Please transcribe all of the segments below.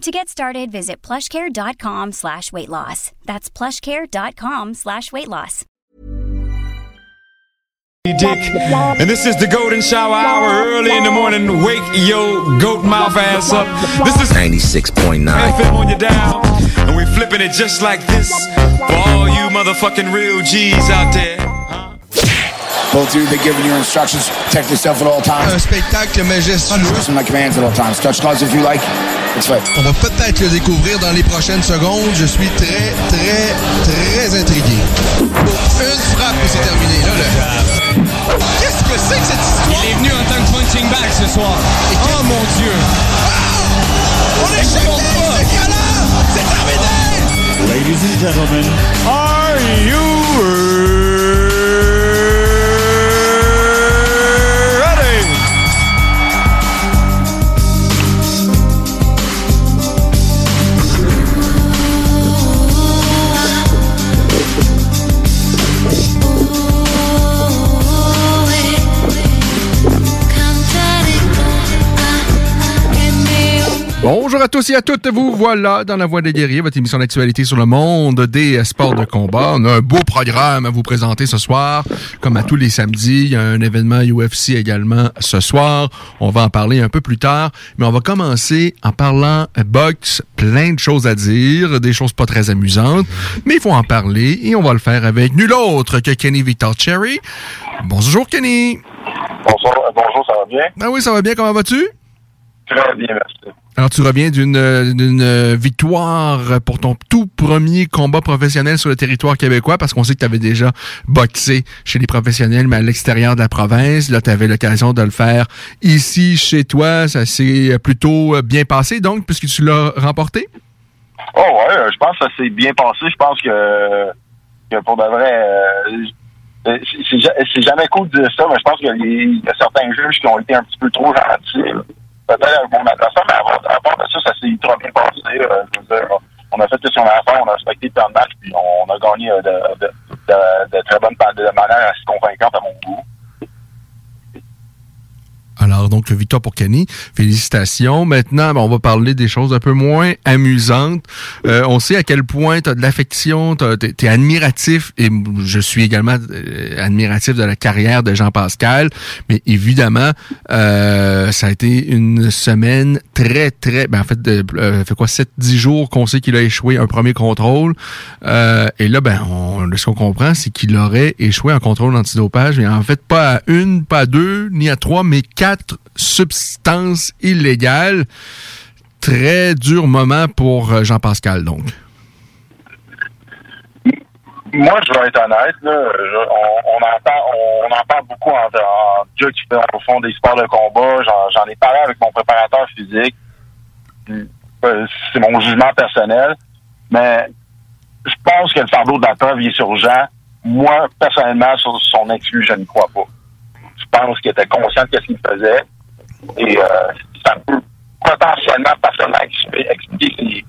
To get started, visit plushcare.com slash weight loss. That's plushcare.com slash weight loss. Dick, and this is the golden shower hour early in the morning. Wake your goat mouth ass up. This is 96.9 FM on your dial, and we flipping it just like this for all you motherfucking real G's out there. Both of you, they're giving you instructions. Protect yourself at all times. Un spectacle majestueux. Listen to my commands at all times. Touch gloves if you like. It's fine. On va peut-être le découvrir dans les prochaines secondes. Je suis très, très, très intrigué. Une frappe et c'est terminé. Là, là. Qu'est-ce que c'est que cette histoire? Il est venu en tant que punching bag ce soir. Oh mon Dieu! On est champion! C'est! C'est terminé! Ladies and gentlemen, are you Bonjour à tous et à toutes, vous voilà dans la Voix des guerriers, votre émission d'actualité sur le monde des sports de combat. On a un beau programme à vous présenter ce soir, comme à tous les samedis. Il y a un événement UFC également ce soir. On va en parler un peu plus tard, mais on va commencer en parlant boxe. Plein de choses à dire, des choses pas très amusantes, mais il faut en parler et on va le faire avec nul autre que Kenny Victor Cherry. Bonjour Kenny. Bonjour, bonjour, ça va bien? Ah oui, ça va bien, comment vas-tu? Très bien, merci. Alors, tu reviens d'une euh, euh, victoire pour ton tout premier combat professionnel sur le territoire québécois, parce qu'on sait que tu avais déjà boxé chez les professionnels, mais à l'extérieur de la province. Là, tu avais l'occasion de le faire ici, chez toi. Ça s'est plutôt euh, bien passé, donc, puisque tu l'as remporté? Oh ouais, je pense que ça s'est bien passé. Je pense que, que pour de vrai, c'est- c'est ja- c'est jamais cool de dire ça, mais je pense qu'il y y a certains juges qui ont été un petit peu trop gentils. Peut-être bon adversaire, mais de ça, ça s'est ultra bien passé. Euh, on a fait ce qu'on on a respecté le plan de match, puis on a gagné euh, de très bonne de manière assez convaincante à mon goût. Alors, donc, victoire pour Kenny. Félicitations. Maintenant, ben, on va parler des choses un peu moins amusantes. Euh, on sait à quel point tu as de l'affection, tu es admiratif, et je suis également euh, admiratif de la carrière de Jean-Pascal. Mais évidemment, euh, ça a été une semaine très, très... Ben, en fait, euh, fait quoi, 7-10 jours qu'on sait qu'il a échoué un premier contrôle. Euh, et là, ben, on, ce qu'on comprend, c'est qu'il aurait échoué en contrôle antidopage, mais en fait, pas à une, pas à deux, ni à trois, mais quatre substances illégales. Très dur moment pour euh, Jean-Pascal, donc. Moi, je vais être honnête, on, en parle beaucoup en, gars qui fait au fond des sports de combat. J'en, ai parlé avec mon préparateur physique. Euh, C'est mon jugement personnel. Mais je pense que le fardeau de la preuve est sur Jean. Moi, personnellement, sur son exclu, je ne crois pas. Pense qu'il était conscient de ce qu'il faisait. Et euh, ça peut potentiellement partiellement expliquer,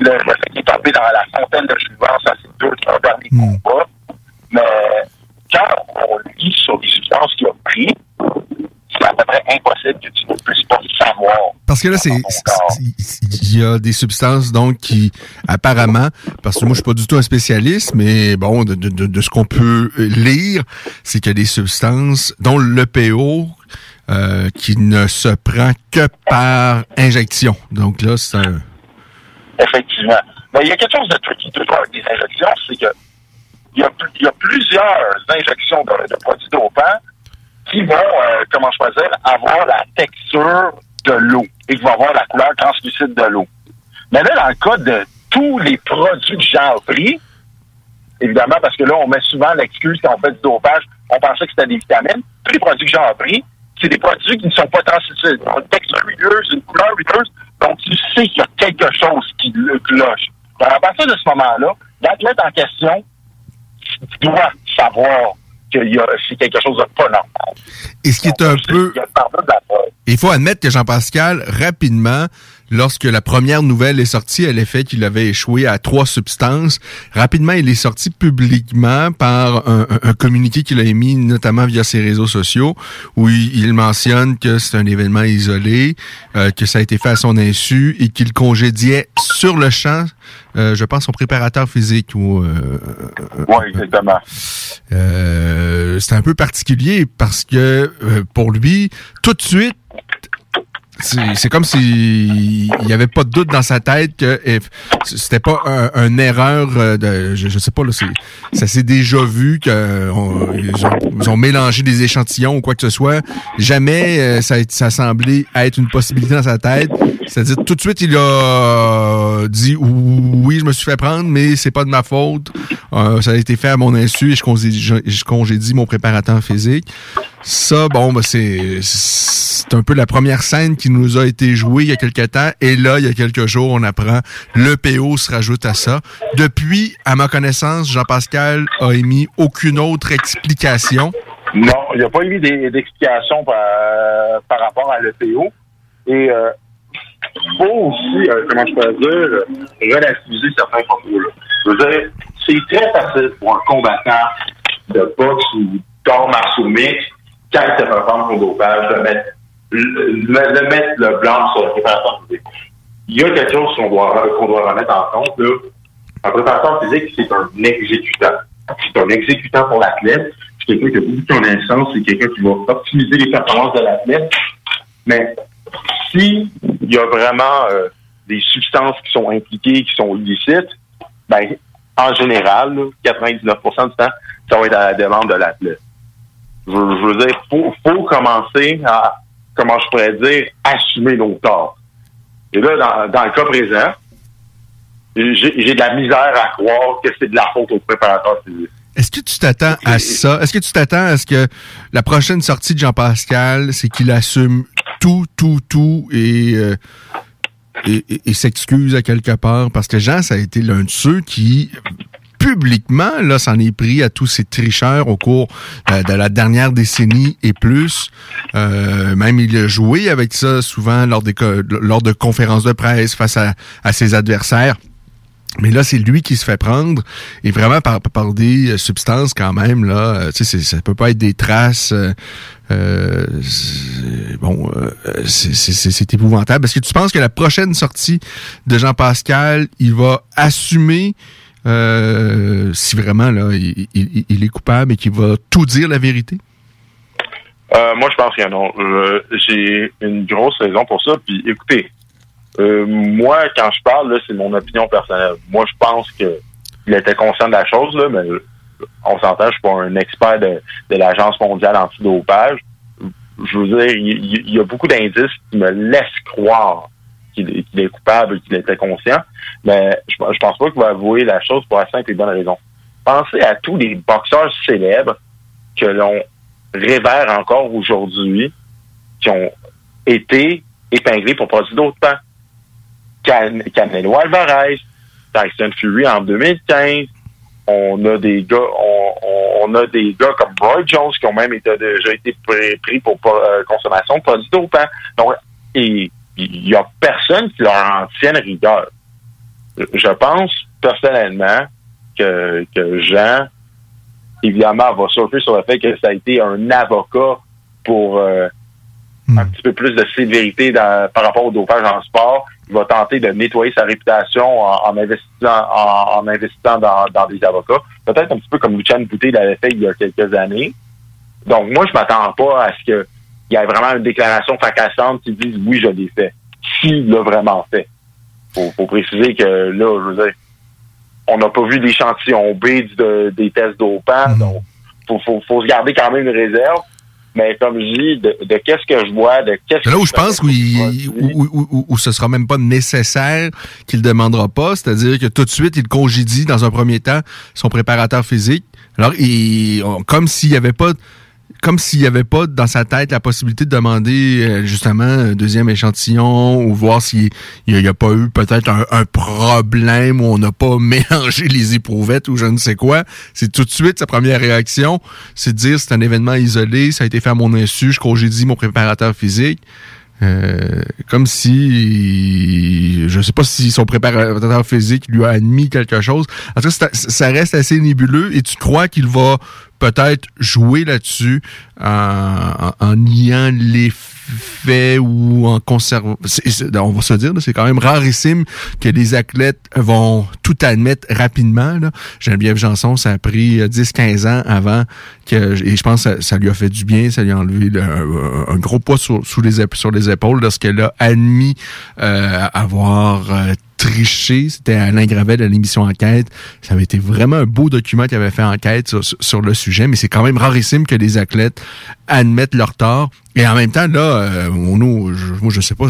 le, le fait qu'il est tombé dans la fontaine de jouvence à ses deux, trois derniers combats. Mais quand on lit sur les substances qu'il a pris, c'est à peu près impossible que tu ne puisses pas savoir. Parce que là, c'est il y a des substances donc qui apparemment, parce que moi je suis pas du tout un spécialiste, mais bon, de, de, ce qu'on peut lire, c'est qu'il y a des substances dont l'EPO euh, qui ne se prend que par injection. Donc là, c'est un Effectivement. Mais il y a quelque chose de tricky toujours avec les injections, c'est que il y a, plus- il y a plusieurs injections de, de produits dopants qui vont, euh, comment je peux dire, avoir la texture de l'eau et qui vont avoir la couleur translucide de l'eau. Mais là, dans le cas de tous les produits que j'ai pris, évidemment, parce que là, on met souvent l'excuse quand on fait du dopage, on pensait que c'était des vitamines. Tous les produits que j'ai pris, c'est des produits qui ne sont pas translucides. Ils ont une texture huileuse, une couleur huileuse, donc tu sais qu'il y a quelque chose qui le cloche. Donc, à partir de ce moment-là, l'athlète en question doit savoir que c'est quelque chose de pas normal. Et ce qui est un peu... Il faut admettre que Jean-Pascal, rapidement, lorsque la première nouvelle est sortie à l'effet qu'il avait échoué à trois substances, rapidement, il est sorti publiquement par un, communiqué qu'il a émis notamment via ses réseaux sociaux, où il, mentionne que c'est un événement isolé, euh, que ça a été fait à son insu et qu'il congédiait sur le champ, euh, je pense, son préparateur physique. Ou, euh, oui, exactement. c'est un peu particulier parce que pour lui, tout de suite, c'est comme s'il n'y avait pas de doute dans sa tête que c'était pas un, une erreur euh, de je, je sais pas là ça s'est déjà vu qu'ils ont, ils ont mélangé des échantillons ou quoi que ce soit. Jamais euh, ça, ça a semblé être une possibilité dans sa tête. C'est-à-dire tout de suite il a dit oui je me suis fait prendre mais c'est pas de ma faute. Euh, ça a été fait à mon insu et je congédie, je congédie mon préparateur physique. Ça, bon, ben c'est, c'est un peu la première scène nous a été jouée il y a quelques temps. Et là, il y a quelques jours, on apprend le PO se rajoute à ça. Depuis, à ma connaissance, Jean-Pascal a émis aucune autre explication. Non, il n'a pas émis d'explication par, par, rapport à l'EPO. Et euh, faut aussi, euh, comment je peux dire, relativiser certains propos. Là. Je veux dire, c'est très facile pour un combattant de boxe ou d'art martiaux mixte quand il se fait au dopage, de mettre le, mettre le blanc sur le préparateur physique. Il y a quelque chose qu'on doit, doit remettre en compte. Là. Un préparateur physique, c'est un exécutant. C'est un exécutant pour l'athlète. C'est quelqu'un qui a beaucoup de. C'est quelqu'un qui va optimiser les performances de l'athlète. Mais s'il y a vraiment euh, des substances qui sont impliquées, qui sont illicites, ben, en général, 99% du temps, ça va être à la demande de l'athlète. Je, veux dire, faut, faut commencer à, comment je pourrais dire, assumer nos torts. Et là, dans, dans le cas présent, j'ai de la misère à croire que c'est de la faute au préparateur physique. Est-ce que tu t'attends à ça? Est-ce que tu t'attends à ce que la prochaine sortie de Jean-Pascal, c'est qu'il assume tout, tout, tout et, euh, et, et s'excuse à quelque part? Parce que Jean, ça a été l'un de ceux qui publiquement, là, s'en est pris à tous ces tricheurs au cours euh, de la dernière décennie et plus. Euh, même il a joué avec ça souvent lors, des, lors de conférences de presse face à, à ses adversaires. Mais là, c'est lui qui se fait prendre et vraiment par, par des euh, substances quand même là. Tu sais, ça peut pas être des traces. Euh, bon, c'est épouvantable. Est-ce que tu penses que la prochaine sortie de Jean Pascal, il va assumer euh, si vraiment là, il, est coupable et qu'il va tout dire la vérité? Euh, moi, je pense que non. Euh, j'ai une grosse raison pour ça. Puis, écoutez, moi, quand je parle, c'est mon opinion personnelle. Moi, je pense que il était conscient de la chose, là, mais on s'entend, je suis pas un expert de, l'Agence mondiale antidopage. Je veux dire, il y a beaucoup d'indices qui me laissent croire qu'il est coupable, qu'il était conscient. Mais je, je pense pas qu'il va avouer la chose pour la simple et bonne raison. Pensez à tous les boxeurs célèbres que l'on révère encore aujourd'hui, qui ont été épinglés pour produire d'autres temps. Can Canelo Alvarez, Tyson Fury en 2015. On a des gars, on, a des gars comme Roy Jones qui ont même été, déjà été pris pour euh, consommation de produits dopants. Donc, il y a personne qui leur en tienne rigueur. Je pense personnellement que, que Jean, évidemment, va surfer sur le fait que ça a été un avocat pour euh, hmm. un petit peu plus de sévérité dans, par rapport au dopage en sport. Il va tenter de nettoyer sa réputation en, investissant, en, investissant dans, dans, des avocats. Peut-être un petit peu comme Lucien Boutet l'avait fait il y a quelques années. Donc, moi, je m'attends pas à ce que il y a vraiment une déclaration fracassante qui dit oui, je l'ai fait. S'il l'a vraiment fait. Faut, faut préciser que là, je veux dire, on n'a pas vu l'échantillon B des tests dopants. Mm. Donc, faut, faut, faut se garder quand même une réserve. Mais comme je dis, de, qu'est-ce que je vois, de qu'est-ce Là où je pense où, où, où, ce sera même pas nécessaire qu'il demandera pas, c'est-à-dire que tout de suite, il congédie dans un premier temps son préparateur physique. Alors, il, comme s'il n'y avait pas comme s'il n'y avait pas dans sa tête la possibilité de demander euh, justement un deuxième échantillon ou voir s'il n'y a, pas eu peut-être un, problème où on n'a pas mélangé les éprouvettes ou je ne sais quoi. C'est tout de suite sa première réaction, c'est de dire c'est un événement isolé, ça a été fait à mon insu, je dit mon préparateur physique. Euh, comme si je sais pas si son préparateur physique lui a admis quelque chose. En tout cas, ça reste assez nébuleux et tu crois qu'il va peut-être jouer là-dessus en, niant les faits ou en conservant. On va se dire, c'est quand même rarissime que les athlètes vont tout admettre rapidement. Geneviève Janson, ça a pris 10-15 ans avant que, et je pense que ça, lui a fait du bien, ça lui a enlevé un, gros poids sur, les, sur les épaules lorsqu'elle a admis euh, avoir euh, triché. C'était Alain Gravel de l'émission Enquête. Ça avait été vraiment un beau document qu'il avait fait Enquête sur, le sujet, mais c'est quand même rarissime que les athlètes admettent leur tort. Et en même temps, là, euh, nous, je, moi, je sais pas,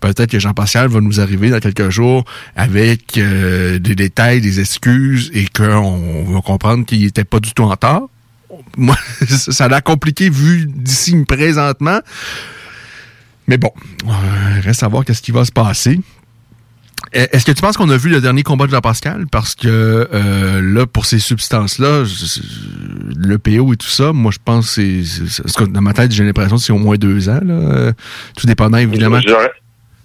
peut-être que Jean Pascal va nous arriver dans quelques jours avec euh, des détails, des excuses et qu'on va comprendre qu'il était pas du tout en tort. Moi, ça a l'air compliqué vu d'ici présentement. Mais bon, euh, reste à voir qu'est-ce qui va se passer. Est-ce que tu penses qu'on a vu le dernier combat de Jean-Pascal? Parce que euh, là, pour ces substances-là, le PO et tout ça, moi je pense que c'est. Dans ma tête, j'ai l'impression que c'est au moins deux ans, là, tout dépendant évidemment.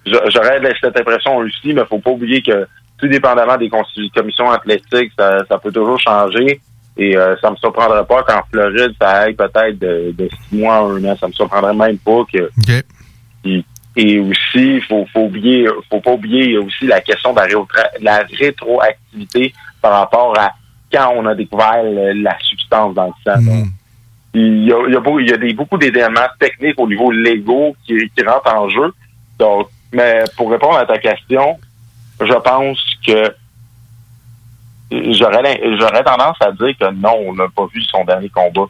J'aurais cette impression aussi, mais faut pas oublier que tout dépendamment des commissions athlétiques, ça, peut toujours changer. Et euh, ça me surprendrait pas qu'en Floride, ça aille peut-être de, six mois à un an. Ça me surprendrait même pas que et aussi, faut, faut oublier, faut pas oublier aussi la question de la, rétroactivité par rapport à quand on a découvert la substance dans le sang. Mm. il, y a, il, y a beaucoup, il y a des, beaucoup d'éléments techniques au niveau légaux qui, qui rentrent en jeu. Donc, mais pour répondre à ta question, je pense que j'aurais tendance à dire que non, on n'a pas vu son dernier combat.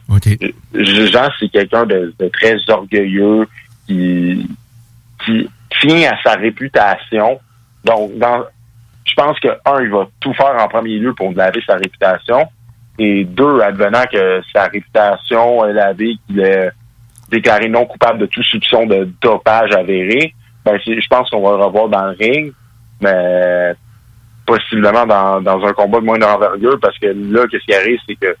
Jean, c'est quelqu'un de, de, très orgueilleux qui qui tient à sa réputation. Donc, dans, je pense que, un, il va tout faire en premier lieu pour laver sa réputation. Et deux, advenant que sa réputation est lavée, qu'il est déclaré non coupable de tout soupçon de dopage avéré, ben, je pense qu'on va le revoir dans le ring, mais possiblement dans, dans un combat de moindre envergure, parce que là, qu'est-ce qui arrive, c'est que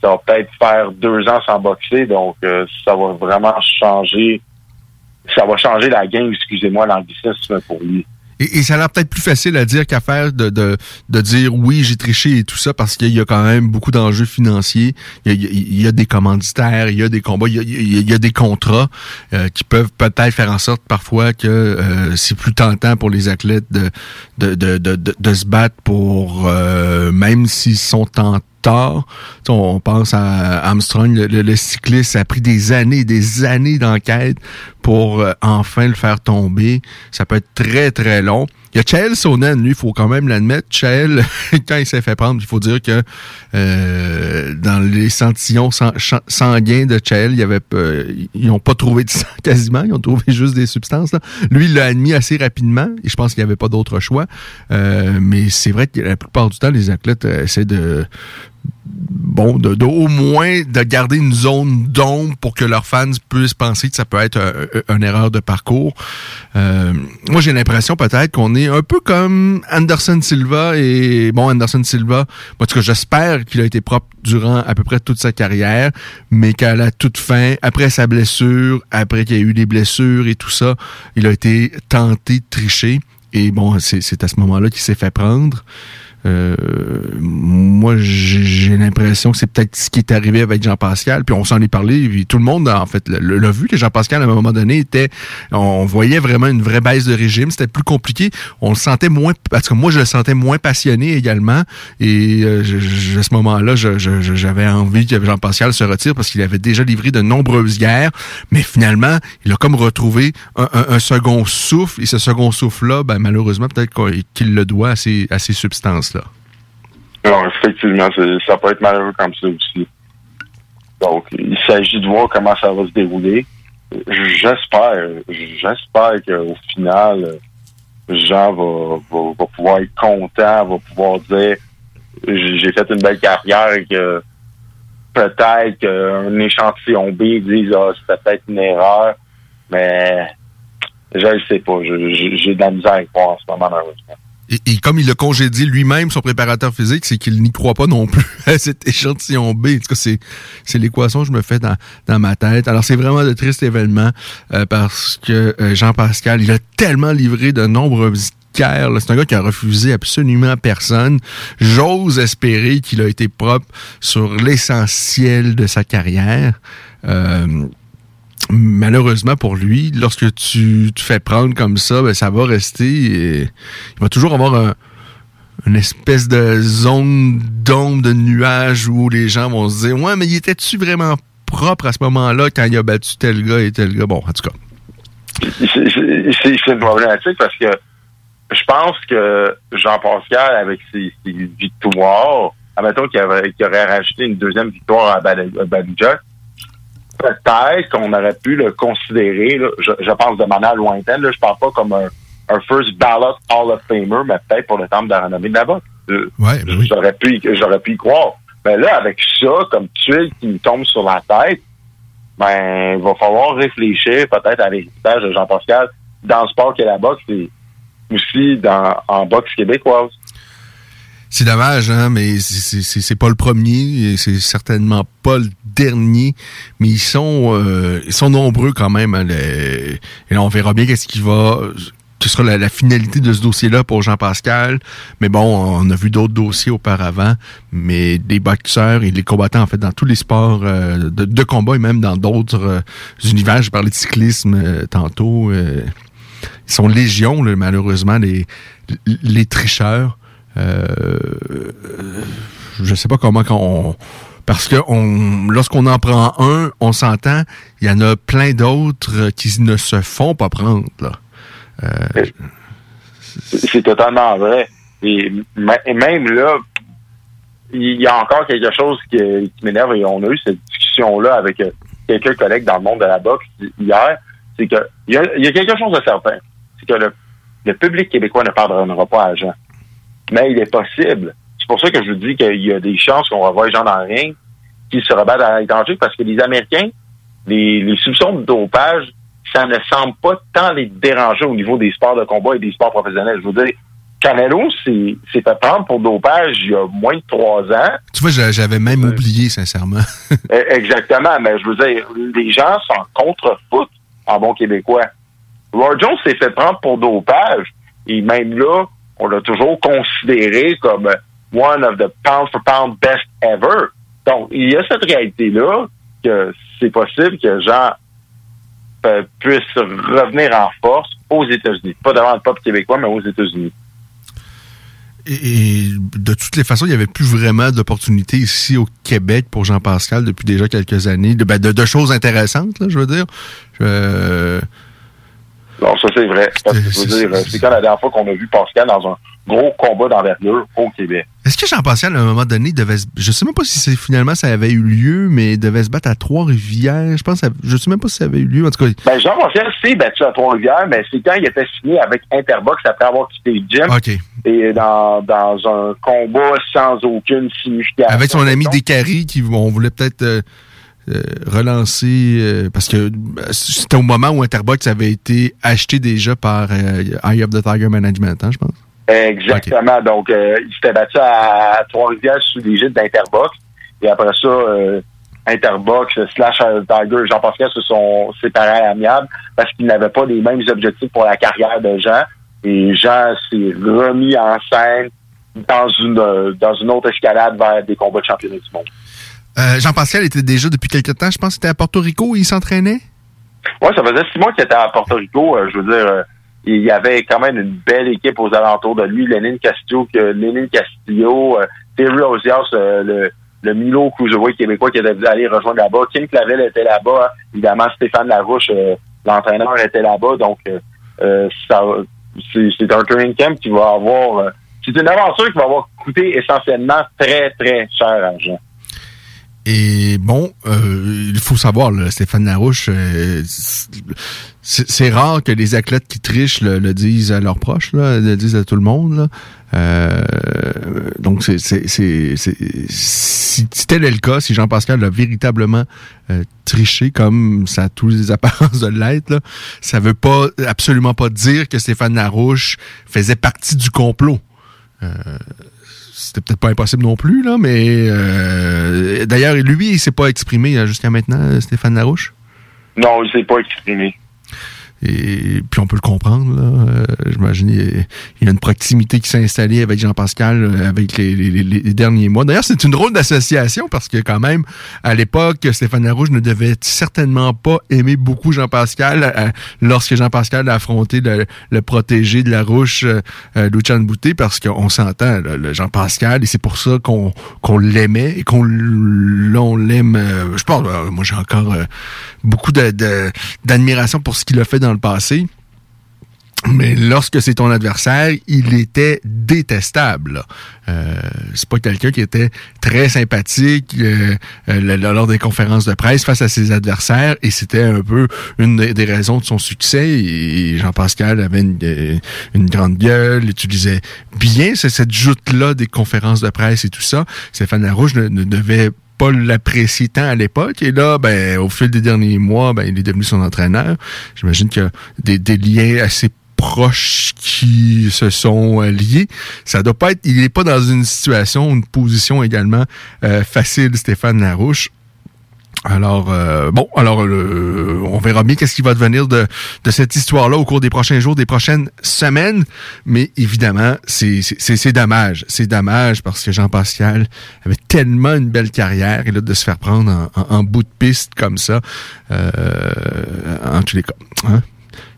ça va peut-être faire deux ans sans boxer, donc euh, ça va vraiment changer ça va changer la game, excusez-moi l'anglicisme pour lui. Et, ça a l'air peut-être plus facile à dire qu'à faire de, de, de dire oui, j'ai triché et tout ça parce qu'il y a quand même beaucoup d'enjeux financiers. Il y, a, des commanditaires, il y a des combats, il y a, des contrats euh, qui peuvent peut-être faire en sorte parfois que euh, c'est plus tentant pour les athlètes de, de, de, de, de se battre pour euh, même s'ils sont tentés tard. on pense à Armstrong, le, cycliste, ça a pris des années, des années d'enquête pour euh, enfin le faire tomber. Ça peut être très, très long. Il y a Chael Sonnen, lui, il faut quand même l'admettre. Chael, quand il s'est fait prendre, il faut dire que euh, dans l'échantillon sanguin de Chael, il y avait, euh, ils n'ont pas trouvé de sang quasiment, ils ont trouvé juste des substances. Lui, il l'a admis assez rapidement, et je pense qu'il n'y avait pas d'autre choix. mais c'est vrai que la plupart du temps, les athlètes essaient de bon, de, au moins de garder une zone d'ombre pour que leurs fans puissent penser que ça peut être une erreur de parcours. Euh, moi, j'ai l'impression peut-être qu'on est un peu comme Anderson Silva et bon, Anderson Silva, en j'espère qu'il a été propre durant à peu près toute sa carrière, mais qu'à la toute fin, après sa blessure, après qu'il y a eu des blessures et tout ça, il a été tenté de tricher. Et bon, c'est à ce moment-là qu'il s'est fait prendre. Euh, moi, j'ai l'impression que c'est peut-être ce qui est arrivé avec Jean-Pascal, puis on s'en est parlé, puis tout le monde, en fait, l'a vu Jean-Pascal, à un moment donné, était, on voyait vraiment une vraie baisse de régime, c'était plus compliqué, on le sentait moins, parce que moi, je le sentais moins passionné également, et euh, à ce moment-là, j'avais envie que Jean-Pascal se retire parce qu'il avait déjà livré de nombreuses guerres, mais finalement, il a comme retrouvé un, second souffle, et ce second souffle-là, ben, malheureusement, peut-être qu'il le doit à ces, à ces substances Non, effectivement, ça peut être malheureux comme ça aussi. Donc, il s'agit de voir comment ça va se dérouler. J'espère, j'espère qu'au final, Jean va, va, pouvoir être content, va pouvoir dire j'ai fait une belle carrière et que peut-être qu'un échantillon B dise ah, c'est peut-être une erreur, mais je ne sais pas. J'ai de la misère à croire en ce moment, malheureusement. Et, comme il l'a congédié lui-même, son préparateur physique, c'est qu'il n'y croit pas non plus à cet échantillon B. En tout cas, c'est, l'équation que je me fais dans, dans ma tête. Alors, c'est vraiment de tristes événements euh, parce que euh, Jean-Pascal, il a tellement livré de nombreuses. C'est un gars qui a refusé absolument personne. J'ose espérer qu'il a été propre sur l'essentiel de sa carrière. Euh, malheureusement pour lui, lorsque tu te fais prendre comme ça, ben, ça va rester. Il va toujours avoir une espèce de zone d'ombre, de nuage où les gens vont se dire Ouais, mais il était-tu vraiment propre à ce moment-là quand il a battu tel gars et tel gars? Bon, en tout cas. C'est une problématique parce que je pense que Jean-Pascal, avec ses, victoires, admettons qu'il aurait rajouté une deuxième victoire à Badouja, peut-être qu'on aurait pu le considérer, je, pense de manière lointaine, là, je parle pas comme un, first ballot Hall of Famer, mais peut-être pour le temple de la renommée de la boxe. Euh, ouais, ben oui. J'aurais pu, j'aurais pu y croire. Mais là, avec ça, comme tuile qui me tombe sur la tête, ben, il va falloir réfléchir peut-être à l'héritage de Jean-Pascal dans le sport qu'est la boxe et aussi dans, en boxe québécoise. C'est dommage, hein, mais c'est pas le premier, c'est certainement pas le dernier, mais ils sont euh, ils sont nombreux quand même. Hein, et là, on verra bien qu'est-ce qui va ce sera la, finalité de ce dossier-là pour Jean-Pascal. Mais bon, on a vu d'autres dossiers auparavant, mais des boxeurs et les combattants, en fait, dans tous les sports euh, de, combat et même dans d'autres euh, univers, je parlais de cyclisme tantôt, ils sont légions, malheureusement, les, les tricheurs. Euh, je sais pas comment qu'on parce que on, lorsqu'on en prend un, on s'entend, il y en a plein d'autres qui ne se font pas prendre. Euh, c'est totalement vrai. Et même là, il y a encore quelque chose qui, m'énerve et on a eu cette discussion-là avec euh, quelques collègues dans le monde de la boxe hier. C'est que il y, a, quelque chose de certain. C'est que le, public québécois ne pardonnera pas à Jean mais il est possible. C'est pour ça que je vous dis qu'il y a des chances qu'on les gens dans le ring qui se rebattent à l'étranger parce que les Américains, les, les soupçons de dopage, ça ne semble pas tant les déranger au niveau des sports de combat et des sports professionnels. Je veux dire, Canelo s'est fait prendre pour dopage il y a moins de trois ans. Tu vois, j'avais même oublié, sincèrement. E, exactement, mais je veux dire, les gens s'en contre-foutent en bon québécois. Roy Jones s'est fait prendre pour dopage et même là, on l'a toujours considéré comme one of the pound for pound best ever. Donc, il y a cette réalité-là que c'est possible que Jean euh, puisse revenir en force aux États-Unis. Pas devant le peuple québécois, mais aux États-Unis. Et, de toutes les façons, il n'y avait plus vraiment d'opportunités ici au Québec pour Jean-Pascal depuis déjà quelques années. De, ben, choses intéressantes, je veux dire. Euh, non, ça c'est vrai. C'est quand la dernière fois qu'on a vu Pascal dans un gros combat d'envergure au Québec. Est-ce que Jean-Pascal, à un moment donné, devait se... Je sais même pas si finalement ça avait eu lieu, mais devait se battre à Trois-Rivières. Je pense, je sais même pas si ça avait eu lieu. En tout cas. Ben, Jean-Pascal s'est battu à Trois-Rivières, mais c'est quand il était signé avec Interbox après avoir quitté le gym. OK. Et dans, dans un combat sans aucune signification. Avec son ami Descaries, qui, on voulait peut-être, euh, euh, relancer euh, parce que euh, c'était au moment où Interbox avait été acheté déjà par Eye of the Tiger Management, hein, je pense? Exactement. Donc, il s'était battu à Trois-Rivières sous l'égide d'Interbox. Et après ça, Interbox slash Tiger Jean-Pascal se sont séparés à l'amiable parce qu'ils n'avaient pas les mêmes objectifs pour la carrière de Jean. Et Jean s'est remis en scène dans une dans une autre escalade vers des combats de championnat du monde. Euh, Jean-Pascal était déjà depuis quelques temps, je pense, c'était à Porto Rico il s'entraînait? Oui, ça faisait six mois qu'il était à Porto Rico. Euh, je veux dire, euh, il y avait quand même une belle équipe aux alentours de lui. Lénine Castillo, Lénine Castillo, Terry Ozias, le, le Milo Cruiserweight québécois qui était allé rejoindre là-bas. Kim Clavel était là-bas. Évidemment, Stéphane Larouche, l'entraîneur, était là-bas. Donc, c'est un training camp qui va avoir... c'est une aventure qui va avoir coûté essentiellement très, très cher argent. Et bon, euh, il faut savoir, Stéphane Larouche, euh, c'est rare que les athlètes qui trichent le, disent à leurs proches, là, le disent à tout le monde. Euh, donc, c'est si tel est le cas, si Jean-Pascal a véritablement triché comme ça a tous les apparences de l'être, ça veut pas absolument pas dire que Stéphane Larouche faisait partie du complot. C'était peut-être pas impossible non plus, là, mais euh, d'ailleurs, lui, il s'est pas exprimé euh, jusqu'à maintenant, Stéphane Larouche? Non, il s'est pas exprimé. Et puis on peut le comprendre. Là. Euh, J'imagine il, y a une proximité qui s'est installée avec Jean-Pascal euh, avec les, les, les, derniers mois. D'ailleurs, c'est une drôle d'association parce que quand même, à l'époque, Stéphane Larouche ne devait certainement pas aimer beaucoup Jean-Pascal euh, lorsque Jean-Pascal a affronté le, le, protégé de Larouche, euh, Luchan Bouté, parce qu'on s'entend, le Jean-Pascal, et c'est pour ça qu'on qu'on l'aimait et qu'on l'aime. je pense, moi j'ai encore beaucoup d'admiration de, pour ce qu'il a fait dans le passé. Mais lorsque c'est ton adversaire, il était détestable. Euh, c'est pas quelqu'un qui était très sympathique euh, euh, lors des conférences de presse face à ses adversaires, et c'était un peu une des raisons de son succès. Jean-Pascal avait une, une, grande gueule, utilisait bien cette joute-là des conférences de presse et tout ça. Stéphane Larouche ne, ne devait pas l'apprécier tant à l'époque. Et là, ben, au fil des derniers mois, ben, il est devenu son entraîneur. J'imagine qu'il y a des, liens assez proches qui se sont euh, liés. Ça doit pas être, il n'est pas dans une situation, une position également euh, facile, Stéphane Larouche. Alors, euh, bon, alors on verra bien qu'est-ce qui va devenir de, de cette histoire-là au cours des prochains jours, des prochaines semaines. Mais évidemment, c'est dommage. C'est dommage parce que Jean-Pascal avait tellement une belle carrière et là, de se faire prendre en, en, bout de piste comme ça, euh, en tous les cas. Hein?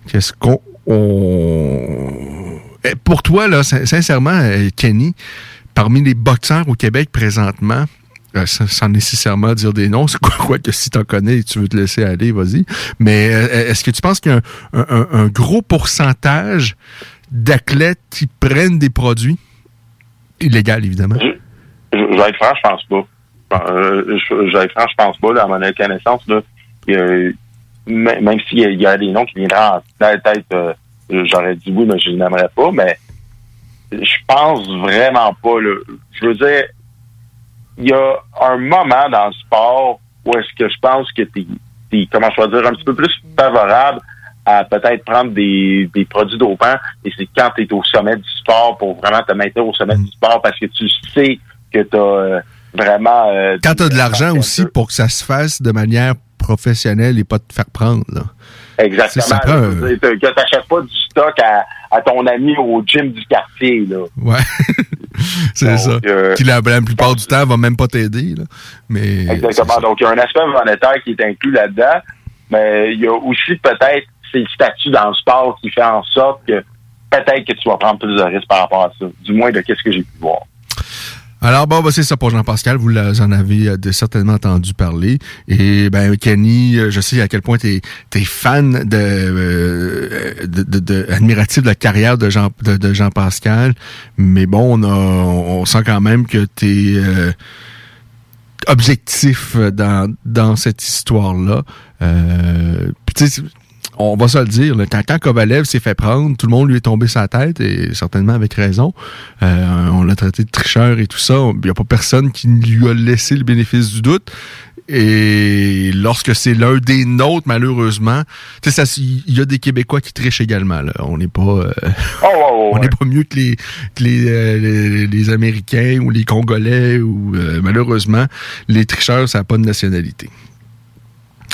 Qu'est-ce qu'on... On... Eh, pour toi, là, sincèrement, euh, Kenny, parmi les boxeurs au Québec présentement, euh, sans, nécessairement dire des noms, c'est quoi, quoi que si t'en connais et tu veux te laisser aller, vas-y. Mais euh, est-ce que tu penses qu'il y a un, gros pourcentage d'athlètes qui prennent des produits illégaux, évidemment? Je, vais être franc, je pense pas. Euh, je, vais être franc, je pense pas, là, à mon connaissance, là, même s'il y, a des noms qui viendraient en tête, j'aurais dit oui, mais je n'aimerais pas, mais je pense vraiment pas. Je veux dire, il y a un moment dans le sport où est-ce que je pense que tu es, comment je vais dire, un petit peu plus favorable à peut-être prendre des, des produits dopants. Et c'est quand tu es au sommet du sport pour vraiment te mettre au sommet du sport parce que tu sais que tu as euh, vraiment... Euh, quand tu as de l'argent aussi pour que ça se fasse de manière professionnelle et pas te faire prendre. Là. Exactement. Que tu n'achètes pas du stock à, à, ton ami au gym du quartier. Là. Ouais. c'est ça. Euh, qui la, la, plupart du temps va même pas t'aider. Mais Exactement. Donc il y a un aspect monétaire qui est inclus là-dedans, mais il y a aussi peut-être ces statuts dans le sport qui fait en sorte que peut-être que tu vas prendre plus de risques par rapport à ça. Du moins de qu'est-ce que j'ai pu voir. Alors bon, bah, c'est ça pour Jean-Pascal, vous en avez euh, certainement entendu parler. Et ben Kenny, euh, je sais à quel point tu es, fan euh, de, de, de, admiratif de la carrière de Jean de, Jean-Pascal, mais bon, on, on sent quand même que tu es objectif dans, dans cette histoire-là. Euh, on va se le dire, quand, quand Kovalev s'est fait prendre, tout le monde lui est tombé sa tête, et certainement avec raison. Euh, on l'a traité de tricheur et tout ça. Il n'y a pas personne qui lui a laissé le bénéfice du doute. Et lorsque c'est l'un des nôtres, malheureusement, tu sais, il y a des Québécois qui trichent également. Là. On n'est pas, euh, oh, on n'est pas mieux que les euh, les, les, Américains ou les Congolais ou malheureusement, les tricheurs, ça n'a pas de nationalité.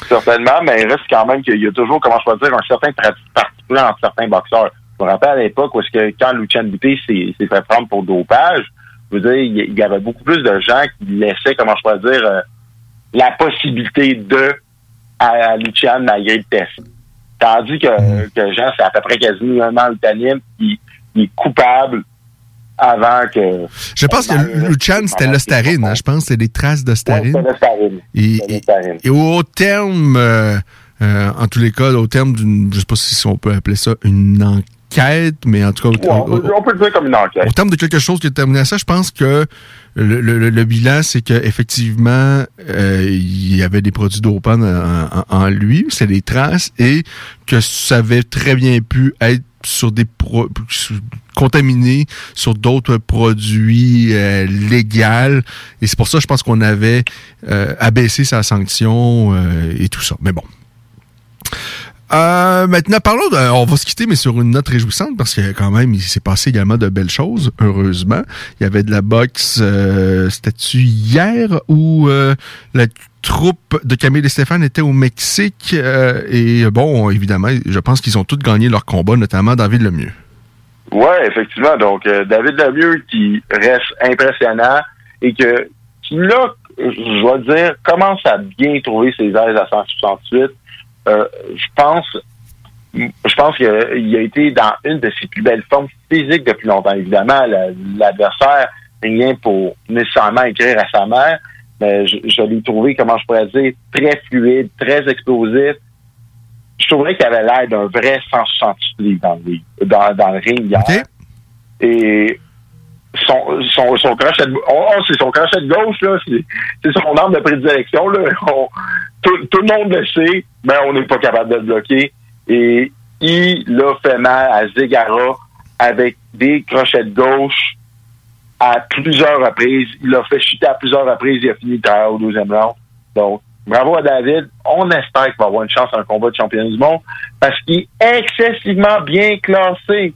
Certainement, mais il reste quand même qu'il y a toujours, comment je peux dire, un certain particulier entre certains boxeurs. Je me rappelle à l'époque où est-ce que quand Lucien Bouté s'est fait prendre pour dopage, je veux dire, il y avait beaucoup plus de gens qui laissaient, comment je peux dire, euh, la possibilité de à, Lucien malgré le test. Tandis que, mm-hmm. que Jean, c'est à peu près quasiment le qui, qui est coupable avant que. Je pense que Luchan, c'était l'ostarine. Hein, je pense que c'est des traces d'ostarine. et, et, au terme, euh, euh, en tous les cas, au terme d'une, je sais pas si on peut appeler ça une enquête mais en tout cas... on, peut le dire comme une enquête. Au terme de quelque chose qui a terminé ça, je pense que le, le, bilan, c'est qu'effectivement, euh, il y avait des produits dopants en, en, lui, c'est des traces, et que ça avait très bien pu être sur des pro contaminés sur d'autres produits euh, légaux et c'est pour ça je pense qu'on avait euh, abaissé sa sanction euh, et tout ça. Mais bon. Maintenant, parlons de, on va se quitter, mais sur une note réjouissante, parce que quand même, il s'est passé également de belles choses, heureusement. Il y avait de la boxe, c'était-tu hier, euh, la troupe de Camille et Stéphane était au Mexique, euh, et bon, évidemment, je pense qu'ils ont tous gagné leur combat, notamment David Lemieux. Ouais, effectivement. Donc, David Lemieux qui reste impressionnant et que, qui là, je dois dire, commence à bien trouver ses aises à 168 euh, je pense je pense qu'il a, été dans une de ses plus belles formes physiques depuis longtemps. Évidemment, l'adversaire, rien pour nécessairement écrire à sa mère, mais je, l'ai trouvé, comment je pourrais dire, très fluide, très explosif. Je trouverais qu'il avait l'air d'un vrai 168 dans le, dans, dans le ring hier. Et son, son, son crochet de, oh, oh, c'est son crochet de gauche, là. C'est son arme de prédilection, là. tout, le monde le sait, mais on n'est pas capable de le bloquer. Et il a fait mal à Zegara avec des crochets de gauche à plusieurs reprises. Il l'a fait chuter à plusieurs reprises. Il a fini tard au deuxième round. Donc, bravo à David. On espère qu'il va avoir une chance dans un combat de championnat du monde parce qu'il est excessivement bien classé.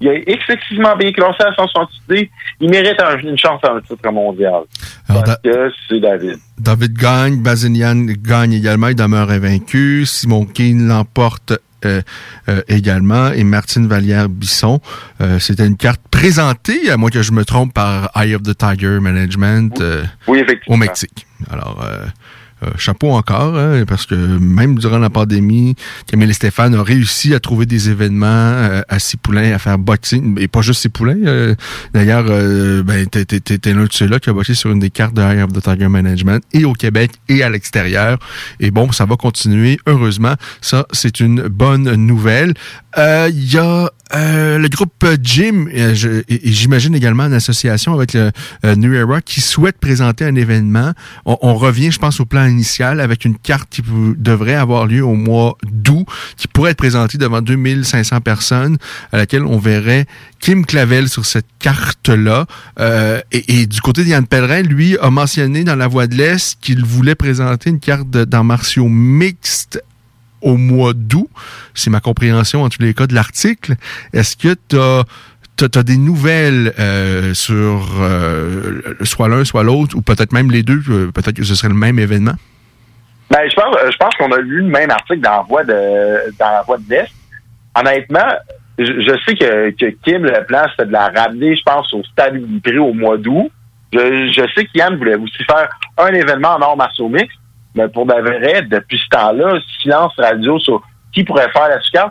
Il est excessivement bien classé à 168 Il mérite une chance à un titre mondial. parce que c'est David. David gagne, Bazinian gagne également, il demeure invaincu. Simon Keane l'emporte euh, euh, également et Martine Vallière-Bisson. Euh, c'était une carte présentée, à moins que je me trompe, par Eye of the Tiger Management au Mexique. Alors, euh, chapeau encore, hein, parce que même durant la pandémie, Camille et Stéphane ont réussi à trouver des événements euh, à Cipoulin, à faire boxing, et pas juste Cipoulin. Euh, D'ailleurs, euh, ben, t'es l'un de ceux-là qui a boxé sur une des cartes de High of the Tiger Management, et au Québec, et à l'extérieur. Et bon, ça va continuer, heureusement. Ça, c'est une bonne nouvelle. Il y a le groupe Jim, et, j'imagine également en association avec le New Era, qui souhaite présenter un événement. On, revient, je pense, au plan initial avec une carte qui devrait avoir lieu au mois d'août, qui pourrait être présentée devant 2500 personnes, à laquelle on verrait Kim Clavel sur cette carte-là. Euh, et, du côté d'Yann Pellerin, lui, a mentionné dans La Voix de l'Est qu'il voulait présenter une carte dans martiaux mixtes au mois d'août. C'est ma compréhension en tous les cas de l'article. Est-ce que tu as des nouvelles euh, sur euh, soit l'un, soit l'autre, ou peut-être même les deux, euh, peut-être que ce serait le même événement? Ben, je pense, qu'on a lu le même article dans la voie de dans de l'Est. Honnêtement, je, sais que, que Kim, le plan, c'était de la ramener, je pense, au stade prix au mois d'août. Je, je sais qu'Yann voulait aussi faire un événement en or martiaux mix, mais pour de vrai, depuis ce temps-là, silence radio sur qui pourrait faire la sucre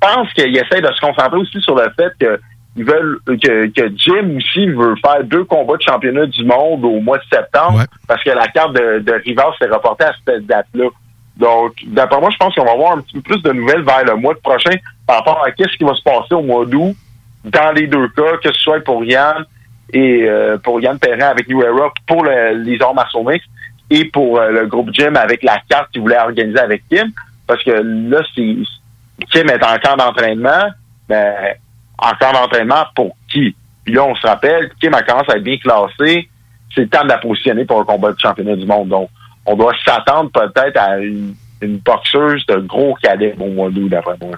pense qu'il essaie de se concentrer aussi sur le fait que ils veulent que, que Jim aussi veut faire deux combats de championnat du monde au mois de septembre parce que la carte de, de Rivas s'est reportée à cette date-là. Donc, d'après moi, je pense qu'on va avoir un petit peu plus de nouvelles vers le mois prochain par rapport à qu'est-ce qui va se passer au mois d'août dans les deux cas, que ce soit pour Yann et euh, pour Yann Perrin avec New Era pour les arts martiaux et pour euh, le groupe Jim avec la carte qu'il voulait organiser avec Kim. Parce que là, c'est Kim est en camp d'entraînement, mais en camp d'entraînement pour qui? Puis là, on se rappelle, Kim a commencé à être bien classé. C'est le temps de la positionner pour le combat de championnat du monde. Donc, on doit s'attendre peut-être à une, boxeuse de gros cadet au mois d'août, d'après moi.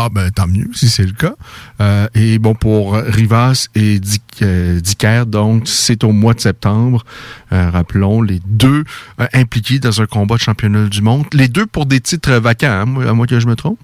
Ah ben tant mieux si c'est le cas. Euh, et bon pour Rivas et euh, Dicker, donc c'est au mois de septembre. Euh, rappelons les deux impliqués dans un combat de championnat du monde. Les deux pour des titres vacants, hein, à moi que je me trompe?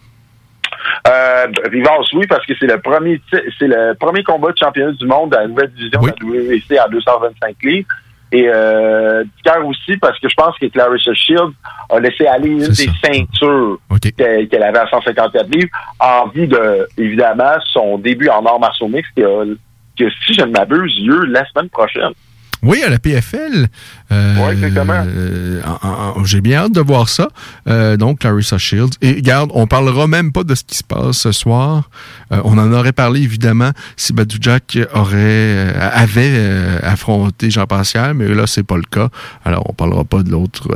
Rivas, oui, parce que c'est le premier c'est le premier combat de championnat du monde dans la nouvelle division de la à 225 livres. Et euh, aussi, parce que je pense que Clarissa Shields a laissé aller une des ceintures qu'elle avait à 154 livres en vue de, évidemment, son début en arts martiaux mix que si je ne m'abuse, lieu la semaine prochaine. Oui, à la PFL. Oui, exactement. J'ai bien hâte de voir ça. donc, Clarissa Shields. Et regarde, on parlera même pas de ce qui se passe ce soir. on en aurait parlé, évidemment, si Badou Jack aurait, avait affronté Jean Pascal, mais là, c'est pas le cas. Alors, on parlera pas de l'autre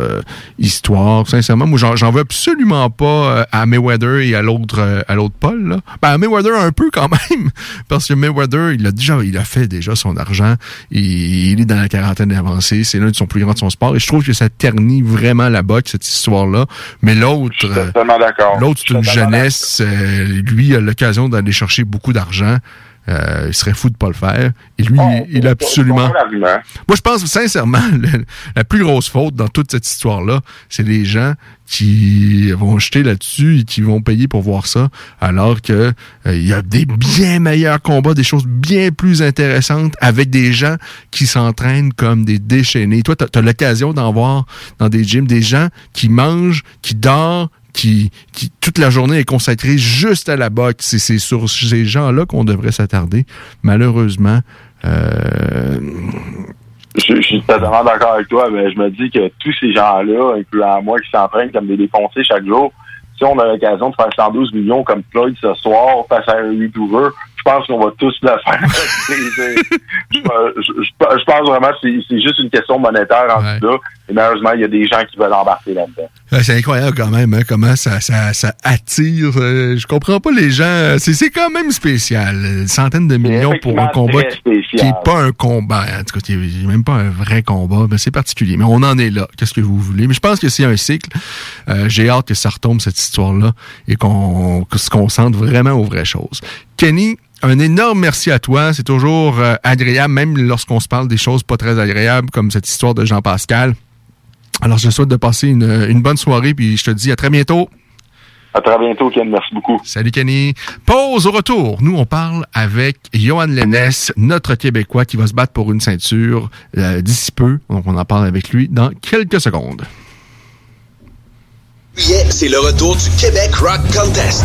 histoire. Sincèrement, moi, j'en veux absolument pas à Mayweather et à l'autre à l'autre Paul. Là. Ben, à Mayweather, un peu quand même, parce que Mayweather, il a déjà il a fait déjà son argent. il est dans la quarantaine avancée. C'est l'un son plus grands de son sport. Et je trouve que ça ternit vraiment la boxe, cette histoire-là. Mais l'autre, l'autre, c'est une jeunesse. Euh, lui a l'occasion d'aller chercher beaucoup d'argent. Euh, il serait fou de pas le faire. Et lui, oh, il a absolument. Moi, je pense sincèrement, la plus grosse faute dans toute cette histoire-là, c'est les gens qui vont jeter là-dessus et qui vont payer pour voir ça, alors que euh, il y a des bien meilleurs combats, des choses bien plus intéressantes avec des gens qui s'entraînent comme des déchaînés. Toi, tu as, l'occasion d'en voir dans des gyms des gens qui mangent, qui dorment, qui, qui, toute la journée est consacrée juste à la boxe. C'est sur ces gens-là qu'on devrait s'attarder. Malheureusement, euh, je, suis totalement d'accord avec toi, mais je me dis que tous ces gens-là, incluant moi qui s'entraînent comme des défoncés chaque jour, si on a l'occasion de faire 112 millions comme Floyd ce soir face à un YouTuber, je pense qu'on va tous le faire. je, je, pense vraiment que c'est juste une question monétaire en tout cas. Et malheureusement, il y a des gens qui veulent embarquer là-dedans. c'est incroyable quand même, hein, comment ça, ça, ça attire. Euh, je comprends pas les gens. C'est quand même spécial. Une centaine de millions pour un combat qui n'est pas un combat. En tout cas, qui n'est même pas un vrai combat. mais c'est particulier. Mais on en est là. Qu'est-ce que vous voulez? Mais je pense que c'est un cycle. Euh, j'ai hâte que ça retombe, cette histoire-là, et qu'on se concentre vraiment aux vraies choses. Kenny, un énorme merci à toi. C'est toujours euh, agréable, même lorsqu'on se parle des choses pas très agréables, comme cette histoire de Jean-Pascal. Alors, je souhaite de passer une, bonne soirée, puis je te dis à très bientôt. À très bientôt, Ken. Merci beaucoup. Salut, Kenny. Pause au retour. Nous, on parle avec Johan Lennes, notre Québécois qui va se battre pour une ceinture euh, d'ici peu. Donc, on en parle avec lui dans quelques secondes. c'est le retour du Québec Rock Contest.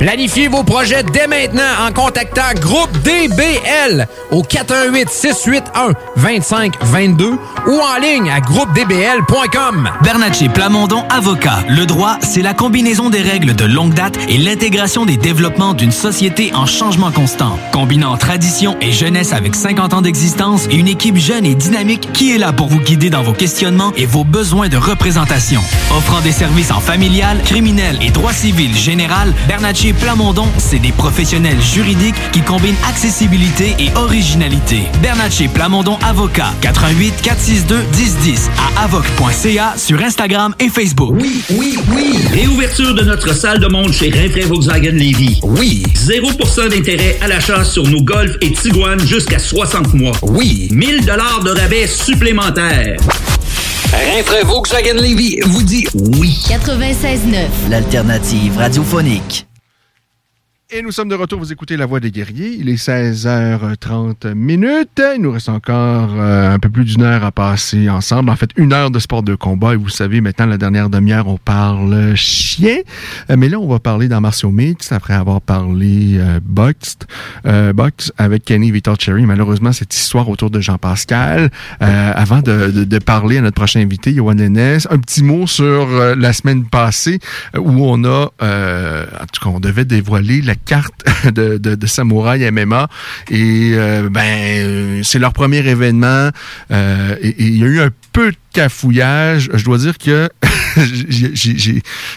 Planifiez vos projets dès maintenant en contactant Groupe DBL au 418 681 2522 ou en ligne à groupedbl.com. Bernatchez Plamondon Avocat. Le droit, c'est la combinaison des règles de longue date et l'intégration des développements d'une société en changement constant. Combinant tradition et jeunesse avec 50 ans d'existence et une équipe jeune et dynamique qui est là pour vous guider dans vos questionnements et vos besoins de représentation. Offrant des services en familial, criminel et droit civil général, Bernatchez Plamondon, c'est des professionnels juridiques qui combinent accessibilité et originalité. Bernatchez Plamondon Avocat, 88 462 1010 à avoc.ca sur Instagram et Facebook. Oui, oui, oui. Réouverture de notre salle de monde chez Rinfrae Volkswagen Levy. Oui. 0% d'intérêt à l'achat sur nos Golf et Tiguan jusqu'à 60 mois. Oui. 1000 dollars de rabais supplémentaires. Rinfrae Volkswagen Levy vous dit oui. 96.9. L'alternative radiophonique. Et nous sommes de retour, vous écoutez La Voix des Guerriers. Il est 16h30 minutes. Il nous reste encore euh, un peu plus d'une heure à passer ensemble. En fait, une heure de sport de combat. Et vous savez, maintenant, la dernière demi-heure, on parle chien. Euh, mais là, on va parler dans Martial Mix après avoir parlé euh, boxe, euh, boxe avec Kenny Cherry. Malheureusement, cette histoire autour de Jean-Pascal. avant de, de, de, parler à notre prochain invité, Yoann Lennes, un petit mot sur la semaine passée où on a, en tout cas, on devait dévoiler la carte de, de, de Samouraï MMA. Et ben, c'est leur premier événement. et il y a eu un peu de cafouillage. Je dois dire que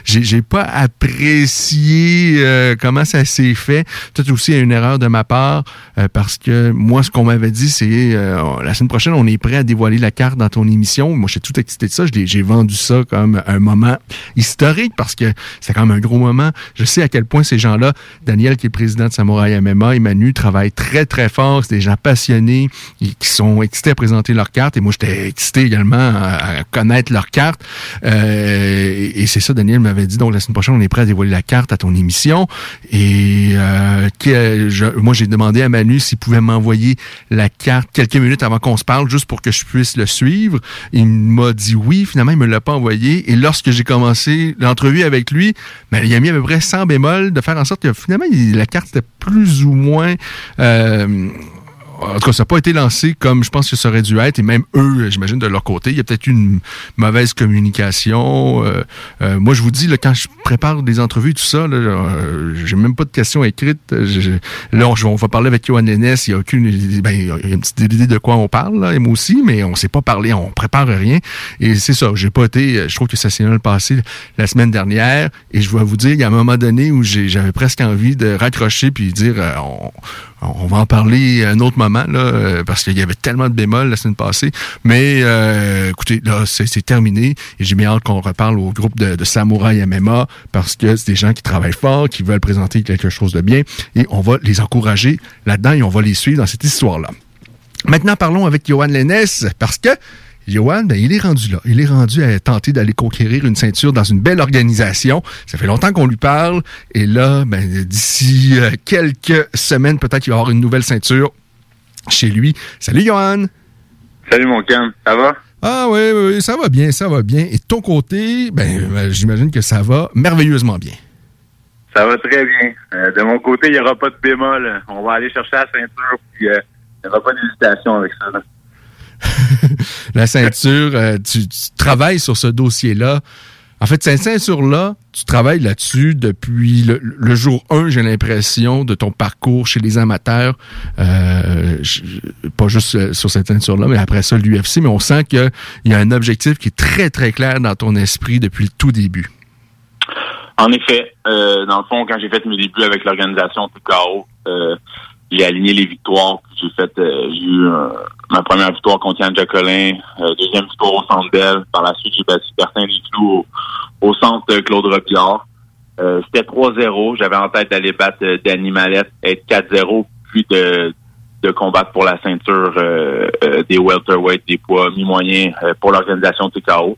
j'ai pas apprécié euh, comment ça s'est fait. Peut-être aussi une erreur de ma part euh, parce que moi, ce qu'on m'avait dit, c'est euh, la semaine prochaine, on est prêt à dévoiler la carte dans ton émission. Moi, j'étais tout excité de ça. J'ai vendu ça comme un moment historique parce que c'est quand même un gros moment. Je sais à quel point ces gens-là, Daniel qui est président de Samouraï MMA et Manu travaillent très très fort. C'est des gens passionnés qui sont excités à présenter leur carte et moi, j'étais excité également à, connaître leur carte. Euh, et c'est ça, Daniel m'avait dit. Donc, la semaine prochaine, on est prêt à dévoiler la carte à ton émission. Et euh, que, moi, j'ai demandé à Manu s'il pouvait m'envoyer la carte quelques minutes avant qu'on se parle, juste pour que je puisse le suivre. Il m'a dit oui. Finalement, il me l'a pas envoyé. Et lorsque j'ai commencé l'entrevue avec lui, ben, il a mis à peu près 100 bémols de faire en sorte que finalement, la carte était plus ou moins... Euh, en tout cas, ça n'a pas été lancé comme je pense que ça aurait dû être. Et même eux, j'imagine, de leur côté, il y a peut-être une mauvaise communication. Euh, euh, moi, je vous dis, là, quand je prépare des entrevues, tout ça, euh, j'ai même pas de questions écrites. là, on, va parler avec Johan Lennes. Il y a aucune, ben, il y a une petite idée de quoi on parle, là, et moi aussi, mais on sait pas parler, on prépare rien. Et c'est ça. J'ai pas été. Je trouve que ça s'est mal passé la semaine dernière. Et je vais vous dire, il y a un moment donné où j'avais presque envie de raccrocher puis dire, on, on va en parler à un autre moment, là, euh, parce qu'il y avait tellement de bémols la semaine passée. Mais euh, écoutez, là, c'est terminé. Et j'ai bien hâte qu'on reparle au groupe de, de Samouraï MMA parce que c'est des gens qui travaillent fort, qui veulent présenter quelque chose de bien. Et on va les encourager là-dedans et on va les suivre dans cette histoire-là. Maintenant, parlons avec Johan Lennes parce que Johan, ben, il est rendu là. Il est rendu à tenter d'aller conquérir une ceinture dans une belle organisation. Ça fait longtemps qu'on lui parle. Et là, ben, d'ici euh, quelques semaines, peut-être qu'il va y avoir une nouvelle ceinture chez lui. Salut, Johan. Salut, mon Cam. Ça va? Ah oui, oui, ça va bien, ça va bien. Et de ton côté, ben, ben, j'imagine que ça va merveilleusement bien. Ça va très bien. Euh, de mon côté, il n'y aura pas de bémol. On va aller chercher la ceinture, puis euh, il n'y aura pas d'hésitation avec ça. la ceinture, euh, tu, travailles sur ce dossier-là. En fait, cette ceinture-là, tu travailles là-dessus depuis le, jour 1, j'ai l'impression, de ton parcours chez les amateurs. Euh, pas juste euh, sur cette ceinture-là, mais après ça, l'UFC. Mais on sent qu'il y a un objectif qui est très, très clair dans ton esprit depuis le tout début. En effet, dans le fond, quand j'ai fait mes débuts avec l'organisation TKO, j'ai aligné les victoires. J'ai fait, euh, j'ai eu euh, ma première victoire contre Yann Jacquelin, euh, deuxième victoire au Centre Bell. Par la suite, j'ai battu Bertin Liclou au, au Centre Claude Robillard. C'était 3-0. J'avais en tête d'aller battre Danny Mallette, être 4-0, puis de, de combattre pour la ceinture des welterweight, des poids mi-moyens pour l'organisation TKO.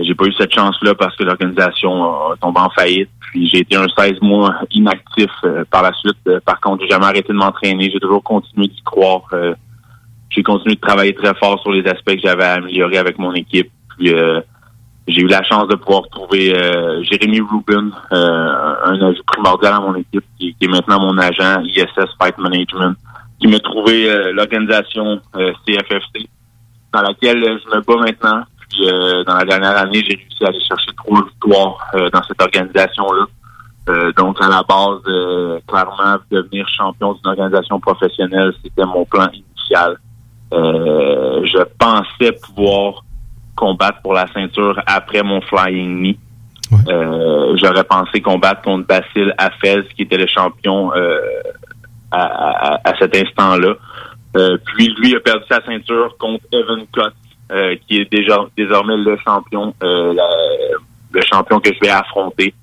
J'ai pas eu cette chance-là parce que l'organisation a tombé en faillite. Puis j'ai été un 16 mois inactif euh, par la suite. Euh, par contre, j'ai jamais arrêté de m'entraîner. J'ai toujours continué d'y croire. Euh, j'ai continué de travailler très fort sur les aspects que j'avais améliorés avec mon équipe. Puis j'ai eu la chance de pouvoir trouver Jérémy Rubin, un ajout primordial à mon équipe, qui, est maintenant mon agent ISS Fight Management, qui m'a trouvé l'organisation CFFC, dans laquelle je me bats maintenant. Euh, dans la dernière année, j'ai réussi à aller chercher trois victoires euh, dans cette organisation-là. Euh, donc, à la base, clairement, devenir champion d'une organisation professionnelle, c'était mon plan initial. je pensais pouvoir combattre pour la ceinture après mon flying knee. J'aurais pensé combattre contre Basile Afez, qui était le champion à, à, cet instant-là. puis lui a perdu sa ceinture contre Evan Cott, euh, qui est déjà désormais le champion, euh, le champion que je vais affronter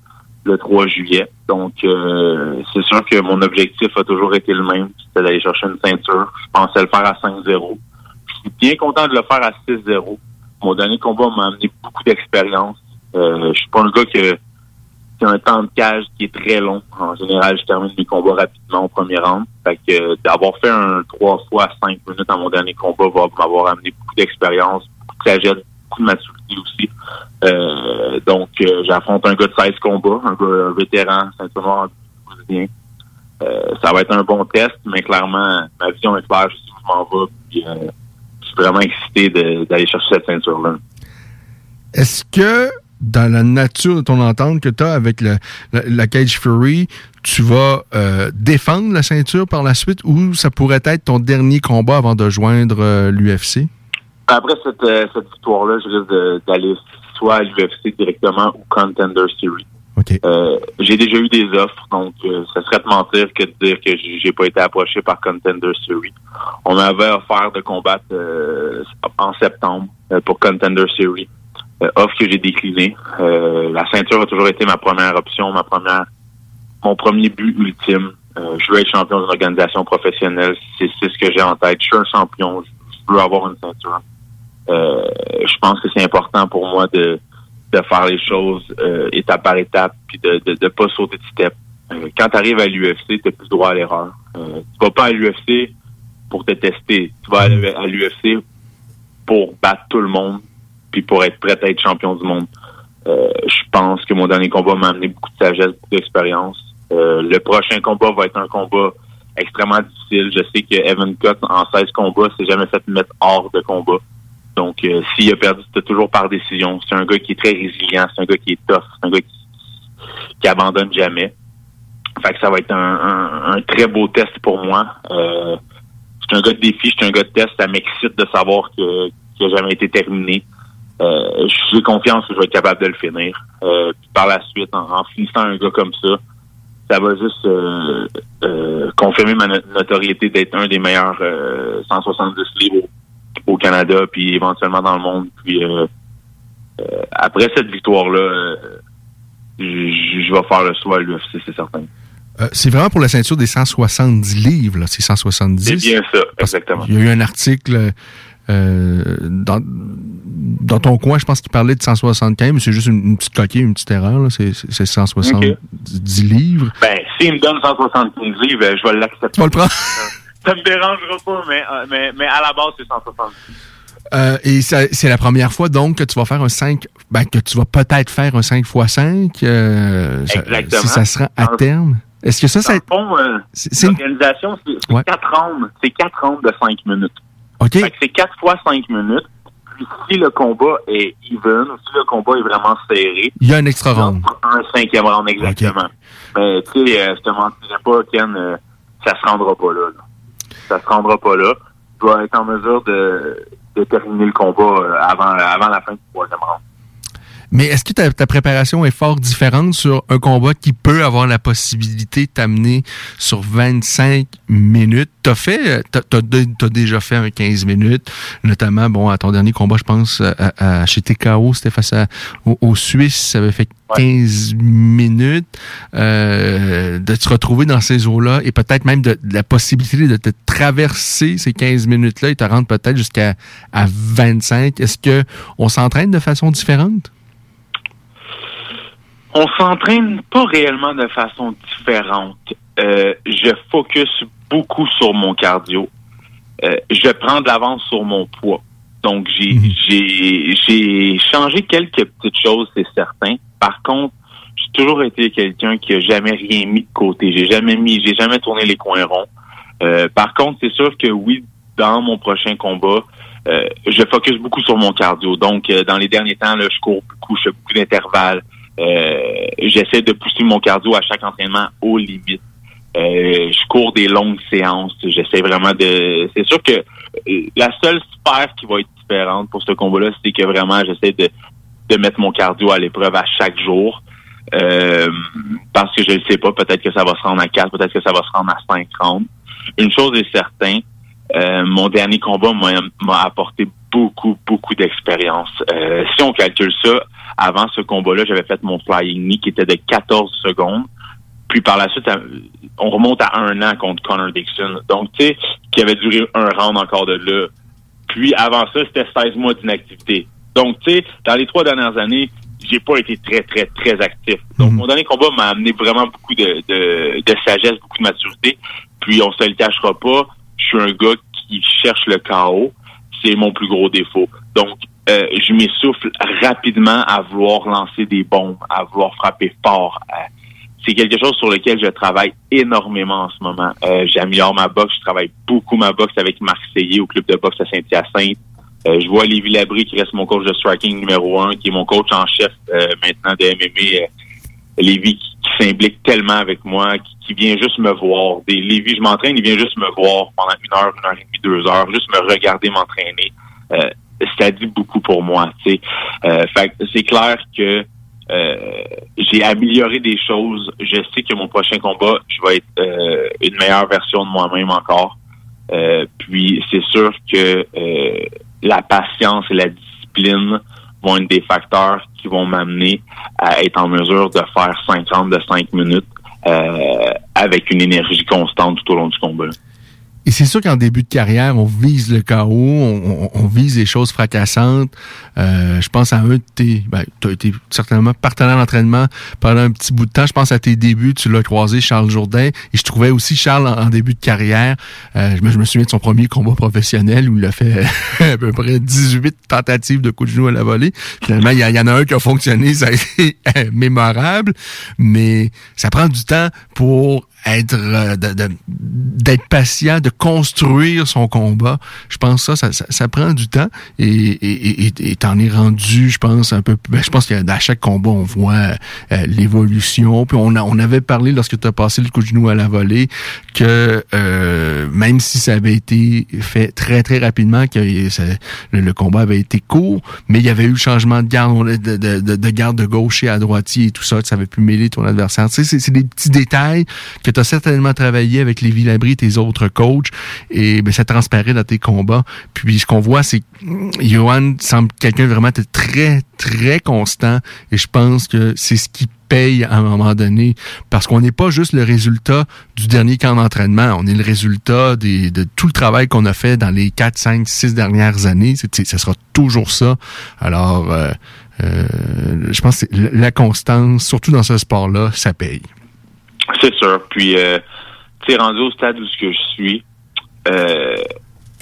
le 3 juillet. Donc, euh, c'est sûr que mon objectif a toujours été le même, c'était d'aller chercher une ceinture. Je pensais le faire à 5-0. Je suis bien content de le faire à 6-0. Mon dernier combat m'a amené beaucoup d'expérience. Euh, je suis pas un gars qui a un temps de cage qui est très long. En général, je termine mes combats rapidement au premier round. Fait que d'avoir fait un 3 fois 5 minutes dans mon dernier combat va m'avoir amené beaucoup d'expérience, beaucoup de tragédie, beaucoup de maturité aussi. Euh, donc, euh, j'affronte un gars de 16 combats, un gars vétéran, simplement brésilien. Euh, ça va être un bon test, mais clairement, ma vision est claire, je sais où je m'en vais. Puis, euh, je suis vraiment excité d'aller chercher cette ceinture-là. Est-ce que dans la nature de ton entente que tu as avec le, la, la Cage Fury, tu vas euh, défendre la ceinture par la suite ou ça pourrait être ton dernier combat avant de joindre euh, l'UFC? Après cette, euh, cette victoire-là, je risque d'aller soit à l'UFC directement ou Contender Series. Euh, j'ai déjà eu des offres, donc ça serait de mentir que de dire que j'ai pas été approché par Contender Series. On m'avait offert de combattre en septembre pour Contender Series. Euh, offre que j'ai déclinée. Euh, la ceinture a toujours été ma première option, ma première, mon premier but ultime. Euh, je veux être champion d'une organisation professionnelle. C'est ce que j'ai en tête. Je suis un champion. Je veux avoir une ceinture. Je pense que c'est important pour moi de, de faire les choses euh, étape par étape, puis de de, de pas sauter de step. Quand tu arrives à l'UFC, tu plus droit à l'erreur. Euh, tu vas pas à l'UFC pour te tester. Tu vas à l'UFC pour battre tout le monde, puis pour être prêt à être champion du monde. Euh, je pense que mon dernier combat m'a amené beaucoup de sagesse, beaucoup d'expérience. Euh, le prochain combat va être un combat extrêmement difficile. Je sais que Evan Cott, en 16 combats, s'est jamais fait mettre hors de combat. Donc, euh, s'il a perdu, c'était toujours par décision. C'est un gars qui est très résilient, c'est un gars qui est tough, c'est un gars qui, qui abandonne jamais. Fait que ça va être un, un- un très beau test pour moi. Euh, c'est un gars de défi, c'est un gars de test. Ça m'excite de savoir que qu'il n'a jamais été terminé. Euh, j'ai confiance que je vais être capable de le finir. Euh, puis par la suite, en, en finissant un gars comme ça, ça va juste euh, euh, confirmer ma no- notoriété d'être un des meilleurs euh, 170 livres au, au Canada, puis éventuellement dans le monde. Puis après cette victoire-là, je vais faire le choix à l'UFC, c'est certain. Euh, c'est vraiment pour la ceinture des 170 livres, là. C'est 170. C'est bien ça, exactement. Il y a eu un article dans, dans ton coin, je pense qu'il parlait de 175, mais c'est juste une, une petite coquille, une petite erreur. C'est c'est 170 livres. Ben, s'il me donne 175 livres, euh, je vais l'accepter. Tu vas le prendre? Ça me dérangera pas, mais, euh, mais, mais à la base, c'est 170. Euh, et c'est la première fois donc que tu vas faire un 5, ben, que tu vas peut-être faire un 5 x 5, euh, ça- Exactement. si ça sera à Dans le- terme. Est-ce que ça, ça... Euh, c'est une- l'organisation, c'est Ouais. quatre rounds. C'est quatre rounds de 5 minutes. OK. Fait que c'est 4 fois 5 minutes. Puis si le combat est even, si le combat est vraiment serré, Il y a un extra round. un cinquième round exactement. Mais tu sais, euh, je te mentirais pas, Ken, euh, ça se rendra pas là, là. Ça se rendra pas là. Je dois être en mesure de, de terminer le combat euh, avant, avant la fin du troisième round. Mais est-ce que ta, ta préparation est fort différente sur un combat qui peut avoir la possibilité de t'amener sur 25 minutes? T'as fait, euh, t'as, t'as déjà fait un 15 minutes, notamment, bon, à ton dernier combat, je pense, à, à- chez TKO, c'était face à, au, au Suisse, ça avait fait 15 minutes, euh, de te retrouver dans ces eaux-là et peut-être même de, de la possibilité de te traverser ces 15 minutes-là et te rendre peut-être jusqu'à à 25. Est-ce que on s'entraîne de façon différente? On s'entraîne pas réellement de façon différente. Euh, je focus beaucoup sur mon cardio. Euh, je prends de l'avance sur mon poids. Donc j'ai j'ai j'ai changé quelques petites choses, c'est certain. Par contre, j'ai toujours été quelqu'un qui a jamais rien mis de côté. J'ai jamais mis, j'ai jamais tourné les coins ronds. Euh, par contre, c'est sûr que oui, dans mon prochain combat, euh, je focus beaucoup sur mon cardio. Donc, euh, dans les derniers temps, là, je cours beaucoup, je fais beaucoup d'intervalles. Euh, J'essaie de pousser mon cardio à chaque entraînement aux limites. Euh, je cours des longues séances. J'essaie vraiment de. C'est sûr que euh, la seule sphère qui va être différente pour ce combat-là, c'est que vraiment j'essaie de, de mettre mon cardio à l'épreuve à chaque jour. Parce que je ne sais pas, peut-être que ça va se rendre à 4, peut-être que ça va se rendre à 5 rounds. Une chose est certaine, mon dernier combat m'a apporté beaucoup, beaucoup d'expérience. Euh, si on calcule ça, avant ce combat-là, j'avais fait mon flying knee qui était de 14 secondes. Puis par la suite, on remonte à un an contre Connor Dixon. Donc, tu sais, qui avait duré un round encore de là. Puis avant ça, c'était 16 mois d'inactivité. Donc, tu sais, dans les trois dernières années, j'ai pas été très, très, très actif. Donc, mon dernier combat m'a amené vraiment beaucoup de, de, de sagesse, beaucoup de maturité. Puis, on se le cachera pas, je suis un gars qui cherche le chaos. C'est mon plus gros défaut. Donc, euh, je m'essouffle rapidement à vouloir lancer des bombes, à vouloir frapper fort. à- c'est quelque chose sur lequel je travaille énormément en ce moment. Euh, J'améliore ma boxe, je travaille beaucoup ma boxe avec Seyé au club de boxe à Saint-Hyacinthe. je vois Lévi Labrie qui reste mon coach de striking numéro un, qui est mon coach en chef maintenant de MMA. Lévi qui, s'implique tellement avec moi, qui, vient juste me voir. Des Lévi, je m'entraîne, il vient juste me voir pendant une heure, une heure et demie, deux heures, juste me regarder m'entraîner. ça dit beaucoup pour moi. Sais, fait c'est clair que euh, j'ai amélioré des choses. Je sais que mon prochain combat, je vais être euh, une meilleure version de moi-même encore. Euh, puis c'est sûr que la patience et la discipline vont être des facteurs qui vont m'amener à être en mesure de faire 50 de 5 minutes avec une énergie constante tout au long du combat. Et c'est sûr qu'en début de carrière, on vise le chaos, on, vise des choses fracassantes. Euh, je pense à un de tes... Ben, tu as été certainement partenaire d'entraînement pendant un petit bout de temps. Je pense à tes débuts, tu l'as croisé, Charles Jourdain. Et je trouvais aussi Charles en, début de carrière. Euh, je, me, souviens de son premier combat professionnel où il a fait à peu près 18 tentatives de coups de genou à la volée. Finalement, il y, en a un qui a fonctionné, ça a été mémorable. Mais ça prend du temps pour être euh, d'être patient, de construire son combat. Je pense ça, ça, ça, prend du temps et et t'en es rendu, je pense un peu. Ben, je pense qu'à chaque combat on voit euh, l'évolution. Puis on a, on avait parlé lorsque tu as passé le coup de genou à la volée que euh, même si ça avait été fait très très rapidement, que le, combat avait été court, mais il y avait eu le changement de garde de, de, de, garde de gaucher à droitier et tout ça, que ça avait pu mêler ton adversaire. Tu sais, c'est des petits détails que tu as certainement travaillé avec les Villabri, tes autres coachs, et ben, ça transparaît dans tes combats. Puis ce qu'on voit, c'est que Johan semble quelqu'un vraiment très, très constant, et je pense que c'est ce qui paye à un moment donné, parce qu'on n'est pas juste le résultat du dernier camp d'entraînement, on est le résultat des, de tout le travail qu'on a fait dans les 4, 5, 6 dernières années. Ce sera toujours ça. Alors, euh, euh, je pense que la constance, surtout dans ce sport-là, ça paye. C'est sûr. Puis, euh, tu sais, rendu au stade où ce que je suis, euh,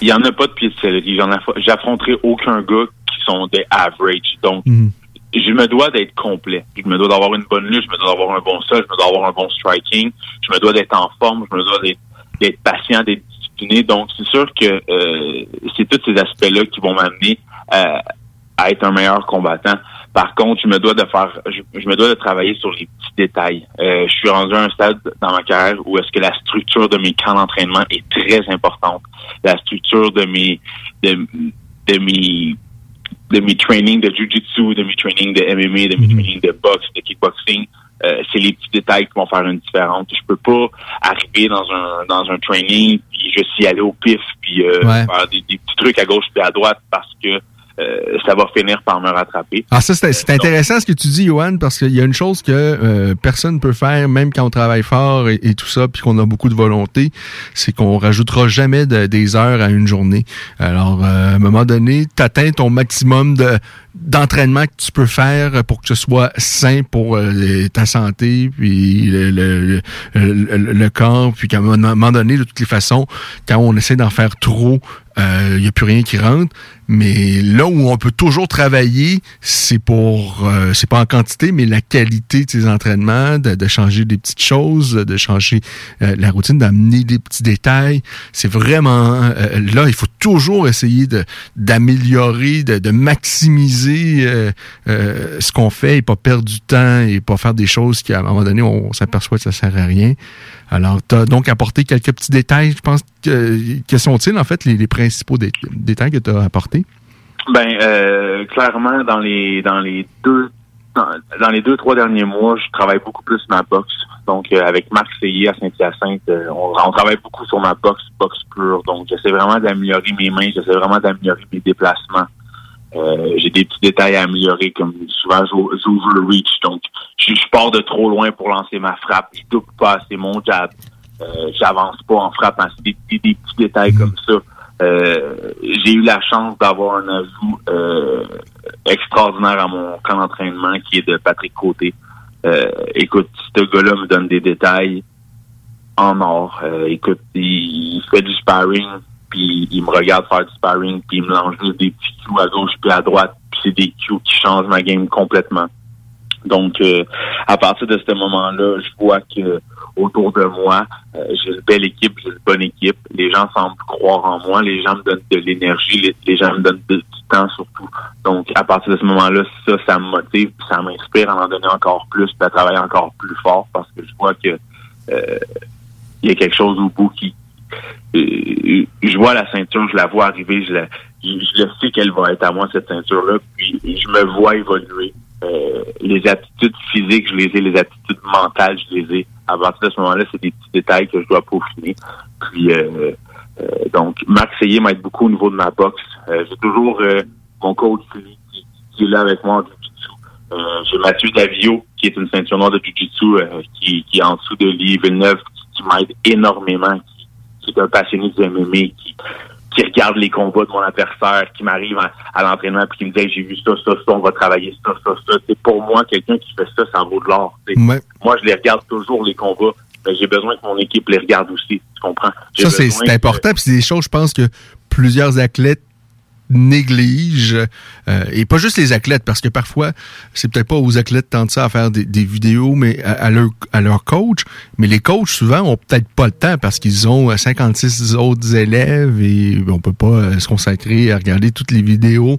il n'y en a pas de pied de céleri. J'affronterai aucun gars qui sont des average. Donc, mhm. je me dois d'être complet. Je me dois d'avoir une bonne lutte, je me dois d'avoir un bon sol, je me dois d'avoir un bon striking, je me dois d'être en forme, je me dois d'être patient, d'être discipliné. Donc, c'est sûr que euh, c'est tous ces aspects-là qui vont m'amener à être un meilleur combattant. Par contre, je me dois de faire, je, me dois de travailler sur les petits détails. Euh, je suis rendu à un stade dans ma carrière où est-ce que la structure de mes camps d'entraînement est très importante. La structure de mes, de, de mes, de mes trainings de jiu-jitsu, de mes trainings de MMA, de mes mhm. trainings de boxe, de kickboxing. Euh, c'est les petits détails qui vont faire une différence. Je peux pas arriver dans un dans un training puis je suis allé au pif puis euh, faire des, des, petits trucs à gauche puis à droite parce que euh, ça va finir par me rattraper. Ah, ça, c'est intéressant ce que tu dis, Johan, parce qu'il y a une chose que euh, personne ne peut faire, même quand on travaille fort et, tout ça, puis qu'on a beaucoup de volonté, c'est qu'on rajoutera jamais des heures à une journée. Alors, euh, à un moment donné, tu atteins ton maximum de d'entraînement que tu peux faire pour que ce soit sain pour ta santé, puis le, le, le, corps, puis qu'à un moment donné, de toutes les façons, quand on essaie d'en faire trop, il n'y a plus rien qui rentre. Mais là où on peut toujours travailler, c'est pour, euh, c'est pas en quantité, mais la qualité de ses entraînements, de, changer des petites choses, de changer euh, la routine, d'amener des petits détails. C'est vraiment euh, là, il faut toujours essayer de d'améliorer, de, de, maximiser ce qu'on fait et pas perdre du temps et pas faire des choses qui à un moment donné on, s'aperçoit que ça sert à rien. Alors, tu as donc apporté quelques petits détails. Je pense que, que sont-ils, en fait, les, les principaux détails que tu as apportés? Ben, euh, clairement, dans les dans les deux dans, les deux trois derniers mois, je travaille beaucoup plus ma boxe. Donc, euh, avec Marc Seyé à Saint-Hyacinthe, euh, on, on, travaille beaucoup sur ma boxe, boxe pure. Donc, j'essaie vraiment d'améliorer mes mains, j'essaie vraiment d'améliorer mes déplacements. Euh, j'ai des petits détails à améliorer, comme souvent j'ouvre le reach. Donc, je, je, pars de trop loin pour lancer ma frappe. Je double pas assez mon jab. Euh, J'avance pas en frappant. C'est des, des, petits détails comme ça. Euh, j'ai eu la chance d'avoir un ajout euh, extraordinaire à mon camp d'entraînement qui est de Patrick Côté. Euh, écoute, ce gars-là me donne des détails en or. écoute, il, fait du sparring, puis il me regarde faire du sparring, puis il me lance des petits coups à gauche puis à droite, puis c'est des coups qui changent ma game complètement. Donc, à partir de ce moment-là, je vois que autour de moi. Euh, j'ai une belle équipe, j'ai une bonne équipe. Les gens semblent croire en moi. Les gens me donnent de l'énergie. Les, gens me donnent du temps surtout. Donc, à partir de ce moment-là, ça, ça me motive, ça m'inspire à en donner encore plus, à travailler encore plus fort parce que je vois que euh, il y a quelque chose au bout qui... Euh, je vois la ceinture, je la vois arriver, je, la, je, sais qu'elle va être à moi, cette ceinture-là, puis je me vois évoluer. Euh, les attitudes physiques, je les ai, les attitudes mentales, je les ai. À partir de ce moment-là, c'est des petits détails que je dois peaufiner. Puis euh, euh, donc, Marc Seyé m'aide beaucoup au niveau de ma boxe. J'ai toujours mon coach qui, qui, est là avec moi en jiu-jitsu. J'ai Mathieu Davio, qui est une ceinture noire de jiu-jitsu, qui, qui est en dessous de Lee Villeneuve, qui, qui m'aide énormément, qui, qui est un passionné du MMA, qui qui regarde les combats de mon adversaire, qui m'arrive à, l'entraînement puis qui me dit j'ai vu ça, ça, ça, on va travailler ça, ça, ça. C'est pour moi, quelqu'un qui fait ça, ça vaut de l'or. Moi, je les regarde toujours, les combats. J'ai besoin que mon équipe les regarde aussi. Tu comprends? Ça, c'est important. Puis c'est des choses, je pense, que plusieurs athlètes négligent, euh, et pas juste les athlètes, parce que parfois, c'est peut-être pas aux athlètes tant de ça à faire des, vidéos, mais à, leur, à leur coach. Mais les coachs, souvent, ont peut-être pas le temps parce qu'ils ont 56 euh, autres élèves et on peut pas euh, se consacrer à regarder toutes les vidéos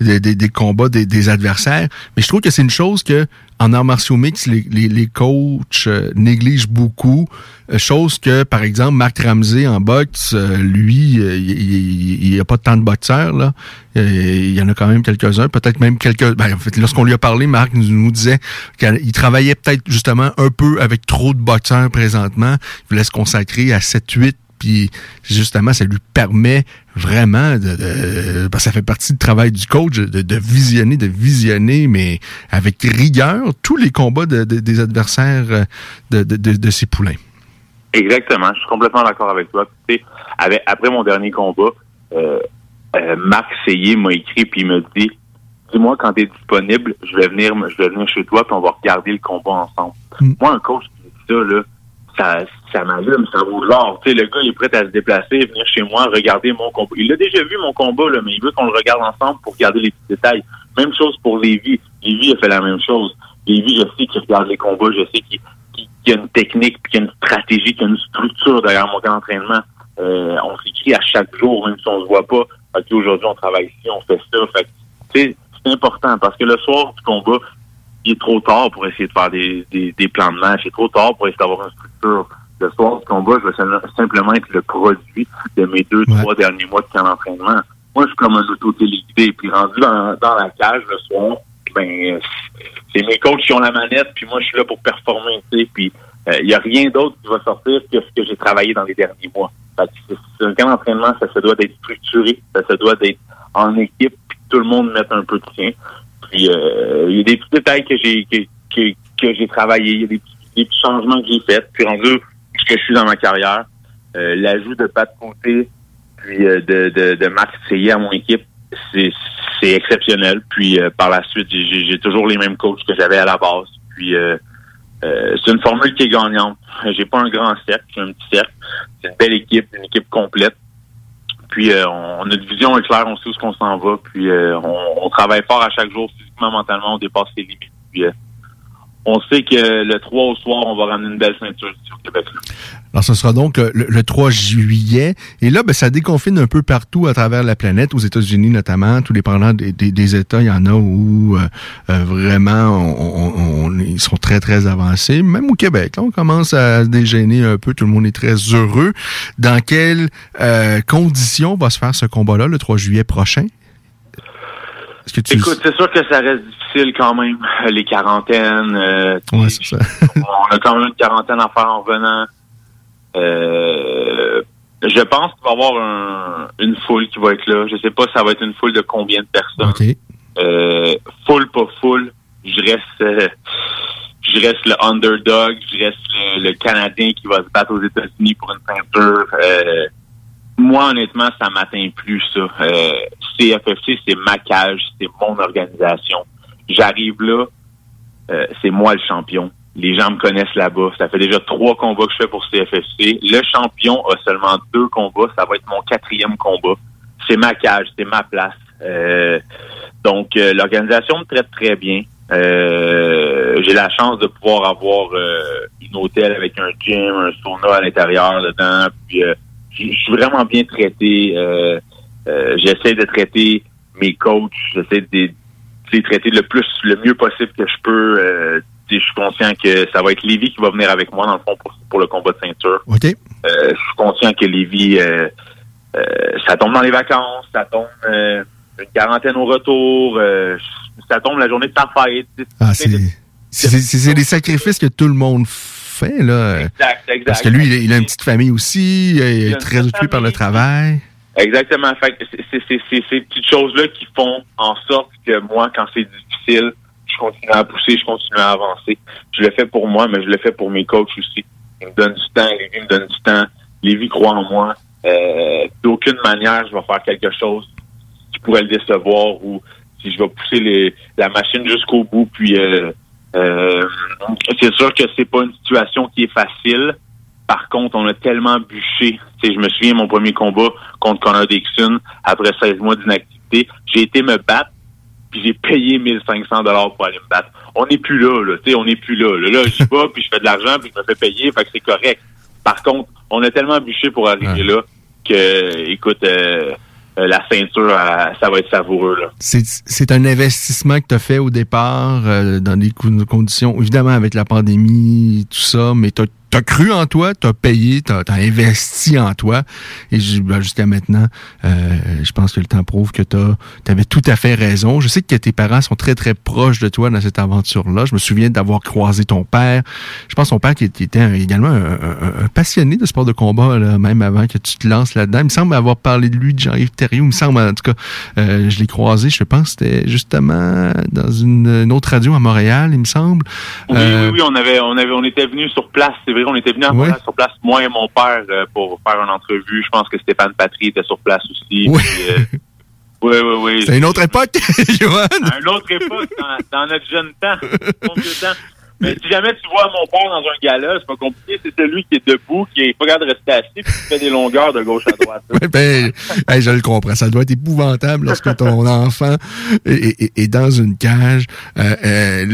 des, des, combats des, adversaires. Mais je trouve que c'est une chose que en arts martiaux mix, les, les, les coachs euh, négligent beaucoup. Euh, chose que, par exemple, Marc Ramsey en boxe, euh, lui, il n'y a pas tant de boxeurs. Là. Il y en a quand même quelques-uns, peut-être même quelques... Ben, en fait, lorsqu'on lui a parlé, Marc nous, disait qu'il travaillait peut-être justement un peu avec trop de boxeurs présentement. Il voulait se consacrer à 7-8 puis justement, ça lui permet vraiment de, ça fait partie du travail du coach de, visionner, de visionner, mais avec rigueur, tous les combats des adversaires euh, de, ses poulains. Exactement, je suis complètement d'accord avec toi. après mon dernier combat, euh, euh, Marc Seyé m'a écrit puis il me dit Dis-moi quand tu es disponible, je vais venir je vais venir chez toi puis on va regarder le combat ensemble. Mm. Moi, un coach qui dit ça, là, ça, ça m'allume, ça vaut l'or. Tu sais, le gars, il est prêt à se déplacer, venir chez moi, regarder mon combat. Il a déjà vu mon combat, là, mais il veut qu'on le regarde ensemble pour regarder les petits détails. Même chose pour Lévi. Lévi a fait la même chose. Lévi, je sais qu'il regarde les combats, je sais qu'il y a une technique, qu'il y a une stratégie, qu'il y a une structure derrière mon entraînement. Euh, on s'écrit à chaque jour, même si on se voit pas. OK, aujourd'hui, on travaille ici, on fait ça. Fait c'est important parce que le soir du combat, il est trop tard pour essayer de faire des, des, plans de match. Il est trop tard pour essayer d'avoir une structure. Le soir du combat, je vais simplement être le produit de mes deux, trois derniers mois de camp d'entraînement. Moi, je suis comme un auto-téléguidé. Puis rendu dans, dans la cage le soir, ben c'est mes coachs qui ont la manette, puis moi, je suis là pour performer. Puis il euh, n'y a rien d'autre qui va sortir que ce que j'ai travaillé dans les derniers mois. C'est un camp d'entraînement, ça se doit d'être structuré, ça se doit d'être en équipe, puis tout le monde met un peu de sien. Puis euh, il y a des petits détails que j'ai que, que, que j'ai travaillé, il y a des petits, changements que j'ai faits. Puis rendu ce que je suis dans ma carrière, euh, l'ajout de Pat Côté, puis euh, de, de, de Max à mon équipe, c'est exceptionnel. Puis par la suite, j'ai toujours les mêmes coachs que j'avais à la base. Puis c'est une formule qui est gagnante. J'ai pas un grand cercle, j'ai un petit cercle. C'est une belle équipe, une équipe complète. Puis euh, on, notre vision est claire, on sait où ce qu'on s'en va. Puis euh, on, travaille fort à chaque jour, physiquement, mentalement, on dépasse les limites. Puis euh, on sait que le 3 au soir, on va ramener une belle ceinture sur Québec. Alors, ce sera donc le, 3 juillet. Et là, ben, ça déconfine un peu partout à travers la planète, aux États-Unis notamment. Tous les parents des, États, il y en a où euh, euh, vraiment on, ils sont très, très avancés. Même au Québec, là, on commence à déjeuner un peu. Tout le monde est très heureux. Dans quelles euh, conditions va se faire ce combat-là le 3 juillet prochain? Écoute, c'est sûr que ça reste difficile quand même, les quarantaines. Euh, ouais, c'est ça. on a quand même une quarantaine à faire en venant. Euh, je pense qu'il va y avoir une foule qui va être là. Je sais pas ça va être une foule de combien de personnes. Okay. Euh, full, pas full. Je reste, euh, je reste le underdog. Je reste le, Canadien qui va se battre aux États-Unis pour une peinture. Euh, moi, honnêtement, ça m'atteint plus, ça. Euh, CFFC, c'est ma cage, c'est mon organisation. J'arrive là, euh, c'est moi le champion. Les gens me connaissent là-bas. Ça fait déjà trois combats que je fais pour CFFC. Le champion a seulement deux combats. Ça va être mon quatrième combat. C'est ma cage, c'est ma place. Euh, donc, l'organisation me traite très bien. Euh, j'ai la chance de pouvoir avoir euh, une hôtel avec un gym, un sauna à l'intérieur dedans. Puis euh, je suis vraiment bien traité. Euh, euh, j'essaie de traiter mes coachs, j'essaie de, les traiter le plus, le mieux possible que je peux. Euh, je suis conscient que ça va être Lévi qui va venir avec moi dans le fond pour, pour le combat de ceinture. Je suis conscient que Lévi, ça tombe dans les vacances, ça tombe une quarantaine au retour, ça tombe la journée de ta fête. Ah, c'est des sacrifices que tout le monde fait, là. Exact, exact. Parce que lui, il a, une petite famille aussi, il est Il très occupé par le travail. Exactement. Fait c'est- ces petites choses-là qui font en sorte que moi, quand c'est difficile, je continue à pousser, je continue à avancer. Je le fais pour moi, mais je le fais pour mes coachs aussi. Ils me donnent du temps, Lévi me donne du temps. Lévi croit en moi. Euh, D'aucune manière, je vais faire quelque chose qui pourrait le décevoir ou si je vais pousser les, la machine jusqu'au bout. Puis euh, c'est sûr que c'est pas une situation qui est facile. Par contre, on a tellement bûché. Tu sais, je me souviens mon premier combat contre Connor Dixon après 16 mois d'inactivité. J'ai été me battre, puis j'ai payé 1500 dollars pour aller me battre. On n'est plus là, là. Tu sais, on n'est plus là. Là, là j'y vais, puis je fais de l'argent, puis je me fais payer, fait que c'est correct. Par contre, on a tellement bûché pour arriver là que, écoute, euh, euh, la ceinture, euh, ça va être savoureux, là. C'est c'est un investissement que tu as fait au départ euh, dans des co- conditions, évidemment avec la pandémie, tout ça, mais tu as, cru en toi, tu as payé, tu as, investi en toi. Et ben, jusqu'à maintenant, euh, je pense que le temps prouve que tu avais tout à fait raison. Je sais que tes parents sont très, très proches de toi dans cette aventure-là. Je me souviens d'avoir croisé ton père. Je pense ton père qui était également un, un- un passionné de sport de combat, là, même avant que tu te lances là-dedans. Il me semble avoir parlé de lui, de Jean-Yves Thériault. Il me semble, en tout cas, euh, je l'ai croisé, je pense, que c'était justement dans une, une autre radio à Montréal, il me semble. Oui, Euh, oui, oui, on avait, on avait, on était venus sur place. C'est on était venus à. Montréal sur place, moi et mon père, euh, pour faire une entrevue. Je pense que Stéphane Patry était sur place aussi. Oui. puis, oui, oui, oui. C'est une autre époque, Johan. Une autre époque, dans, dans notre jeune temps, mon vieux temps. Mais si jamais tu vois mon père dans un gala, c'est pas compliqué, c'est celui qui est debout, qui est pas capable de rester assis, puis qui fait des longueurs de gauche à droite. Ben, hey, je le comprends. Ça doit être épouvantable lorsque ton enfant est, est- est dans une cage. Euh, euh,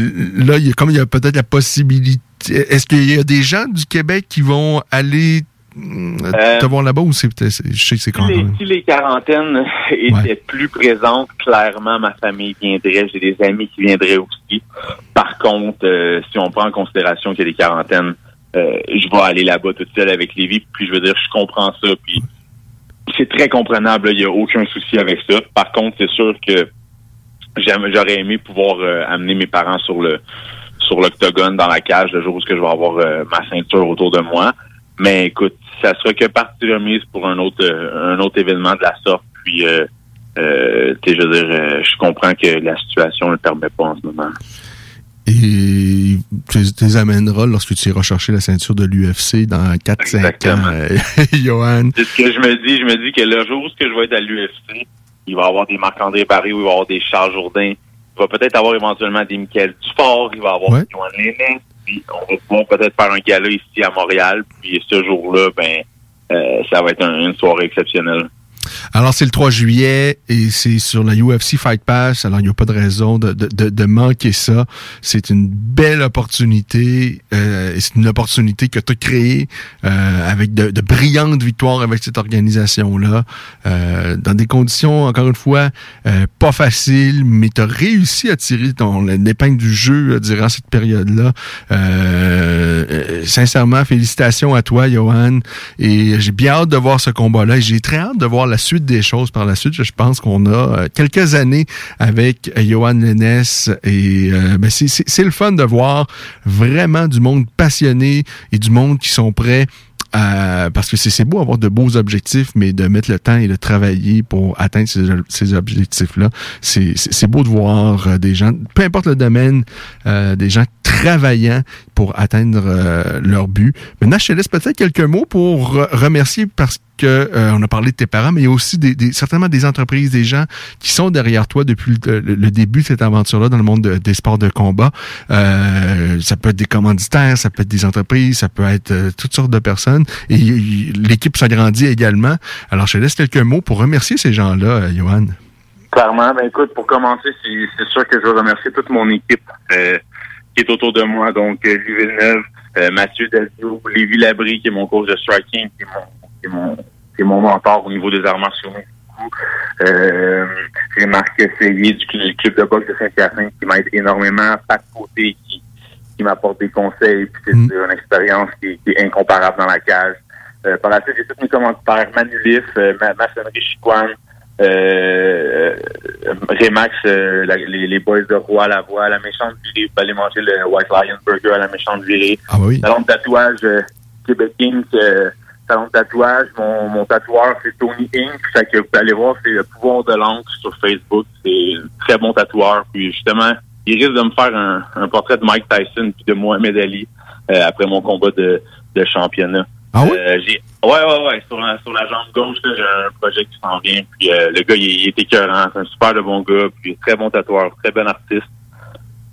là, il y a, comme il y a peut-être la possibilité. Est-ce qu'il y a des gens du Québec qui vont aller Euh, te voir là-bas ou c'est quand Si les, même. si les quarantaines étaient plus présentes, clairement, ma famille viendrait. J'ai des amis qui viendraient aussi. Par contre, euh, si on prend en considération qu'il y a des quarantaines, euh, je vais aller là-bas toute seule avec Lévi. Puis je veux dire, je comprends ça. Puis c'est très comprenable. Il n'y a aucun souci avec ça. Par contre, c'est sûr que j'aurais aimé pouvoir euh, amener mes parents sur le sur l'octogone dans la cage le jour où je vais avoir euh, ma ceinture autour de moi. Mais écoute, ça sera que partie remise pour un autre euh, un autre événement de la sorte. Puis euh, euh, tu sais, je veux dire, euh, je comprends que la situation ne le permet pas en ce moment. Et tu tu les amèneras lorsque tu iras chercher la ceinture de l'UFC dans 4-5 ans, euh, Johan. C'est ce que je me dis. Je me dis que le jour où je vais être à l'UFC, il va y avoir des Marc-André Barry, il va y avoir des Charles Jourdain, il va peut-être avoir éventuellement des Michael Dufort, il va y avoir Ouais. des Johan Lennon, puis on va pouvoir peut-être faire un gala ici à Montréal, puis ce jour-là, ben euh, ça va être un- une soirée exceptionnelle. Alors, c'est le 3 juillet et c'est sur la UFC Fight Pass. Alors, il n'y a pas de raison de, de, de, manquer ça. C'est une belle opportunité. Euh, c'est une opportunité que tu as créée euh, avec de, brillantes victoires avec cette organisation-là. Euh, dans des conditions, encore une fois, euh, pas faciles, mais tu as réussi à tirer ton l'épingle du jeu durant cette période-là. Sincèrement, félicitations à toi, Johan. Et j'ai bien hâte de voir ce combat-là. J'ai très hâte de voir la suite des choses par la suite. Je pense qu'on a euh, quelques années avec euh, Johan Lennes et euh, ben, c'est- le fun de voir vraiment du monde passionné et du monde qui sont prêts parce que c'est beau avoir de beaux objectifs, mais de mettre le temps et de travailler pour atteindre ces, objectifs-là, c'est beau de voir des gens, peu importe le domaine, des gens travaillant pour atteindre euh, leur but. Maintenant, je te laisse peut-être quelques mots pour re- remercier parce que euh, on a parlé de tes parents, mais aussi des, des- certainement des entreprises, des gens qui sont derrière toi depuis le, début de cette aventure-là dans le monde de- des sports de combat. Euh, ça peut être des commanditaires, ça peut être des entreprises, ça peut être toutes sortes de personnes. Et l'équipe s'agrandit également. Alors, je te laisse quelques mots pour remercier ces gens-là, Johan. Clairement, ben écoute, pour commencer, c'est sûr que je veux remercier toute mon équipe qui est autour de moi. Donc, euh, Louis Villeneuve, euh, Mathieu Delvaux, Lévi Labrie, qui est mon coach de striking, qui est mon, qui est mon, qui est mon mentor au niveau des arts martiaux. Euh, j'ai Marc Essayé du, du, club de boxe de Saint-Hyacinthe qui m'aide énormément. Pat Côté qui, qui m'apporte des conseils. Puis c'est Mm. une expérience qui, qui est incomparable dans la cage. Euh, par la suite, j'ai tous mes commanditaires. Manulif, euh, Ma- Maçonnerie Chiquan, euh, Remax, euh, la- les, les boys de Roi à la voix, la méchante virée. Vous allez manger le White Lion Burger à la méchante virée. Ah oui. Salon de tatouage, euh, Québec Inc. euh, salon de tatouage. Mon, mon tatoueur, c'est Tony Inc. Fait que vous allez voir, c'est le pouvoir de l'encre sur Facebook. C'est un très bon tatoueur. Puis justement, il risque de me faire un, un portrait de Mike Tyson puis de Mohamed Ali euh, après mon combat de, de championnat. Ah oui? Euh, j'ai, ouais, ouais, ouais. Sur la, sur la jambe gauche, là, j'ai un projet qui s'en vient. Puis euh, le gars, il, il est écœurant. C'est un super de bon gars. Puis très bon tatoueur, très bon artiste.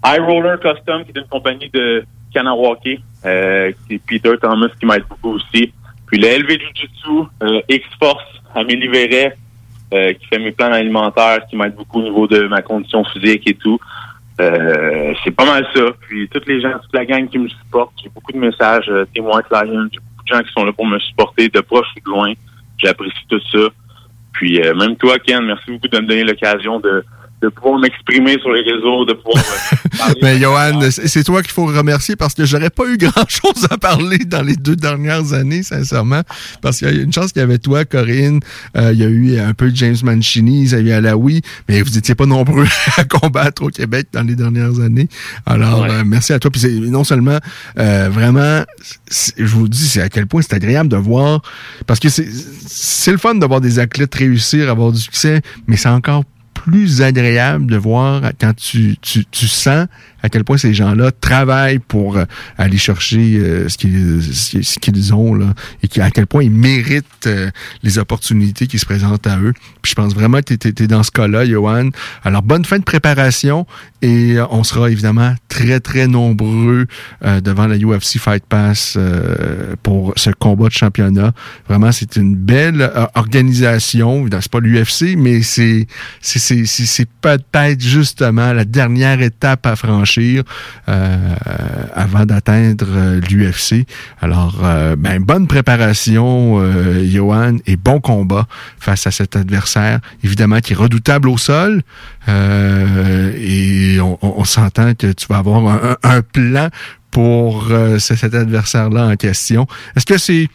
High Roller Custom, qui est une compagnie de Kanawake. Euh, c'est Peter Thomas qui m'aide beaucoup aussi. Puis le LV Jiu-Jitsu, euh, X-Force, Amélie Verret, euh, qui fait mes plans alimentaires, qui m'aide beaucoup au niveau de ma condition physique et tout. Euh, c'est pas mal ça. Puis toutes les gens, toute la gang qui me supporte, j'ai beaucoup de messages, euh, témoins Lion, j'ai beaucoup de gens qui sont là pour me supporter, de proche ou de loin. J'apprécie tout ça. Puis euh, même toi, Ken, merci beaucoup de me donner l'occasion de, de pouvoir m'exprimer sur les réseaux, de pouvoir euh. Mais Johan, c'est toi qu'il faut remercier parce que j'aurais pas eu grand chose à parler dans les deux dernières années, sincèrement. Parce qu'il y a une chance qu'il y avait toi, Corinne, euh, il y a eu un peu de James Mancini, Xavier Alaoui, mais vous étiez pas nombreux à combattre au Québec dans les dernières années. Alors, euh, merci à toi. Puis c'est non seulement euh, vraiment, je vous dis, c'est à quel point c'est agréable de voir, parce que c'est c'est le fun de voir des athlètes réussir, avoir du succès, mais c'est encore plus agréable de voir quand tu, tu, tu sens à quel point ces gens-là travaillent pour euh, aller chercher euh, ce qu'ils ce qu'ils ont là et à quel point ils méritent euh, les opportunités qui se présentent à eux. Puis je pense vraiment que tu es, dans ce cas-là, Johan. Alors bonne fin de préparation et euh, on sera évidemment très très nombreux euh, devant la UFC Fight Pass euh, pour ce combat de championnat. Vraiment, c'est une belle organisation. C'est pas l'UFC, mais c'est c'est- c'est peut-être justement la dernière étape à franchir euh, avant d'atteindre euh, l'UFC. Alors, euh, ben, bonne préparation, Johan, et bon combat face à cet adversaire, évidemment, qui est redoutable au sol. Et on, s'entend que tu vas avoir un, plan pour ce- cet adversaire-là en question. Est-ce que c'est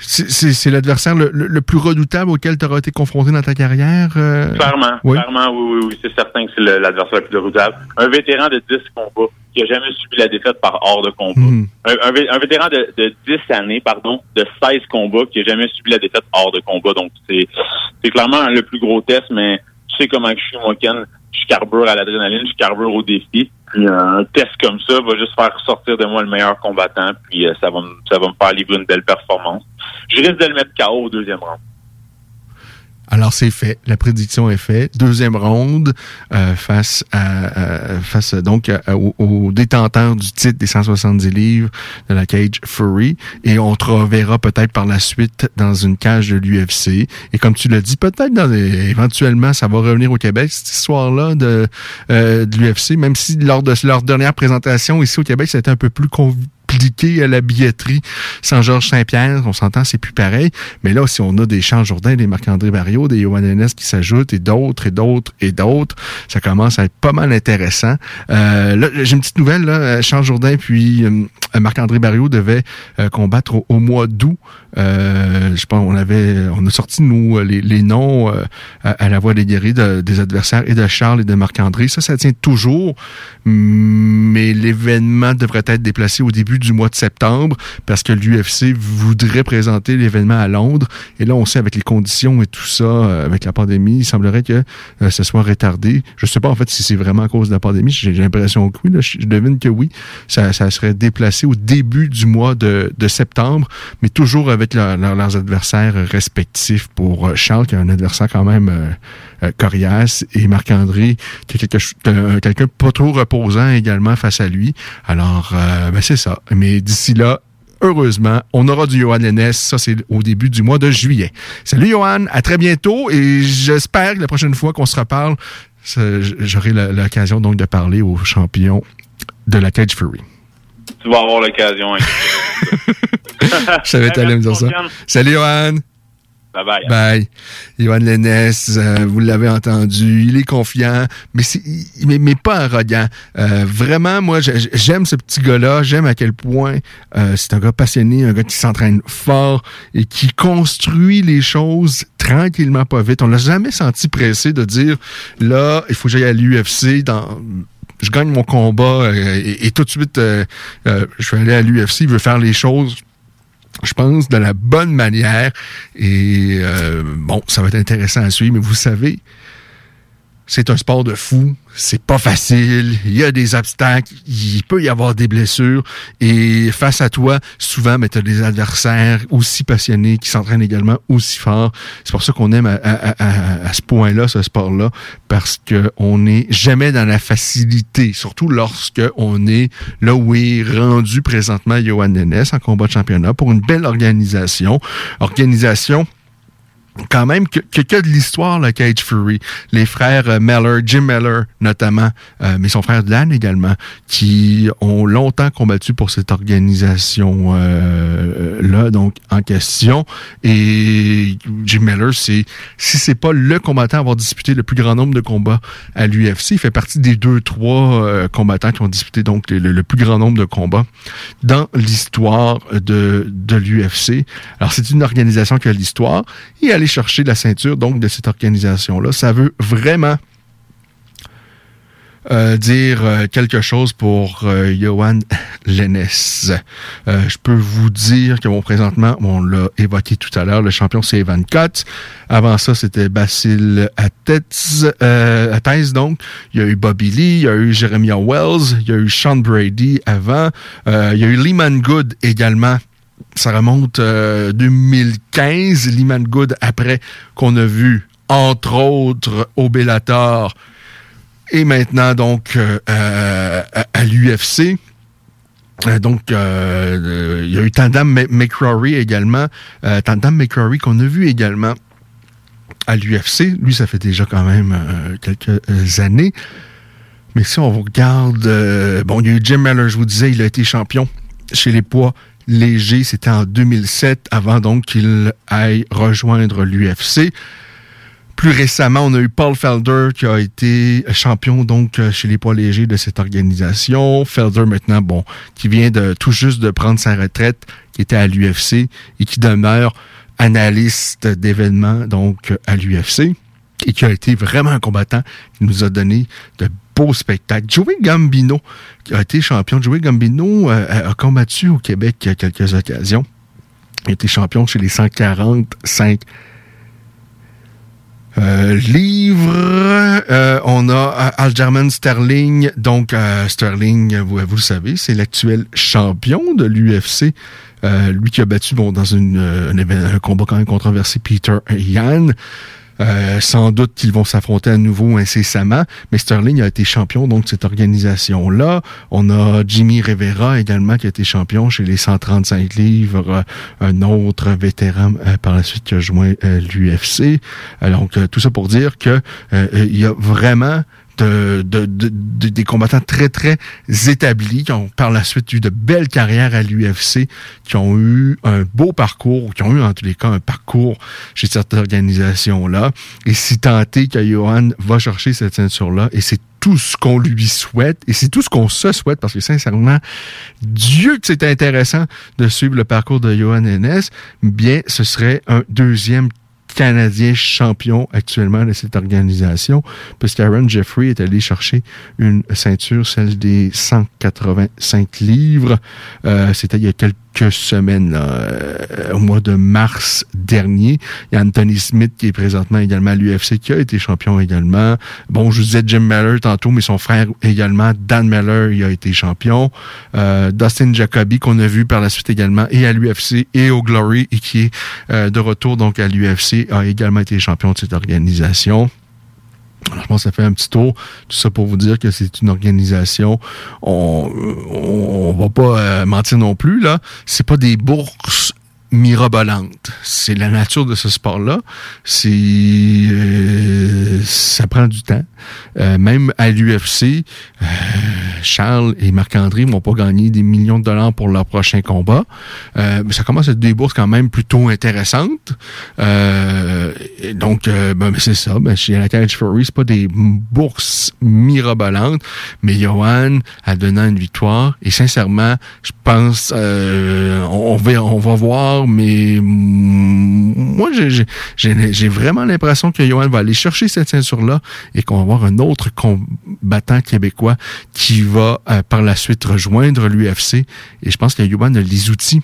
c'est- l'adversaire le, le- le plus redoutable auquel tu auras été confronté dans ta carrière? euh? Clairement, Oui. clairement, oui, oui, oui, c'est certain que c'est l'adversaire le plus redoutable. Un vétéran de 10 combats qui a jamais subi la défaite par hors de combat. Mhm. Un, un un vétéran de, de 10 années, pardon, de 16 combats qui a jamais subi la défaite hors de combat. Donc, c'est c'est clairement le plus gros test, mais tu sais comment je suis, moi, Ken. Je carbure à l'adrénaline, je carbure au défi. Puis un test comme ça va juste faire sortir de moi le meilleur combattant, puis euh, ça va, me- ça va me faire livrer une belle performance. Je risque de le mettre KO au deuxième round. Alors c'est fait, la prédiction est faite. Deuxième ronde euh, face à euh, face donc à- au, détenteur du titre des 170 livres de la cage Fury. Et on te reverra peut-être par la suite dans une cage de l'UFC et comme tu l'as dit peut-être dans éventuellement ça va revenir au Québec cette histoire là de euh, de l'UFC même si lors de leur dernière présentation ici au Québec c'était un peu plus à la billetterie sans Georges Saint-Pierre, on s'entend, c'est plus pareil. Mais là, si on a des Jean Jourdain, des Marc-André Barriot, des Johan qui s'ajoutent et d'autres et d'autres et d'autres, ça commence à être pas mal intéressant. Euh, là, j'ai une petite nouvelle, là. Jean Jourdain puis euh, Marc-André Barriot devaient euh, combattre au mois d'août. Euh, je pense on avait on a sorti nous les, les noms euh, à, la voix des guerriers de- des adversaires et de Charles et de Marc-André. Ça, ça tient toujours, mais l'événement devrait être déplacé au début du mois de septembre parce que l'UFC voudrait présenter l'événement à Londres. Et là, on sait avec les conditions et tout ça, euh, avec la pandémie, il semblerait que euh, ce soit retardé. Je sais pas en fait si c'est vraiment à cause de la pandémie. J'ai l'impression que oui. là. je devine que oui. Ça, ça serait déplacé au début du mois de, de septembre, mais toujours avec leur- leurs adversaires respectifs. Pour euh, Charles, qui est un adversaire quand même euh, euh, coriace, et Marc-André, qui est quelqu'un pas trop reposant également face à lui. Alors, ben c'est ça. Mais d'ici là, heureusement, on aura du Johan Lennes. Ça, c'est au début du mois de juillet. Salut Johan, à très bientôt et j'espère que la prochaine fois qu'on se reparle, j'aurai l'occasion donc de parler aux champions de la Cage Fury. Tu vas avoir l'occasion. Hein. Je savais que me dire ça. Salut Johan. Bye bye. Bye. Johan Lennes, euh, vous l'avez entendu, il est confiant, mais, c'est, mais, mais, pas arrogant. Euh, vraiment, moi, j'aime ce petit gars-là. J'aime à quel point euh, c'est un gars passionné, un gars qui s'entraîne fort et qui construit les choses tranquillement, pas vite. On l'a jamais senti pressé de dire, là, il faut que j'aille à l'UFC dans je gagne mon combat et, et, tout de suite, je vais aller à l'UFC, il veut faire les choses je pense, de la bonne manière. Et euh, bon, ça va être intéressant à suivre, mais vous savez, c'est un sport de fou, c'est pas facile, il y a des obstacles, il peut y avoir des blessures et face à toi, souvent, tu as des adversaires aussi passionnés qui s'entraînent également aussi fort. C'est pour ça qu'on aime à, ce point-là, ce sport-là, parce qu'on n'est jamais dans la facilité, surtout lorsque on est là où est rendu présentement Johan Nennes en combat de championnat pour une belle organisation. Organisation quand même que, que, que de l'histoire, le Cage Fury. Les frères euh, Meller, Jim Meller notamment, euh, mais son frère Dan également, qui ont longtemps combattu pour cette organisation euh, donc en question. Et Jim Meller, c'est si c'est pas le combattant à avoir disputé le plus grand nombre de combats à l'UFC, il fait partie des deux trois combattants qui ont disputé donc le, le, plus grand nombre de combats dans l'histoire de de l'UFC. Alors c'est une organisation qui a l'histoire et aller chercher la ceinture donc de cette organisation-là. Ça veut vraiment euh, dire euh, quelque chose pour euh, Johan Lennes. je peux vous dire que bon, présentement, on l'a évoqué tout à l'heure, le champion c'est Evan Cott. Avant ça, c'était Basil Atez, Atez, donc. Il y a eu Bobby Lee, il y a eu Jeremiah Wells, il y a eu Sean Brady avant. il y a eu Lehman Good également ça remonte 2015, euh, Lehman Good, après qu'on a vu, entre autres, au et maintenant, donc, euh, à, l'UFC. Euh, donc, il y a eu Tandem McCrory également. Tandem McCrory qu'on a vu également à l'UFC. Lui, ça fait déjà quand même quelques années. Mais si on regarde... bon, il y a eu Jim Miller, je vous disais, il a été champion chez les poids léger, c'était en 2007, avant donc qu'il aille rejoindre l'UFC. Plus récemment, on a eu Paul Felder qui a été champion donc chez les poids légers de cette organisation. Felder maintenant, bon, qui vient de tout juste de prendre sa retraite, qui était à l'UFC et qui demeure analyste d'événements donc à l'UFC et qui a été vraiment un combattant qui nous a donné de spectacle. Joey Gambino, a été champion, Joey Gambino euh, a combattu au Québec à quelques occasions. Il a été champion chez les 145 euh, livres, euh, on a Algerman Sterling. Donc, Sterling, vous, le savez, c'est l'actuel champion de l'UFC. lui qui a battu dans un, un, combat quand même controversé Peter Yan. Euh, sans doute qu'ils vont s'affronter à nouveau incessamment, mais Sterling a été champion donc de cette organisation-là. On a Jimmy Rivera également qui a été champion chez les 135 livres, euh, un autre vétéran euh, par la suite qui a joint l'UFC. Donc tout ça pour dire que il y a vraiment de, des combattants très, très établis, qui ont par la suite eu de belles carrières à l'UFC, qui ont eu un beau parcours, qui ont eu en tous les cas un parcours chez cette organisation-là. Et si tenté que Johan va chercher cette ceinture-là, et c'est tout ce qu'on lui souhaite et c'est tout ce qu'on se souhaite parce que sincèrement, Dieu que c'est intéressant de suivre le parcours de Johan Enes, bien ce serait un deuxième Canadien champion actuellement de cette organisation, puisqu'Aaron Jeffrey est allé chercher une ceinture, celle des 185 livres. Euh, c'était il y a quelques semaines, euh, au mois de mars dernier. Il y a Anthony Smith qui est présentement également à l'UFC, qui a été champion également. Bon, je vous disais Jim Meller tantôt, mais son frère également, Dan Meller, il a été champion. Euh, Dustin Jacoby, qu'on a vu par la suite également, et à l'UFC et au Glory, et qui est euh, de retour donc à l'UFC, a également été champion de cette organisation. Je pense que ça fait un petit tour. Tout ça pour vous dire que c'est une organisation. On, on, va pas euh, mentir non plus là. C'est pas des bourses mirabolante. C'est la nature de ce sport-là. C'est euh, ça prend du temps. Euh, même à l'UFC, euh, Charles et Marc-André vont pas gagner des millions de dollars pour leur prochain combat. mais ça commence à être des bourses quand même plutôt intéressantes. donc, ben, c'est ça. Ben, chez la Cage Fury, c'est pas des bourses mirabolantes, mais Johan a donné une victoire. Et sincèrement, je pense, on on va voir mais moi, j'ai vraiment l'impression que Johan va aller chercher cette ceinture-là et qu'on va avoir un autre combattant québécois qui va euh, par la suite rejoindre l'UFC. Et je pense que Johan a les outils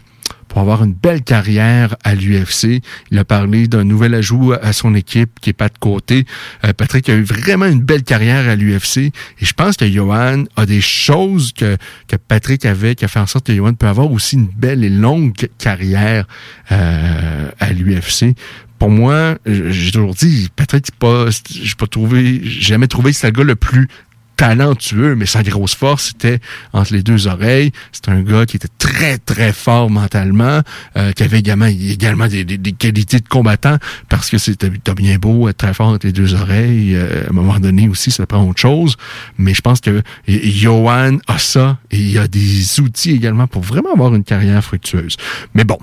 pour avoir une belle carrière à l'UFC. Il a parlé d'un nouvel ajout à son équipe qui est pas de côté. Euh, Patrick a eu vraiment une belle carrière à l'UFC et je pense que Johan a des choses que, que Patrick avait qui a fait en sorte que Johan peut avoir aussi une belle et longue carrière euh, à l'UFC pour moi, j'ai toujours dit, Patrick, pas, j'ai pas trouvé, jamais trouvé que c'est le gars le plus talentueux, mais sa grosse force, c'était entre les deux oreilles. C'est un gars qui était très, très fort mentalement, euh, qui avait également, également des, qualités de combattant, parce que c'était bien beau être très fort entre les deux oreilles. Euh, à un moment donné aussi, ça prend autre chose. Mais je pense que Johan a ça, et il a des outils également pour vraiment avoir une carrière fructueuse. Mais bon,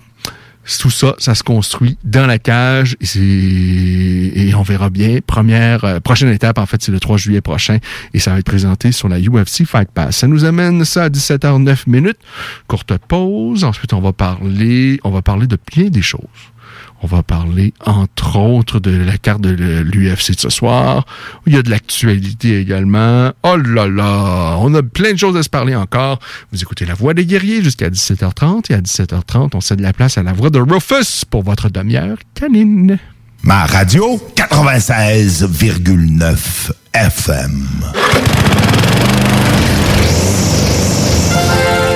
tout ça, ça se construit dans la cage et, et on verra bien. Première, euh, prochaine étape, en fait, c'est le 3 juillet prochain et ça va être présenté sur la UFC Fight Pass. Ça nous amène ça à 17h09 minutes. Courte pause. Ensuite, on va parler, on va parler de bien des choses. On va parler, entre autres, de la carte de l'UFC de ce soir. Il y a de l'actualité également. Oh là là! On a plein de choses à se parler encore. Vous écoutez La Voix des guerriers jusqu'à 17h30. Et à 17h30, on cède la place à la voix de Rufus pour votre demi-heure canine. Ma radio, 96,9 FM.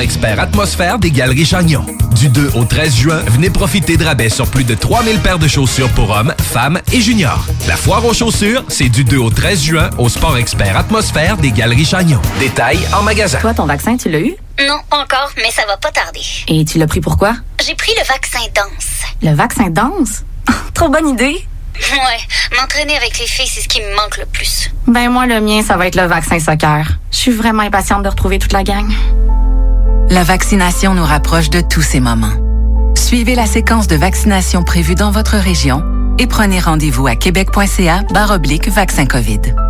expert atmosphère des Galeries Chagnon. Du 2 au 13 juin, venez profiter de rabais sur plus de 3000 paires de chaussures pour hommes, femmes et juniors. La foire aux chaussures, c'est du 2 au 13 juin au sport expert atmosphère des Galeries Chagnon. Détails en magasin. Toi, ton vaccin, tu l'as eu? Non, encore, mais ça va pas tarder. Et tu l'as pris pourquoi? J'ai pris le vaccin danse. Le vaccin danse? Trop bonne idée. Ouais, m'entraîner avec les filles, c'est ce qui me manque le plus. Ben moi, le mien, ça va être le vaccin soccer. Je suis vraiment impatiente de retrouver toute la gang. La vaccination nous rapproche de tous ces moments. Suivez la séquence de vaccination prévue dans votre région et prenez rendez-vous à québec.ca vaccin COVID.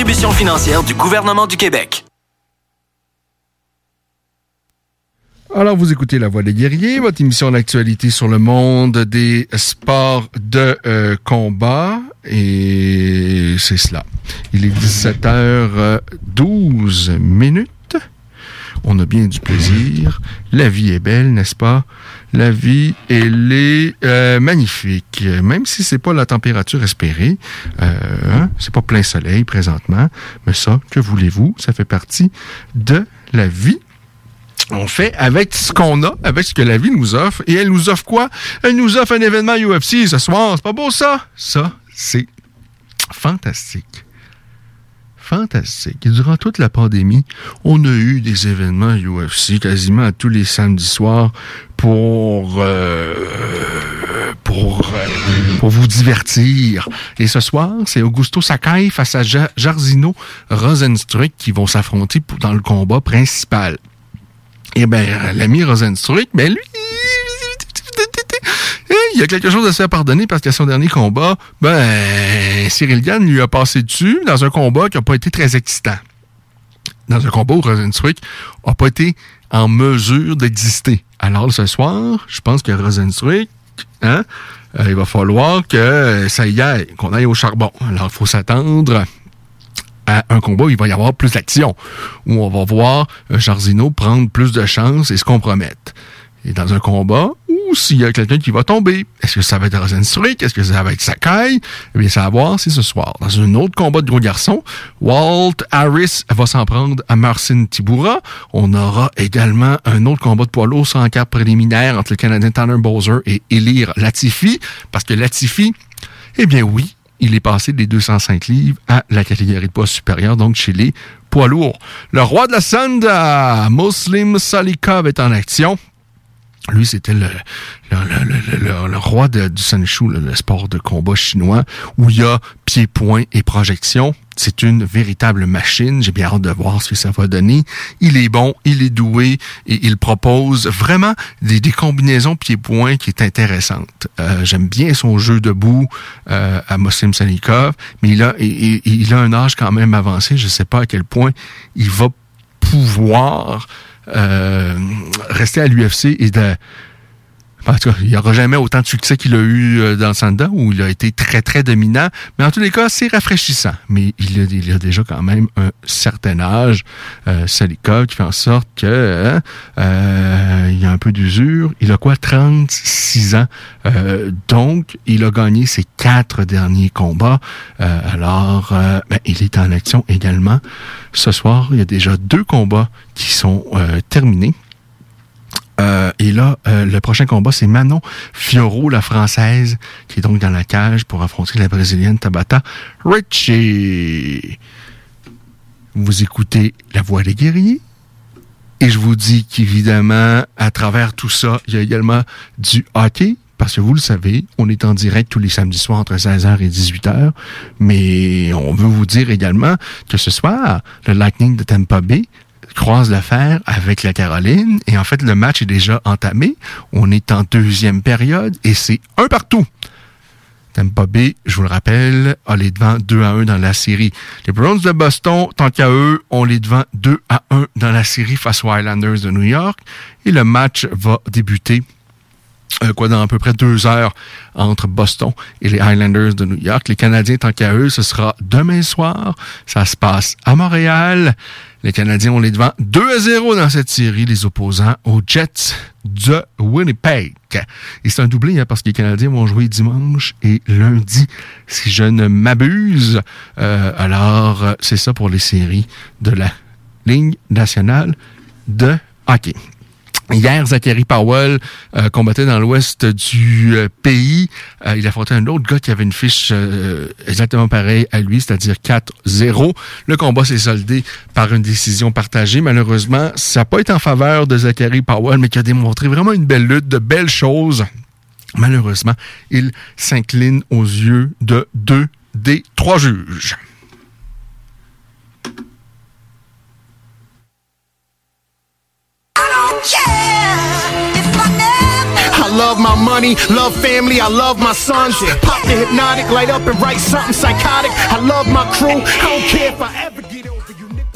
financière du gouvernement du Québec. Alors, vous écoutez La Voix des guerriers, votre émission d'actualité sur le monde des sports de euh, combat. Et c'est cela. Il est 17h12 minutes. On a bien du plaisir. La vie est belle, n'est-ce pas? La vie, elle est euh, magnifique. Même si c'est pas la température espérée, euh, hein, c'est pas plein soleil présentement, mais ça, que voulez-vous, ça fait partie de la vie on fait avec ce qu'on a, avec ce que la vie nous offre. Et elle nous offre quoi? Elle nous offre un événement UFC ce soir. C'est pas beau ça? Ça, c'est fantastique fantastique. durant toute la pandémie, on a eu des événements UFC quasiment tous les samedis soirs pour, euh, euh, pour vous divertir. Et ce soir, c'est Augusto Sakai face à Ja- Jarzino Rosenstruck qui vont s'affronter dans le combat principal. Et ben, l'ami Rosenstruck, ben lui, il y a quelque chose à se faire pardonner parce qu'à son dernier combat, ben, Cyril Gann lui a passé dessus dans un combat qui n'a pas été très excitant. Dans un combat où Rosenstruck n'a pas été en mesure d'exister. Alors ce soir, je pense que Rosenstruck, hein, euh, il va falloir que ça y aille, qu'on aille au charbon. Alors il faut s'attendre à un combat où il va y avoir plus d'action, où on va voir euh, Jarzino prendre plus de chances et se compromettre. Et dans un combat, ou s'il y a quelqu'un qui va tomber, est-ce que ça va être Rosenstruck, est-ce que ça va être Sakai? Eh bien, ça va voir, c'est ce soir. Dans un autre combat de gros garçons, Walt Harris va s'en prendre à Marcin Tibura. On aura également un autre combat de poids lourd sans carte préliminaire entre le Canadien Tanner Bowser et Elir Latifi, parce que Latifi, eh bien oui, il est passé des 205 livres à la catégorie de poids supérieur, donc chez les poids lourds. Le roi de la Sanda, Muslim Salikov, est en action. Lui, c'était le, roi du Sanshu, le, sport de combat chinois, où il y a pied-point et projection. C'est une véritable machine. J'ai bien hâte de voir ce que ça va donner. Il est bon, il est doué et il propose vraiment des, des combinaisons pied-point qui est intéressante. Euh, J'aime bien son jeu debout euh, à Muslim Salikov, mais il a un âge quand même avancé. Je ne sais pas à quel point il va pouvoir euh, rester à l'UFC et de en tout cas, il n'y aura jamais autant de succès qu'il a eu euh, dans le Sanda, où il a été très, très dominant. Mais en tous les cas, c'est rafraîchissant. Mais il a, a déjà quand même un certain âge, euh, qui fait en sorte que hein, euh, il y a un peu d'usure. Il a quoi? 36 ans. Euh, donc, il a gagné ses quatre derniers combats. Euh, alors, euh, ben, il est en action également. Ce soir, il y a déjà deux combats qui sont euh, terminés. Euh, et là, euh, le prochain combat, c'est Manon Fioro, la française, qui est donc dans la cage pour affronter la brésilienne Tabata Richie. Vous écoutez La Voix des guerriers. Et je vous dis qu'évidemment, à travers tout ça, il y a également du hockey. Parce que vous le savez, on est en direct tous les samedis soirs entre 16h et 18h. Mais on veut vous dire également que ce soir, le Lightning de Tampa Bay croise l'affaire avec la Caroline. Et en fait, le match est déjà entamé. On est en deuxième période et c'est un partout. Tampa Bay, je vous le rappelle, a les devants 2 à 1 dans la série. Les Browns de Boston, tant qu'à eux, ont les devants 2 à 1 dans la série face aux Highlanders de New York. Et le match va débuter euh, quoi, dans à peu près deux heures entre Boston et les Highlanders de New York. Les Canadiens, tant qu'à eux, ce sera demain soir. Ça se passe à Montréal. Les Canadiens ont les devants 2 à 0 dans cette série, les opposants aux Jets de Winnipeg. Et c'est un doublé hein, parce que les Canadiens vont jouer dimanche et lundi, si je ne m'abuse. Euh, alors, euh, c'est ça pour les séries de la Ligue nationale de hockey. Hier, Zachary Powell euh, combattait dans l'ouest du euh, pays. Euh, il affrontait un autre gars qui avait une fiche exactement pareille à lui, c'est-à-dire 4-0. Le combat s'est soldé par une décision partagée. Malheureusement, ça n'a pas été en faveur de Zachary Powell, mais qui a démontré vraiment une belle lutte, de belles choses. Malheureusement, il s'incline aux yeux de deux des trois juges. I love my money, love family, I love my sons. Pop the hypnotic, light up and write something psychotic. I love my crew, I don't care if I ever get you.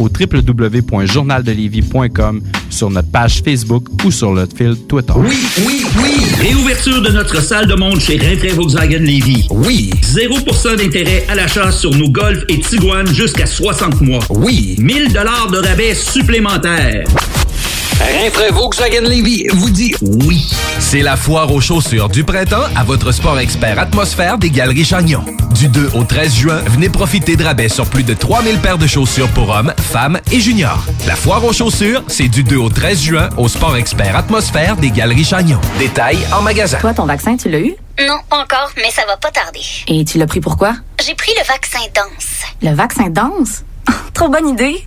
au www.journaldelévis.com, sur notre page Facebook ou sur notre fil Twitter. Oui, oui, oui! Réouverture de notre salle de monde chez Rinfrae Volkswagen Lévis. Oui! 0% d'intérêt à l'achat sur nos Golf et Tiguan jusqu'à 60 mois. Oui! 1000 dollars de rabais supplémentaires. Rinfrae Volkswagen Lévis vous dit oui. C'est la foire aux chaussures du printemps à votre sport expert atmosphère des Galeries Chagnon. Du 2 au 13 juin, venez profiter de rabais sur plus de 3000 paires de chaussures pour hommes, femmes et juniors. La foire aux chaussures, c'est du 2 au 13 juin au sport expert atmosphère des Galeries Chagnon. Détails en magasin. Toi, ton vaccin, tu l'as eu? Non, pas encore, mais ça va pas tarder. Et tu l'as pris pourquoi? J'ai pris le vaccin danse. Le vaccin danse? Trop bonne idée!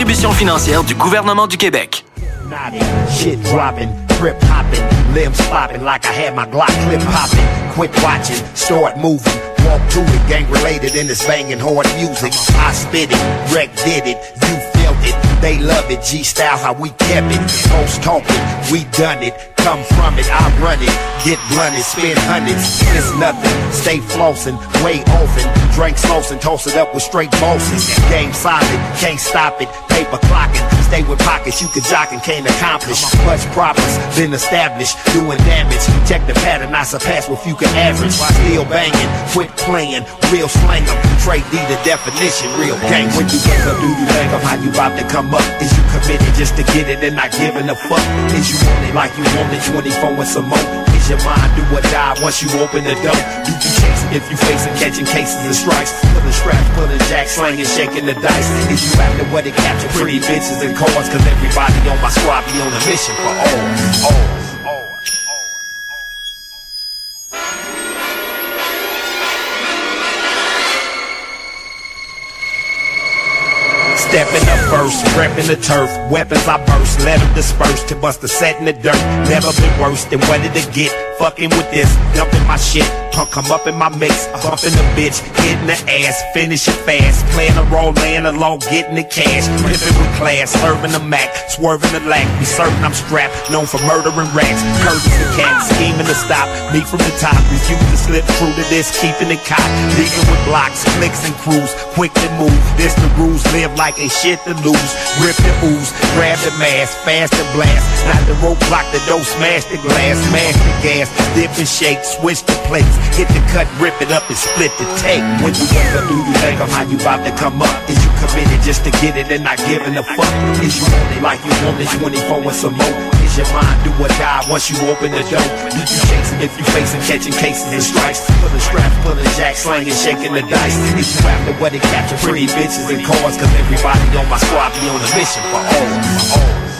financière du gouvernement du Québec. They love it, G style how we kept it. Post talking, we done it. Come from it, I run it. Get blunted, spend hundreds. It's nothing. Stay flossing, way often. Drink sauce and toss it up with straight bosses. Game solid, can't stop it. Paper clocking, stay with pockets you can jock and can't accomplish. Much progress been established, doing damage. Check the pattern, I surpass what you can average. Still banging, quit playing, real slang 'em. Trade D the definition, real gang. When you wake up, do you think of how you about to come up? Is you committed just to get it and not giving a fuck? Is you want it like you want it 24 and some more? Is your mind do or die once you open the door? You can chase if you facing catching cases and strikes. Pulling straps, pulling jacks, slanging, shaking the dice. Is you after what it capture pretty bitches and cars? Cause everybody on my squad be on a mission for all. all. Stepping up first, repping the turf. Weapons I burst, let them disperse to bust a set in the dirt. Never been worse than what did it get? Fucking with this, dumping my shit. Punk come up in my mix, bumping the bitch, hitting the ass, finish it fast. Playing a role, laying alone, getting the cash. Ripping with class, serving the Mac, swerving the lack. Be certain I'm strapped, known for murdering rats. Curtis the cat, scheming to stop me from the top. Refuse to slip through to this, keeping it caught. Leaving with blocks, clicks and crews, quick to move. This the rules, live like ain't shit to lose. Rip the ooze, grab the mask, fast and blast. Not the rope, block the door, smash the glass, smash the gas, dip and shake, switch the plates, hit the cut, rip it up and split the tape. When you up, do you think of how you about to come up? Is you committed just to get it and not giving a fuck? Is you want it like you want it 24 and some more? Is your mind do or die once you open the door? Do you chasing if you facing catching cases and strikes? Pulling straps, pulling jacks, slanging, shaking the dice. Is you after what it capture pretty bitches and cars? Cause everybody on my squad be on a mission for all. For all.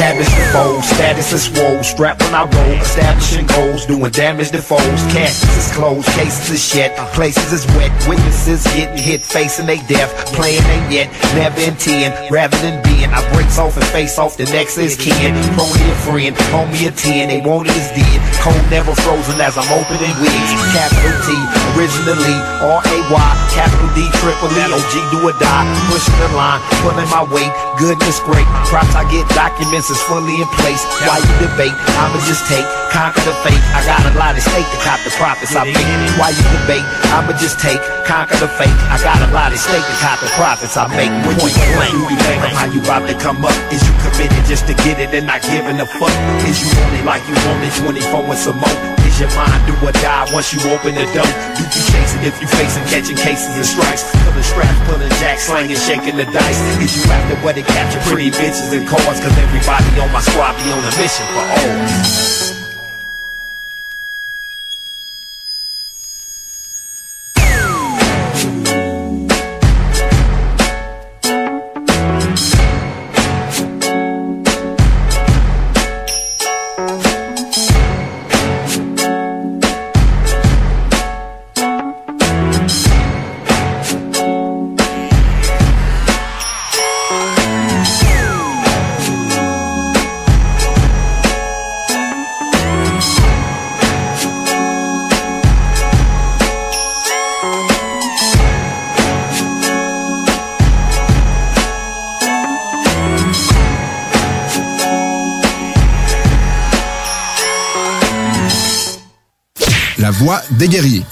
Cabbage the foes, status is swole. Strap when I roll, establishing goals, doing damage to foes. Cases is closed, cases is shit, places is wet. Witnesses getting hit, facing they death. Playing ain't yet, never in intend, rather than being. I breaks off and face off, the next is kin. Phony a friend, homie a 10, they want it is dead. Cold never frozen as I'm opening wigs. Capital T, originally R-A-Y, capital D, triple E, OG do or die. Pushing the line, pulling my weight, goodness great. Props I get, documents is fully in place. Why you debate? I'ma just take, conquer the fate. I got a lot of stake to cop the profits I make. Why you debate? I'ma just take, conquer the fate. I got a lot of stake to cop the profits I make. Point blank, you think how you about to come up? Is you committed just to get it and not giving a fuck? Is you on it like you want it 24 with some more? Your mind do or die once you open the door? You be chasing if you facing catching cases and strikes. Pulling straps, pulling jacks, slanging, shaking the dice. Is you after what it capture pretty bitches and cars? Cause everybody on my squad be on a mission for all. Des guerriers.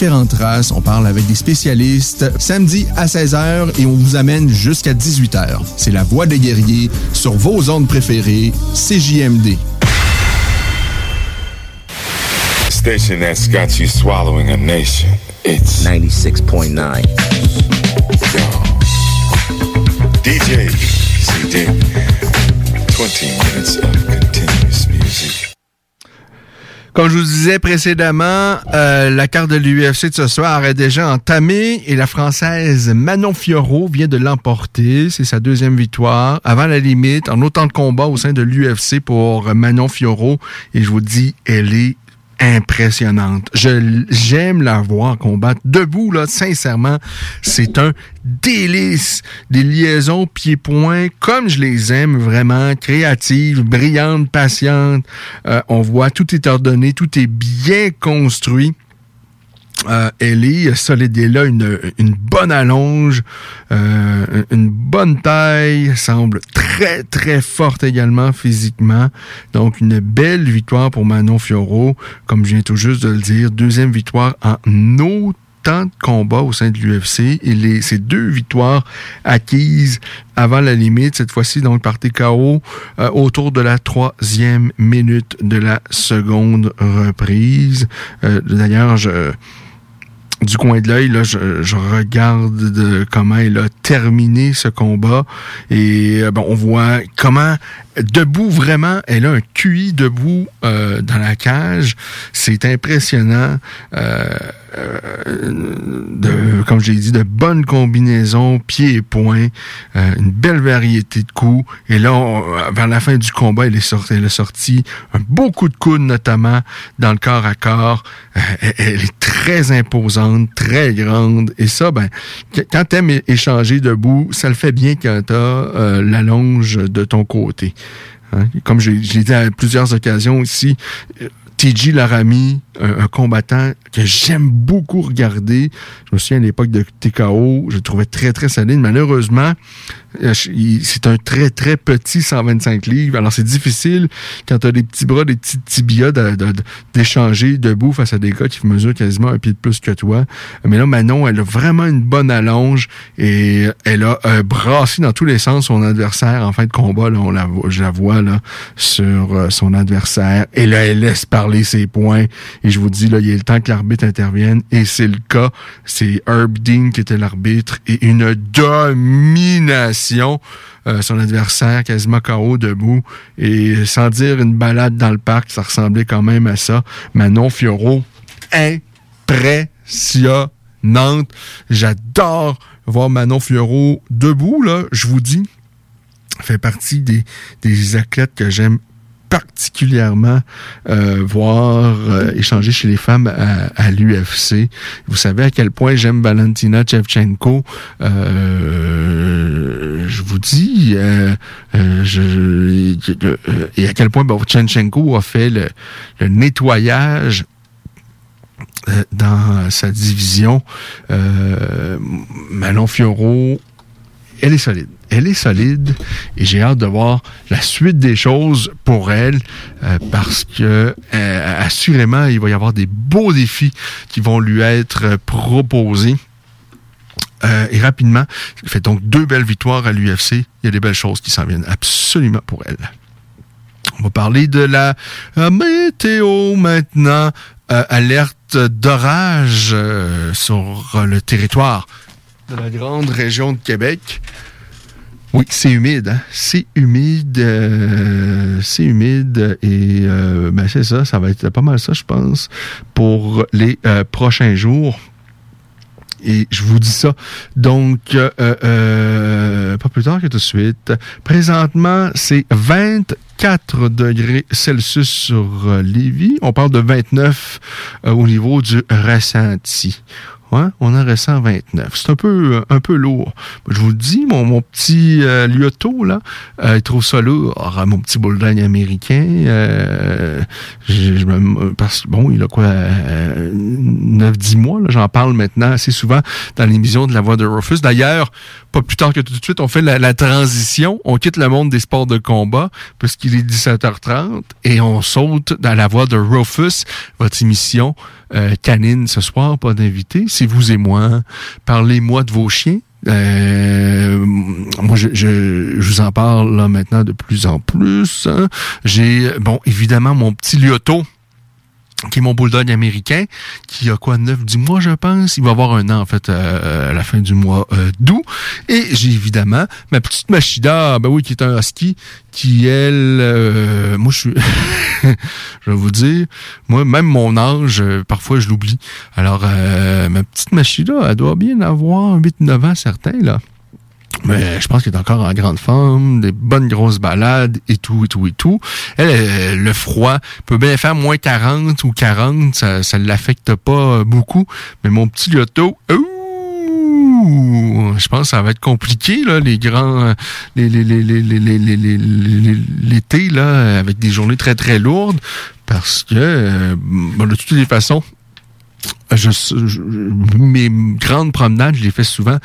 différentes races. On parle avec des spécialistes samedi à 16h et on vous amène jusqu'à 18h. C'est la voix des guerriers sur vos ondes préférées, CJMD. Station that's got you swallowing a nation. It's 96.9. DJ CD. 20 minutes of. Comme je vous disais précédemment, euh, la carte de l'UFC de ce soir est déjà entamée et la Française Manon Fiorot vient de l'emporter. C'est sa deuxième victoire avant la limite en autant de combats au sein de l'UFC pour Manon Fiorot. Et je vous dis, elle est impressionnante. Je j'aime la voir combattre debout là, sincèrement, c'est un délice. Des liaisons pieds-points comme je les aime vraiment, créatives, brillantes, patientes. Euh, on voit tout est ordonné, tout est bien construit. Euh, elle est solide. Elle a une, une bonne allonge, euh, une bonne taille, semble très, très forte également physiquement. Donc, une belle victoire pour Manon Fiorot, comme je viens tout juste de le dire. Deuxième victoire en autant de combats au sein de l'UFC. Et ces deux victoires acquises avant la limite, cette fois-ci donc par TKO euh, autour de la troisième minute de la seconde reprise. Euh, D'ailleurs, je du coin de l'œil, là, je, regarde de comment elle a terminé ce combat et euh, bon, on voit comment debout vraiment, elle a un QI debout euh, dans la cage, c'est impressionnant. Euh, de, comme j'ai dit, de bonnes combinaisons, pieds et poings, une belle variété de coups. Et là, on, vers la fin du combat, elle est sortie, elle a sorti un beau de coude, notamment dans le corps à corps. elle, est très imposante, très grande. Et ça, ben, quand t'aimes échanger debout, ça le fait bien quand t'as euh, la longe de ton côté. Hein? Comme l'ai dit à plusieurs occasions ici, TJ Laramie, un, combattant que j'aime beaucoup regarder. Je me souviens à l'époque de TKO, je le trouvais très, très solide. Malheureusement, c'est un très, très petit 125 livres. Alors, c'est difficile quand tu as des petits bras, des petits tibias d'échanger debout face à des gars qui mesurent quasiment un pied de plus que toi. Mais là, Manon, elle a vraiment une bonne allonge et elle a euh, brassé dans tous les sens son adversaire en fin de combat. Là, on la, je la vois là, sur euh, son adversaire. Et là, elle laisse parler ses points. Et je vous dis, là, il a le temps que l'arbitre intervienne. Et c'est le cas. C'est Herb Dean qui était l'arbitre. Et une domination. Euh, son adversaire quasiment KO debout. Et sans dire une balade dans le parc, ça ressemblait quand même à ça. Manon Fioro, impressionnante. J'adore voir Manon Fioro debout, là, je vous dis. fait partie des, des athlètes que j'aime particulièrement euh, voir euh, échanger chez les femmes à, l'UFC. Vous savez à quel point j'aime Valentina Shevchenko. Euh, je vous dis, euh, je, et à quel point Shevchenko a fait le, le nettoyage dans sa division. Manon Fioro, elle est solide. Elle est solide et j'ai hâte de voir la suite des choses pour elle euh, parce que euh, assurément il va y avoir des beaux défis qui vont lui être euh, proposés. Et rapidement, il fait donc deux belles victoires à l'UFC. Il y a des belles choses qui s'en viennent absolument pour elle. On va parler de la météo maintenant. Alerte d'orage sur le territoire de la grande région de Québec. Oui, c'est humide. Hein? C'est humide. euh, c'est humide. Et euh, ben c'est ça. Ça va être pas mal ça, je pense, pour les euh, prochains jours. Et je vous dis ça. Donc, euh, euh, pas plus tard que tout de suite. Présentement, c'est 24 degrés Celsius sur Lévis. On parle de 29 euh, au niveau du ressenti. On en ressent 29. C'est un peu euh, un peu lourd. Je vous le dis, mon, petit euh, Lyoto, là, euh, il trouve ça lourd. Ah, Mon petit bulldog américain, euh, je, je parce bon, il a quoi, euh, 9-10 mois, là, j'en parle maintenant assez souvent dans l'émission de La Voix de Rufus. D'ailleurs, pas plus tard que tout de suite, on fait la, la transition, on quitte le monde des sports de combat, puisqu'il est 17h30, et on saute dans La Voix de Rufus, votre émission euh, canine ce soir, pas d'invité. C'est vous et moi. Parlez-moi de vos chiens. Euh, moi, je, je, vous en parle là maintenant de plus en plus. hein. J'ai, bon, évidemment, mon petit Lyoto, qui est mon bulldog américain, qui a quoi, 9-10 mois, je pense? Il va avoir un an, en fait, euh, à la fin du mois euh, d'août. Et j'ai évidemment ma petite Machida, ben oui, qui est un husky, qui, elle, euh, moi, je suis... je vais vous dire, moi, même mon âge, euh, parfois, je l'oublie. Alors, euh, ma petite Machida, elle doit bien avoir 8-9 ans, certains, là. Mais je pense qu'elle est encore en grande forme, des bonnes grosses balades et tout, et tout, et tout. Euh, le froid peut bien faire moins 40 ou 40, ça ne l'affecte pas beaucoup. Mais mon petit Lyoto, ouh, je pense que ça va être compliqué, là, les grands, les, les, les, les, les, les, l'été, là, avec des journées très, très lourdes, parce que, euh, de toutes les façons, je, je- mes grandes promenades, je les fais souvent,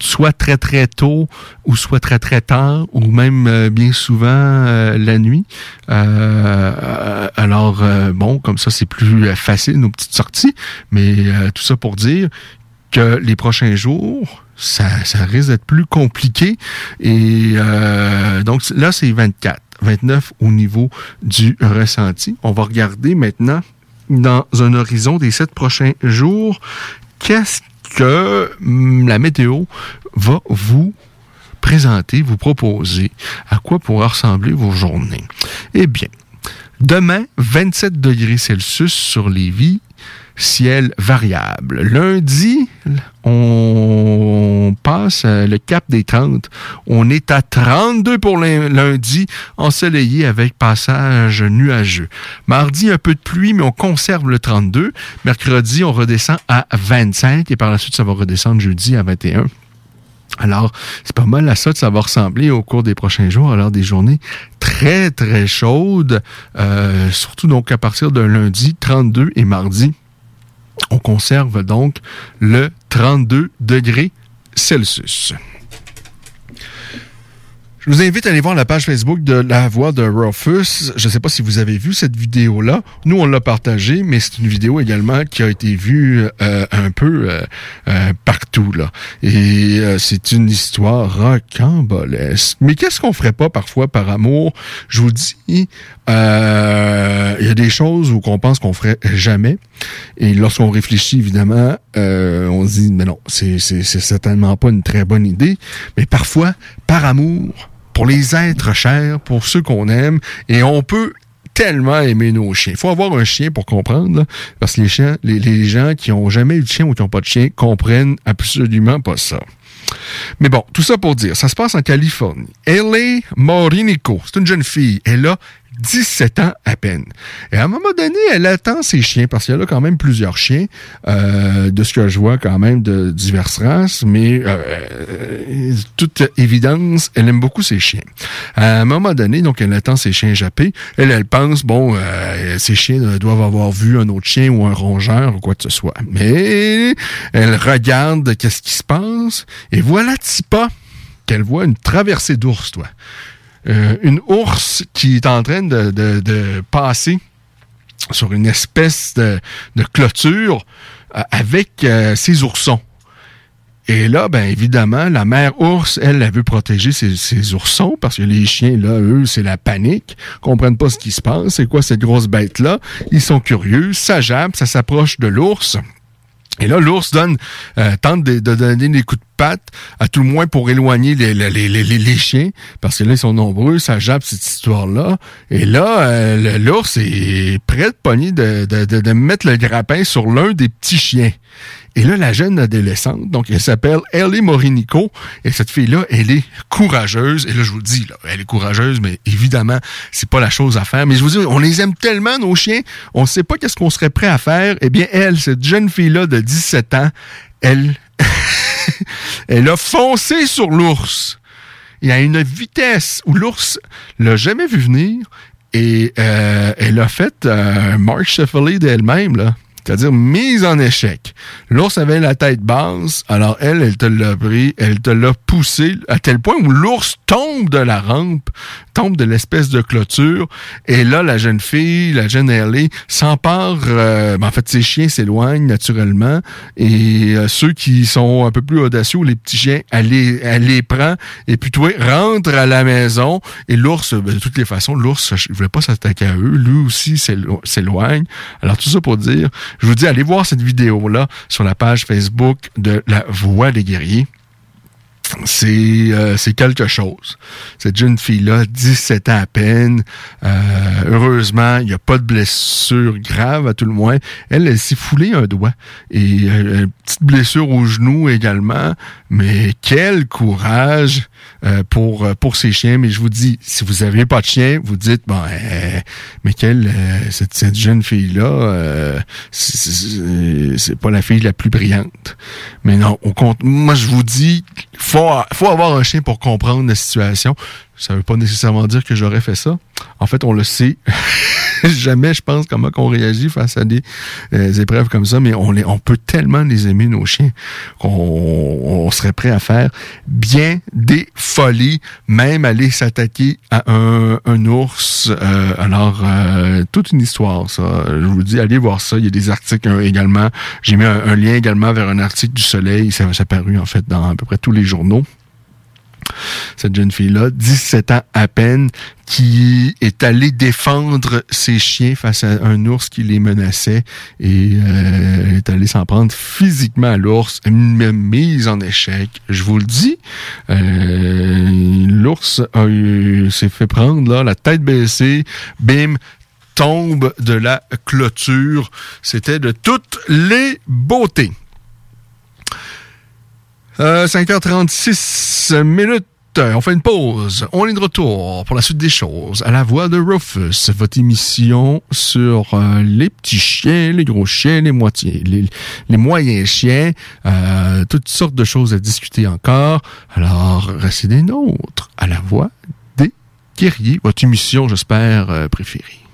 soit très très tôt ou soit très très tard ou même euh, bien souvent euh, la nuit. Euh, alors bon, comme ça c'est plus facile nos petites sorties, mais tout ça pour dire que les prochains jours, ça, ça risque d'être plus compliqué. Et donc là, c'est 24, 29 au niveau du ressenti. On va regarder maintenant dans un horizon des sept prochains jours, qu'est-ce que hum, la météo va vous présenter, vous proposer, à quoi pourra ressembler vos journées. Eh bien, demain, 27 degrés Celsius sur Lévis, ciel variable. Lundi, on passe euh, le cap des 30. On est à 32 pour lundi, ensoleillé avec passage nuageux. Mardi, un peu de pluie, mais on conserve le 32. Mercredi, on redescend à 25 et par la suite, ça va redescendre jeudi à 21. Alors, c'est pas mal à ça ça va ressembler au cours des prochains jours, alors des journées très, très chaudes, euh, surtout donc à partir de lundi 32 et mardi. On conserve donc le 32 degrés Celsius. Je vous invite à aller voir la page Facebook de La Voix de Rufus. Je ne sais pas si vous avez vu cette vidéo-là. Nous, on l'a partagée, mais c'est une vidéo également qui a été vue euh, un peu euh, euh, partout. là. Et c'est une histoire rocambolesque. Mais qu'est-ce qu'on ferait pas parfois par amour? Je vous dis, il y a des choses où on pense qu'on ferait jamais. Et lorsqu'on réfléchit, évidemment, on se dit, mais non, c'est certainement pas une très bonne idée. Mais parfois, par amour, pour les êtres chers, pour ceux qu'on aime, et on peut tellement aimer nos chiens. Il faut avoir un chien pour comprendre, parce que les, chiens, les, gens qui ont jamais eu de chien ou qui n'ont pas de chien comprennent absolument pas ça. Mais bon, tout ça pour dire, ça se passe en Californie. Ellie Morinico, c'est une jeune fille. Elle a 17 ans à peine. Et à un moment donné, elle attend ses chiens, parce qu'il y a quand même plusieurs chiens, euh, de ce que je vois quand même de diverses races, mais euh, euh, toute évidence, elle aime beaucoup ses chiens. À un moment donné, donc elle attend ses chiens jappés. Elle, elle pense, bon, euh, ses chiens doivent avoir vu un autre chien ou un rongeur ou quoi que ce soit. Mais elle regarde qu'est-ce qui se passe, et voilà Tipa qu'elle voit une traversée d'ours, toi. Euh, une ours qui est en train de, de, passer sur une espèce de, de clôture euh, avec euh, ses oursons. Et là, ben évidemment, la mère ours, elle, elle veut protéger ses, ses oursons parce que les chiens, là, eux, c'est la panique, comprennent pas ce qui se passe, c'est quoi cette grosse bête-là? Ils sont curieux, ça jappe, ça s'approche de l'ours. Et là, l'ours donne, euh, tente de, donner des coups de patte, à tout le moins pour éloigner les, chiens, parce que là, ils sont nombreux, ça jappe cette histoire-là. Et là, euh, l'ours est prêt de pogner de, mettre le grappin sur l'un des petits chiens. Et là, la jeune adolescente, donc elle s'appelle Ellie Morinico, et cette fille-là, elle est courageuse. Et là, je vous le dis, là, elle est courageuse, mais évidemment, c'est pas la chose à faire. Mais je vous dis, on les aime tellement, nos chiens, on sait pas qu'est-ce qu'on serait prêt à faire. Eh bien, elle, cette jeune fille-là de 17 ans, elle, elle a foncé sur l'ours. Il y a une vitesse où l'ours l'a jamais vu venir et euh, elle a fait euh, Mark Sheffield d'elle-même, là c'est-à-dire mise en échec. L'ours avait la tête basse, alors elle, elle te l'a pris, elle te l'a poussé à tel point où l'ours tombe de la rampe, tombe de l'espèce de clôture, et là, la jeune fille, la jeune Ellie, s'empare, euh, ben, en fait, ses chiens s'éloignent naturellement, et euh, ceux qui sont un peu plus audacieux, les petits chiens, elle les, elle les prend, et puis toi, rentre à la maison, et l'ours, ben, de toutes les façons, l'ours, ne voulait pas s'attaquer à eux, lui aussi s'éloigne. Alors, tout ça pour dire, je vous dis, allez voir cette vidéo-là sur la page Facebook de La Voix des guerriers. C'est euh, quelque chose. Cette jeune fille-là, 17 ans à peine, euh, heureusement, il n'y a pas de blessure grave à tout le moins. Elle, elle s'est foulée un doigt. Et euh, une petite blessure au genou également. Mais quel courage euh, pour euh, pour ces chiens. Mais je vous dis, si vous n'avez pas de chien, vous dites bon, mais quelle cette, cette, jeune fille là, c'est pas la fille la plus brillante. Mais non, on compte. Moi, je vous dis, faut faut avoir un chien pour comprendre la situation. Ça veut pas nécessairement dire que j'aurais fait ça. En fait, on le sait. Jamais, je pense, comment qu'on réagit face à des, euh, épreuves comme ça, mais on, les, on peut tellement les aimer, nos chiens, qu'on on serait prêt à faire bien des folies, même aller s'attaquer à un, un ours. Euh, alors, euh, toute une histoire, ça. Je vous dis, allez voir ça. Il y a des articles également. J'ai mis un, lien également vers un article du Soleil. Ça, ça a paru, en fait, dans à peu près tous les journaux cette jeune fille-là, 17 ans à peine, qui est allée défendre ses chiens face à un ours qui les menaçait et euh, est allée s'en prendre physiquement à l'ours, une mise en échec. Je vous le dis, euh, l'ours s'est fait prendre là, la tête baissée, bim, tombe de la clôture. C'était de toutes les beautés. 5h36 euh, minutes. on fait une pause. On est de retour pour la suite des choses. À la voix de Rufus, votre émission sur euh, les petits chiens, les gros chiens, les moitiés, les, les moyens chiens, euh, toutes sortes de choses à discuter encore. Alors, restez des nôtres. À la voix des guerriers, votre émission, j'espère, euh, préférée.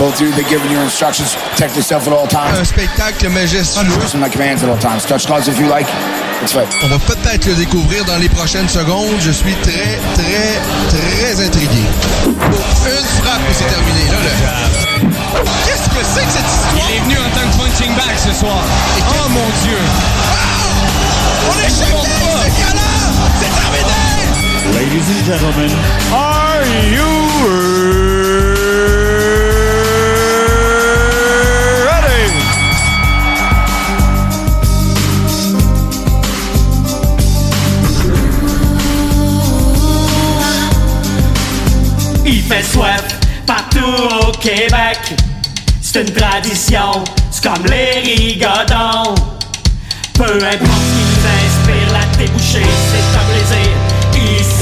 Both of you, they're giving you instructions. Protect yourself at all times. Un spectacle majestueux. Listen my commands at all times. Touch gloves if you like. It's fine. On va peut-être le découvrir dans les prochaines secondes. Je suis très, très, très intrigué. Pour une frappe et c'est terminé. Là, là. Qu'est-ce que c'est que cette histoire? Il est venu en tant que punching bag ce soir. Oh mon Dieu! On est choqués! C'est galant! C'est terminé! Ladies and gentlemen, are you comme les rigodons. Peu importe ce qui nous inspire, la débouchée, c'est un plaisir. Ici,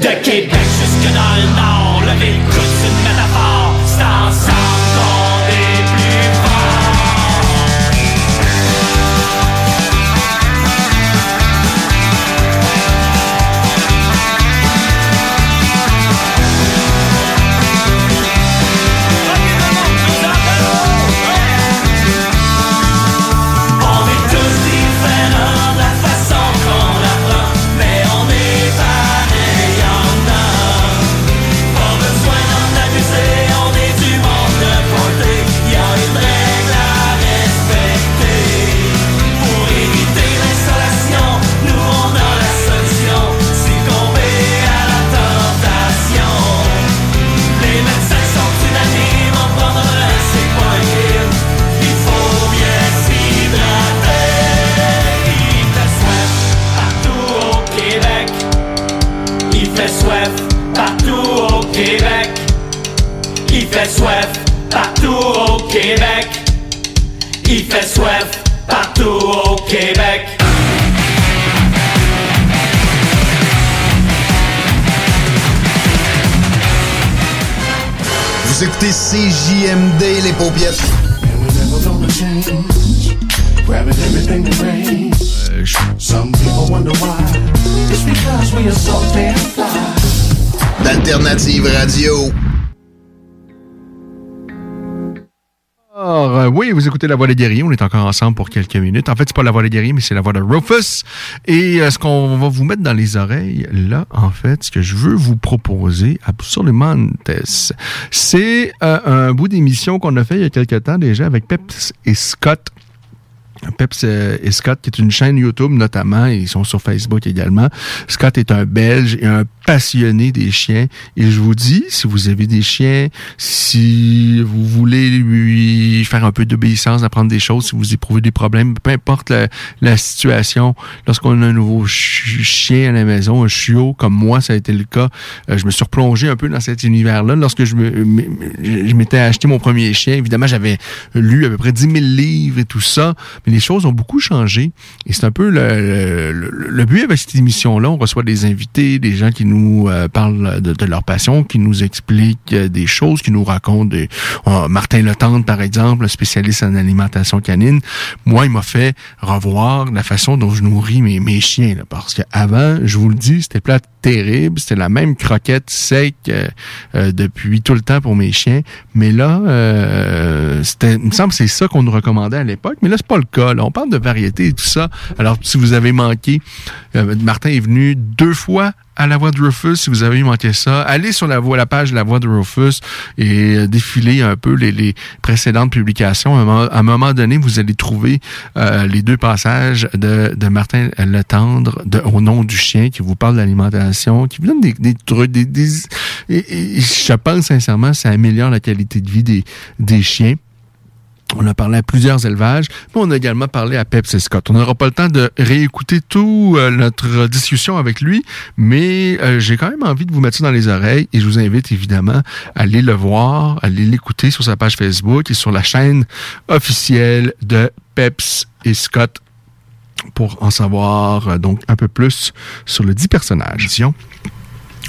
De Québec jusque dans La Voix des guerriers. On est encore ensemble pour quelques minutes. En fait, c'est pas La Voix des guerriers, mais c'est la voix de Rufus. Et euh, ce qu'on va vous mettre dans les oreilles, là, en fait, ce que je veux vous proposer, absolument, c'est euh, un bout d'émission qu'on a fait il y a quelques temps déjà avec Peps et Scott. Peps euh, et Scott, qui est une chaîne YouTube notamment, ils sont sur Facebook également. Scott est un Belge et un passionné des chiens. Et je vous dis si vous avez des chiens si vous voulez lui faire un peu d'obéissance apprendre des choses si vous éprouvez des problèmes peu importe la, la situation lorsqu'on a un nouveau ch- chien à la maison un chiot comme moi ça a été le cas euh, je me suis replongé un peu dans cet univers là lorsque je m'étais acheté mon premier chien évidemment j'avais lu à peu près 10 000 livres et tout ça mais les choses ont beaucoup changé. Et c'est un peu le, le, le but avec cette émission là on reçoit des invités des gens qui nous euh, parlent de, de leur passion, qui nous expliquent euh, des choses, qui nous racontent des... euh, Martin Letendre, par exemple, spécialiste en alimentation canine, moi, il m'a fait revoir la façon dont je nourris mes, mes chiens. parce qu'avant, je vous le dis, c'était plat terrible, c'était la même croquette sec euh, euh, depuis tout le temps pour mes chiens. Mais là, euh, c'était, il me semble que c'est ça qu'on nous recommandait à l'époque, mais là, c'est pas le cas. Là. On parle de variété et tout ça. Alors, si vous avez manqué, euh, Martin est venu deux fois à la voix de Rufus, si vous avez manqué ça, allez sur la voix, la page de la voix de Rufus et euh, défilez un peu les, les précédentes publications. À un, moment, donné, vous allez trouver euh, les deux passages de, de Martin Letendre au nom du chien qui vous parle d'alimentation, qui vous donne des, trucs, des, et, je pense sincèrement, ça améliore la qualité de vie des, des chiens. On a parlé à plusieurs élevages, mais on a également parlé à Peps Scott. On n'aura pas le temps de réécouter toute notre discussion avec lui, mais euh, j'ai quand même envie de vous mettre ça dans les oreilles et je vous invite évidemment à aller le voir, à aller l'écouter sur sa page Facebook et sur la chaîne officielle de Peps et Scott pour en savoir euh, donc un peu plus sur le dit personnage.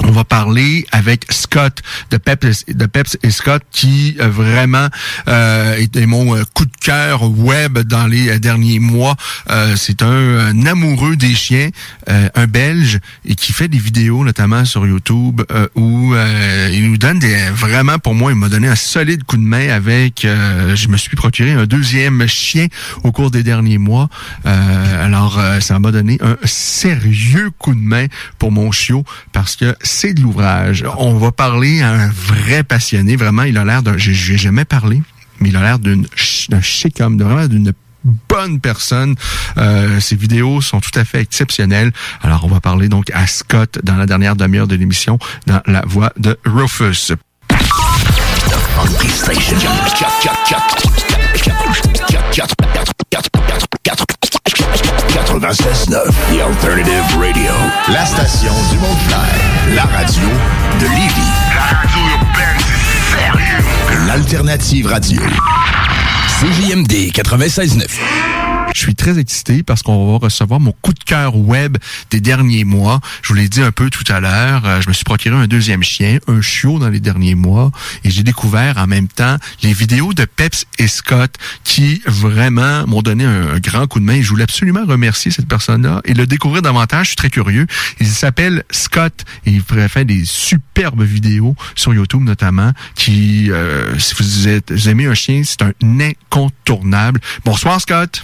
On va parler avec Scott de Peps, de Peps et Scott qui euh, vraiment euh, mon euh, coup de cœur web dans les euh, derniers mois. Euh, c'est un, un amoureux des chiens, euh, un Belge et qui fait des vidéos notamment sur YouTube où il nous donne des vraiment pour moi il m'a donné un solide coup de main avec. je me suis procuré un deuxième chien au cours des derniers mois. Alors ça m'a donné un sérieux coup de main pour mon chiot parce que c'est de l'ouvrage. On va parler à un vrai passionné. Vraiment, il a l'air d'un... J'ai jamais parlé, mais il a l'air d'un chic homme, de vraiment d'une bonne personne. Euh, ses vidéos sont tout à fait exceptionnelles. Alors, on va parler donc à Scott dans la dernière demi-heure de l'émission, dans la voix de Rufus. Funky Station. 96.9, The Alternative Radio. La station du monde clair. La radio de Lévis. La radio urbaine, c'est sérieux. L'Alternative Radio. CJMD 96.9. Je suis très excité parce qu'on va recevoir mon coup de cœur web des derniers mois. Je vous l'ai dit un peu tout à l'heure. euh, Je me suis procuré un deuxième chien, un chiot dans les derniers mois, et j'ai découvert en même temps les vidéos de Peps et Scott qui vraiment m'ont donné un, grand coup de main. Je voulais absolument remercier cette personne-là et le découvrir davantage. Je suis très curieux. Il s'appelle Scott et il fait des superbes vidéos sur YouTube notamment. Qui, euh, si vous, êtes, vous aimez un chien, c'est un incontournable. Bonsoir Scott.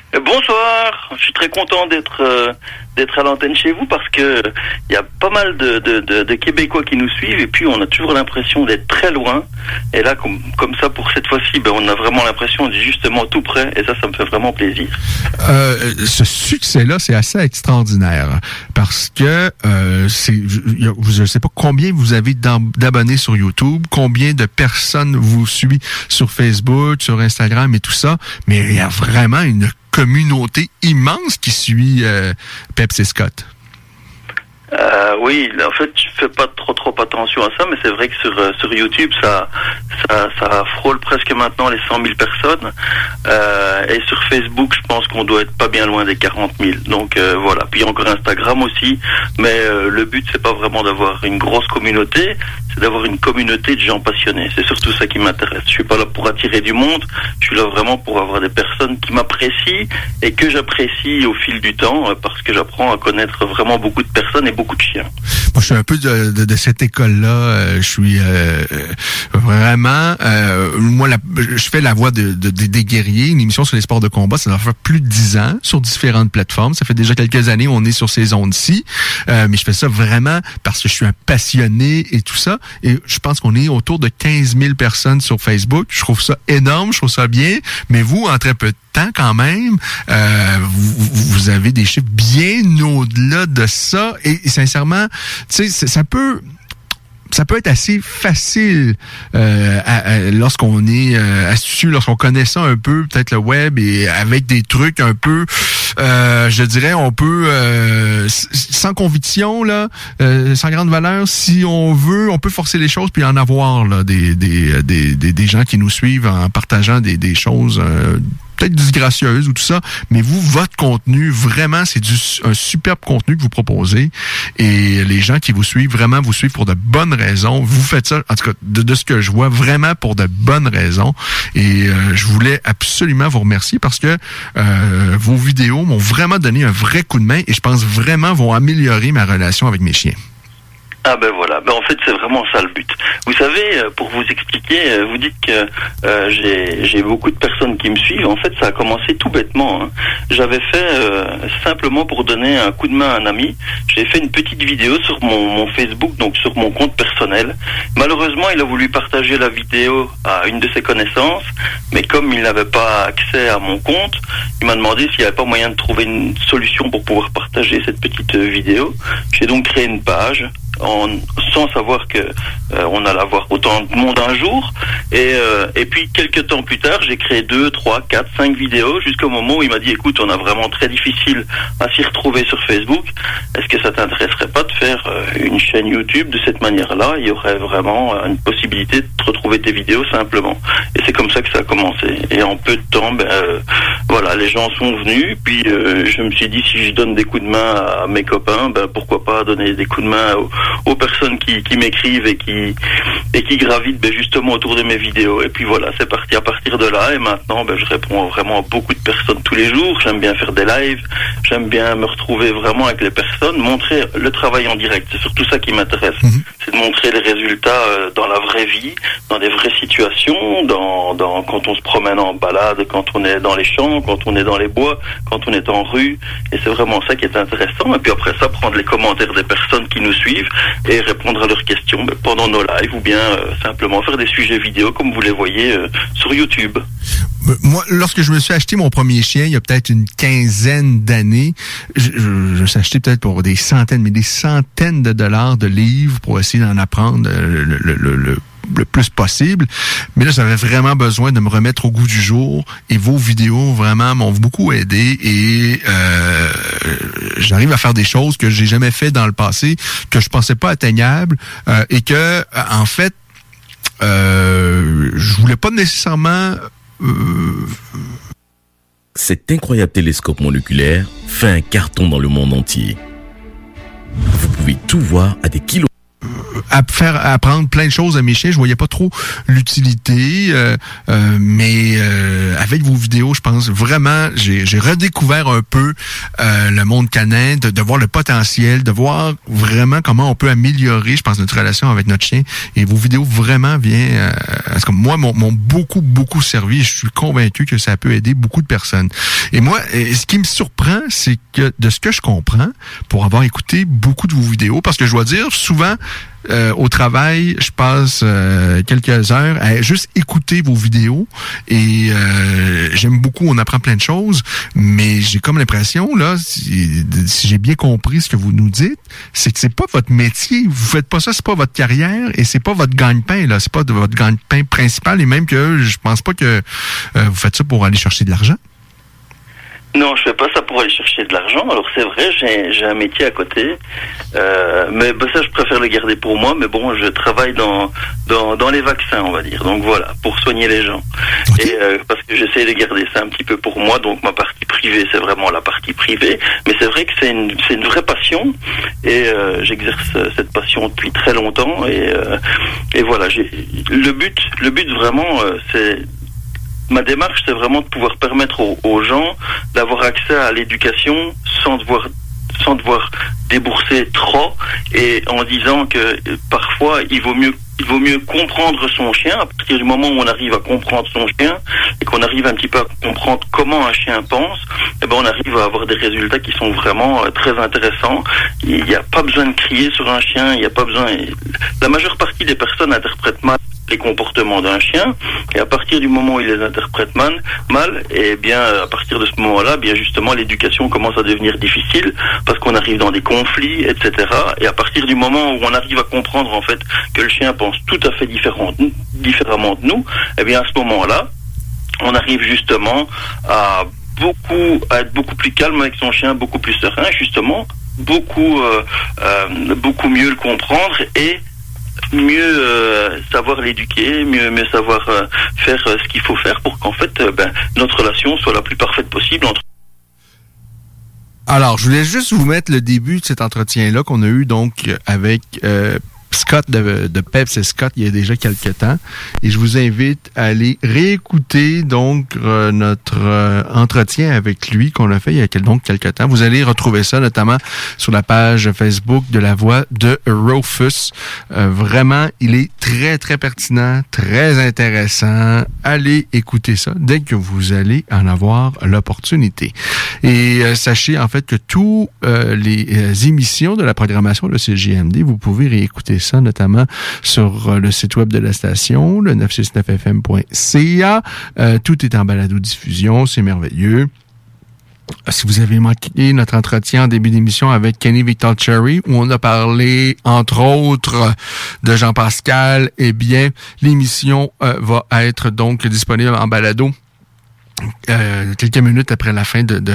Bonsoir, je suis très content d'être euh, d'être à l'antenne chez vous parce que il y a pas mal de, de, de, de Québécois qui nous suivent et puis on a toujours l'impression d'être très loin et là comme comme ça pour cette fois-ci ben, on a vraiment l'impression d'être justement tout près et ça ça me fait vraiment plaisir. Euh, ce succès-là, c'est assez extraordinaire parce que euh, je ne sais pas combien vous avez d'ab- d'abonnés sur YouTube, combien de personnes vous suivent sur Facebook, sur Instagram et tout ça, mais il y a vraiment une communauté immense qui suit euh, Peps et Scott. Euh, oui, en fait, je fais pas trop trop attention à ça, mais c'est vrai que sur euh, sur YouTube, ça ça ça frôle presque maintenant les 100 000 personnes, euh, et sur Facebook, je pense qu'on doit être pas bien loin des 40 000. Donc euh, voilà. Puis encore Instagram aussi, mais euh, le but c'est pas vraiment d'avoir une grosse communauté, c'est d'avoir une communauté de gens passionnés. C'est surtout ça qui m'intéresse. Je suis pas là pour attirer du monde, je suis là vraiment pour avoir des personnes qui m'apprécient et que j'apprécie au fil du temps, euh, parce que j'apprends à connaître vraiment beaucoup de personnes et je suis un peu de, de, de cette école-là. Euh, je suis euh, euh, vraiment... euh, moi, je fais la voix de- des guerriers, une émission sur les sports de combat. Ça doit faire plus de dix ans sur différentes plateformes. Ça fait déjà quelques années on est sur ces ondes-ci. Euh, mais je fais ça vraiment parce que je suis un passionné et tout ça. Et je pense qu'on est autour de 15 000 personnes sur Facebook. Je trouve ça énorme, je trouve ça bien. Mais vous, en très peu de temps quand même. Euh, vous, vous avez des chiffres bien au-delà de ça. Et, et sincèrement, tu sais, ça peut ça peut être assez facile euh, lorsqu'on est euh, astucieux, lorsqu'on connaît ça un peu, peut-être le web, et avec des trucs un peu, euh, je dirais, on peut, euh, sans conviction, là, euh, sans grande valeur, si on veut, on peut forcer les choses, puis en avoir là, des, des, des, des, des gens qui nous suivent en partageant des, des choses euh, peut-être disgracieuses ou tout ça, mais vous, votre contenu, vraiment, c'est du un superbe contenu que vous proposez. Et les gens qui vous suivent, vraiment, vous suivent pour de bonnes raisons. Vous faites ça, en tout cas, de, de ce que je vois, vraiment pour de bonnes raisons. Et euh, je voulais absolument vous remercier parce que euh, vos vidéos m'ont vraiment donné un vrai coup de main et je pense vraiment vont améliorer ma relation avec mes chiens. Ah ben voilà, ben en fait c'est vraiment ça le but. Vous savez, euh, pour vous expliquer, euh, vous dites que euh, j'ai j'ai beaucoup de personnes qui me suivent. En fait, ça a commencé tout bêtement. hein. J'avais fait euh, simplement pour donner un coup de main à un ami. J'ai fait une petite vidéo sur mon, mon Facebook, donc sur mon compte personnel. Malheureusement, il a voulu partager la vidéo à une de ses connaissances, mais comme il n'avait pas accès à mon compte, il m'a demandé s'il n'y avait pas moyen de trouver une solution pour pouvoir partager cette petite euh, vidéo. J'ai donc créé une page en, sans savoir que euh, on allait avoir autant de monde un jour. Et, euh, et puis quelques temps plus tard, j'ai créé deux, trois, quatre, cinq vidéos jusqu'au moment où il m'a dit écoute, on a vraiment très difficile à s'y retrouver sur Facebook. Est-ce que ça t'intéresserait pas de faire euh, une chaîne YouTube de cette manière-là? Il y aurait vraiment euh, une possibilité de retrouver tes vidéos simplement. Et c'est comme ça que ça a commencé. Et en peu de temps, ben, euh, voilà, les gens sont venus. Puis euh, je me suis dit si je donne des coups de main à mes copains, ben pourquoi pas donner des coups de main aux, aux personnes qui, qui m'écrivent et qui et qui gravitent ben, justement autour de mes vidéos. Et puis voilà, c'est parti à partir de là. Et maintenant, ben, je réponds vraiment à beaucoup de personnes tous les jours. J'aime bien faire des lives. J'aime bien me retrouver vraiment avec les personnes, montrer le travail en direct. C'est surtout ça qui m'intéresse. C'est de montrer les résultats euh, dans la vraie vie, dans des vraies situations, dans, dans quand on se promène en balade, quand on est dans les champs, quand on est dans les bois, quand on est en rue. Et c'est vraiment ça qui est intéressant. Et puis après ça, prendre les commentaires des personnes qui nous suivent et répondre à leurs questions pendant nos lives ou bien euh, simplement faire des sujets vidéo comme vous les voyez euh, sur YouTube. Euh, Moi, lorsque je me suis acheté mon premier chien, il y a peut-être une quinzaine d'années, je, je, je acheté peut-être pour des centaines, mais des centaines de dollars de livres pour essayer d'en apprendre euh, le, le- le- le- le plus possible. Mais là, j'avais vraiment besoin de me remettre au goût du jour et vos vidéos vraiment m'ont beaucoup aidé et euh, j'arrive à faire des choses que j'ai jamais fait dans le passé, que je pensais pas atteignables euh, et que, en fait, euh, je voulais pas nécessairement Cet incroyable télescope monoculaire fait un carton dans le monde entier. Vous pouvez tout voir à des kilomètres. À faire apprendre plein de choses à mes chiens. Je voyais pas trop l'utilité, euh, euh, mais euh, avec vos vidéos, je pense vraiment, j'ai redécouvert un peu euh, le monde canin, de, de voir le potentiel, de voir vraiment comment on peut améliorer, je pense, notre relation avec notre chien. Et vos vidéos vraiment viennent, euh, parce que moi, m'ont beaucoup, beaucoup servi. Je suis convaincu que ça peut aider beaucoup de personnes. Et moi, euh, ce qui me surprend, c'est que de ce que je comprends, pour avoir écouté beaucoup de vos vidéos, parce que je dois dire, souvent, euh, au travail, je passe euh, quelques heures à juste écouter vos vidéos et euh, j'aime beaucoup, on apprend plein de choses, mais j'ai comme l'impression, là, si, si j'ai bien compris ce que vous nous dites, c'est que c'est pas votre métier, vous faites pas ça, c'est pas votre carrière et c'est pas votre gagne-pain, là, c'est pas de votre gagne-pain principal et même que je pense pas que euh, vous faites ça pour aller chercher de l'argent. Non, je fais pas ça pour aller chercher de l'argent. Alors c'est vrai, j'ai un métier à côté, euh, mais ben, ça je préfère le garder pour moi. Mais bon, je travaille dans dans, dans les vaccins, on va dire. Donc voilà, pour soigner les gens. Et euh, parce que j'essaie de garder ça un petit peu pour moi. Donc ma partie privée, c'est vraiment la partie privée. Mais c'est vrai que c'est une c'est une vraie passion et euh, j'exerce cette passion depuis très longtemps. Et euh, et voilà, j'ai le but le but vraiment euh, c'est ma démarche, c'est vraiment de pouvoir permettre aux, gens d'avoir accès à l'éducation sans devoir sans devoir débourser trop et en disant que euh, parfois il vaut mieux il vaut mieux comprendre son chien. À partir du moment où on arrive à comprendre son chien et qu'on arrive un petit peu à comprendre comment un chien pense eh ben on arrive à avoir des résultats qui sont vraiment euh, très intéressants. Il n'y a pas besoin de crier sur un chien il n'y a pas besoin la majeure partie des personnes interprètent mal les comportements d'un chien. Et à partir du moment où il les interprète mal, mal, et bien à partir de ce moment-là, bien justement l'éducation commence à devenir difficile parce qu'on arrive dans des conflits, etc. Et à partir du moment où on arrive à comprendre en fait que le chien pense tout à fait différent, différemment de nous, eh bien à ce moment-là, on arrive justement à beaucoup à être beaucoup plus calme avec son chien, beaucoup plus serein, justement, beaucoup euh, euh, beaucoup mieux le comprendre et mieux euh, savoir l'éduquer, mieux mieux savoir euh, faire euh, ce qu'il faut faire pour qu'en fait ben, notre relation soit la plus parfaite possible entre Alors, je voulais juste vous mettre le début de cet entretien-là qu'on a eu donc avec Scott de, de Peps et Scott il y a déjà quelques temps. Et je vous invite à aller réécouter donc euh, notre euh, entretien avec lui qu'on a fait il y a donc quelques temps. Vous allez retrouver ça notamment sur la page Facebook de la voix de Rufus. Euh, vraiment, il est très très pertinent, très intéressant. Allez écouter ça dès que vous allez en avoir l'opportunité. Et euh, sachez en fait que tous euh, les émissions de la programmation de CGMD, vous pouvez réécouter ça notamment sur euh, le site web de la station, le 969fm.ca. Euh, tout est en balado-diffusion, c'est merveilleux. Si vous avez manqué notre entretien en début d'émission avec Kenny Victor Cherry, où on a parlé, entre autres, de Jean-Pascal, eh bien, l'émission euh, va être donc disponible en balado euh, quelques minutes après la fin de, de,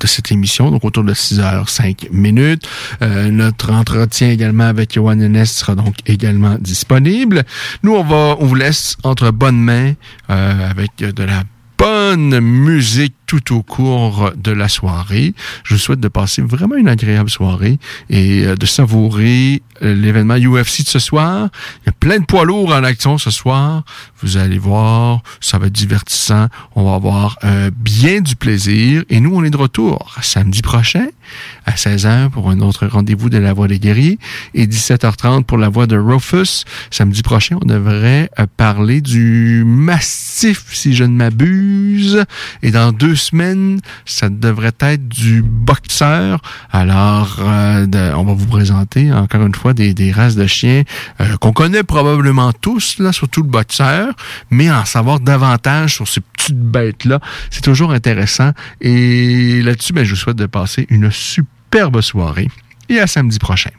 de cette émission, donc autour de 6 heures 5 minutes. Euh, notre entretien également avec Johan Enes sera donc également disponible. Nous, on va, on vous laisse entre bonnes mains euh, avec de la bonne musique tout au cours de la soirée. Je vous souhaite de passer vraiment une agréable soirée et euh, de savourer euh, l'événement UFC de ce soir. Il y a plein de poids lourds en action ce soir. Vous allez voir, ça va être divertissant. On va avoir euh, bien du plaisir. Et nous, on est de retour samedi prochain à 16h pour un autre rendez-vous de la Voix des guerriers et 17h30 pour la Voix de Rufus. Samedi prochain, on devrait parler du mastif, si je ne m'abuse. Et dans deux semaines, ça devrait être du boxeur. Alors, euh, on va vous présenter encore une fois des, des races de chiens euh, qu'on connaît probablement tous, là, surtout le boxeur, mais en savoir davantage sur ces petites bêtes-là, c'est toujours intéressant. Et là-dessus, ben, je vous souhaite de passer une superbe soirée et à samedi prochain.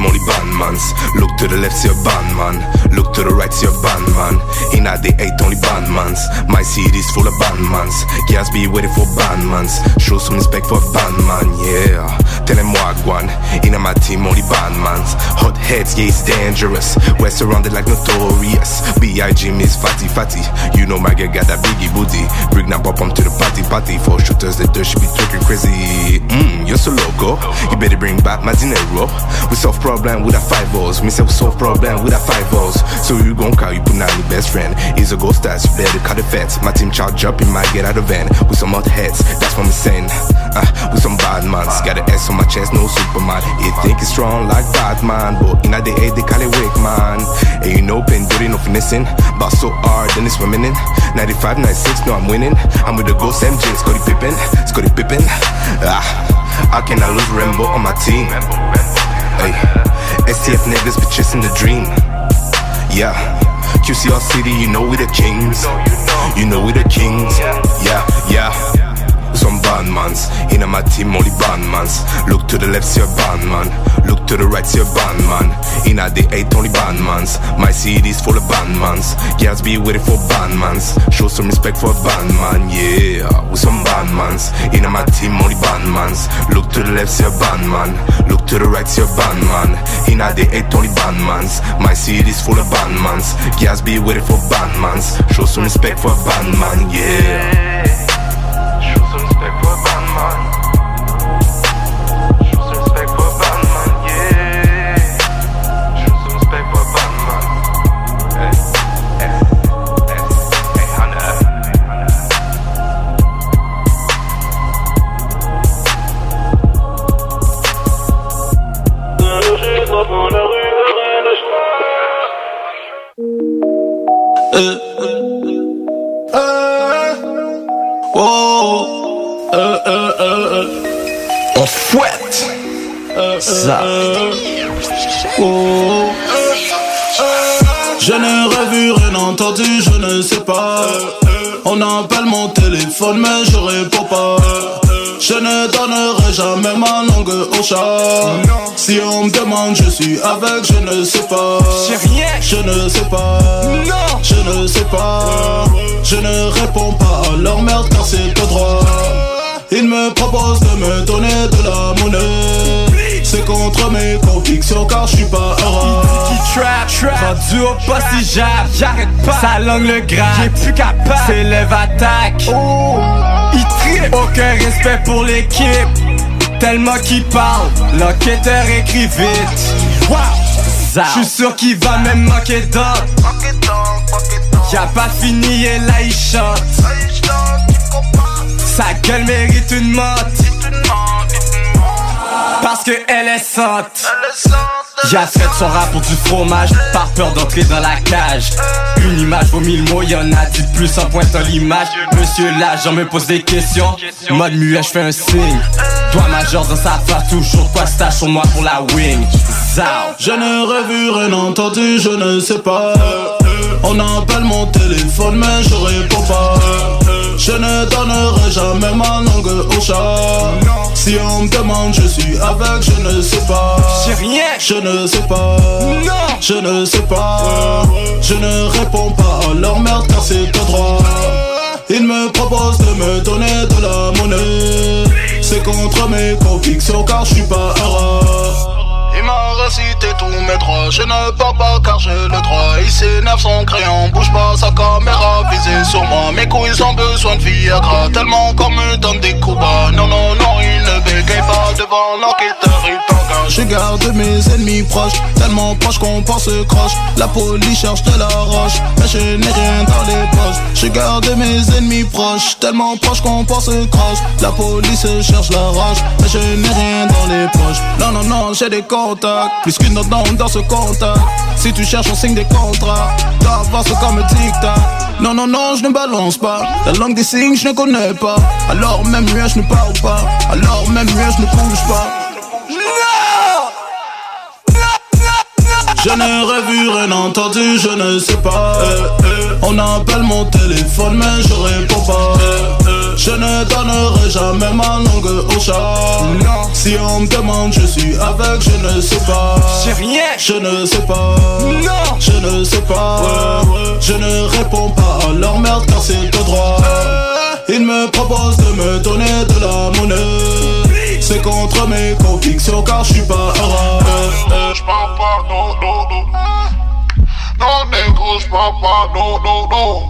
memory box bandmans. Look to the left, see a bandman. Look to the right, see a bandman. In the eight, only bandmans. My city's full of bandmans. Girls be waiting for bandmans. Show some respect for a bandman, yeah. Tell them wagwan. In my team only bandmans. Hot heads, yeah, it's dangerous. We're surrounded like notorious. B.I.G. Miss Fatty Fatty. You know my girl got that biggie booty. Bring that pop to the party party. For shooters, they do should be talking crazy. Mmm, you're so loco. You better bring back my dinero. We solve problem with a five say we solve problem with a five O's. So you gon' call you put on your best friend. He's a ghost that's better cut the fence. My team up, he might get out of van. With some hot heads, that's what I'm saying. Uh, with some bad mans. Got an S on my chest, no Superman. You think it's strong like Batman. But in the eight, they call it weak man. And you know, pen dirty, no finessing. But so hard, then it's swimming in. 95, 96, no, I'm winning. I'm with the ghost MJ, Scotty Pippen. Scotty Pippen. Ah, how can I lose Rambo on my team? Hey, STF niggas be chasing the dream. Yeah, QCR City, you know we the kings. You know we the kings. Yeah, yeah. Some bandmans, in my team only bandmans. Look to the left, see a bandman. Look to the right, see a bandman. In the eight, only bandmans. My city's full of bandmans. Girls be waiting for bandmans. Show some respect for a bandman, yeah. With some bandmans, in my team only bandmans. Look to the left, see a bandman. Look to the right, see a bandman. In the eight, only bandmans. My city's full of bandmans. Girls be waiting for bandmans. Show some respect for a bandman, yeah. On fouette. Ça. Je n'ai revu rien entendu, je ne sais pas. On appelle mon téléphone, mais je réponds pas. Je ne donnerai jamais ma langue au chat. Si on me demande, je suis avec, je ne sais pas. Je ne sais pas. Je ne sais pas. Je ne réponds pas à leur merde car c'est au droit. Ils me proposent de me donner de la monnaie. C'est contre mes convictions car je suis pas heureux. trap, trap Rendu au pas si j'arrête, j'arrête pas Sa langue le gratte, j'ai plus capable S'élève attaque oh. Aucun respect pour l'équipe. Tellement qu'il parle L'enquêteur écrit vite. Wow. J'suis sûr qu'il va même manquer d'ordre Y'a pas fini et là il chante. Sa gueule mérite une motte parce que elle est sainte. Y'a fait son rap pour du fromage, par peur d'entrer dans la cage. Une image vaut mille mots, y'en a dit de plus en pointant l'image. Monsieur l'agent me pose des questions, mode muet, je fais un signe. Toi major dans sa face, toujours quoi stache sur moi pour la wing. Zao. Je n'ai revu rien entendu, je ne sais pas. On appelle mon téléphone, mais je réponds pas. Je ne donnerai jamais ma langue au chat. Si on me demande, je suis avec, je ne sais pas. J'ai rien. Je ne sais pas. Non. Je ne sais pas. Je ne réponds pas à leur merde car c'est au droit. Ils me proposent de me donner de la monnaie. C'est contre mes convictions car je suis pas heureux. Il m'a récité tous mes droits, je ne parle pas car j'ai le droit. Il s'énerve son crayon, bouge pas sa caméra visée sur moi. Mes couilles ont besoin de Viagra, tellement qu'on me donne des coups bas. Non, non, non, il ne bégaye pas devant l'enquêteur, il t'engage. Je garde mes ennemis proches, tellement proches qu'on pense se croche. La police cherche de la roche, mais je n'ai rien dans les poches. Je garde mes ennemis proches, tellement proches qu'on pense se croche. La police cherche la roche, mais je n'ai rien dans les poches. Non, non, non, j'ai des contacts, plus qu'une autre dans, ce contact. Si tu cherches, on signe des contrats. T'avances comme un tic-tac. Non, non, non, je ne balance pas. La langue des signes, je ne connais pas. Alors même mieux, je ne parle pas. Alors même mieux, je ne bouge pas. Je n'ai revu rien entendu, je ne sais pas. On appelle mon téléphone, mais je réponds pas. Je ne donnerai jamais ma langue au chat. Si on me demande, je suis avec, je ne sais pas. J'ai rien. Je ne sais pas. Non. Je ne sais pas. Je ne réponds pas à leur merde car c'est au droit. Ils me proposent de me donner de la monnaie. C'est contre mes convictions car je suis pas heureux. Je parle pas, non, non, non. Non, négro, je parle pas, non, non, non.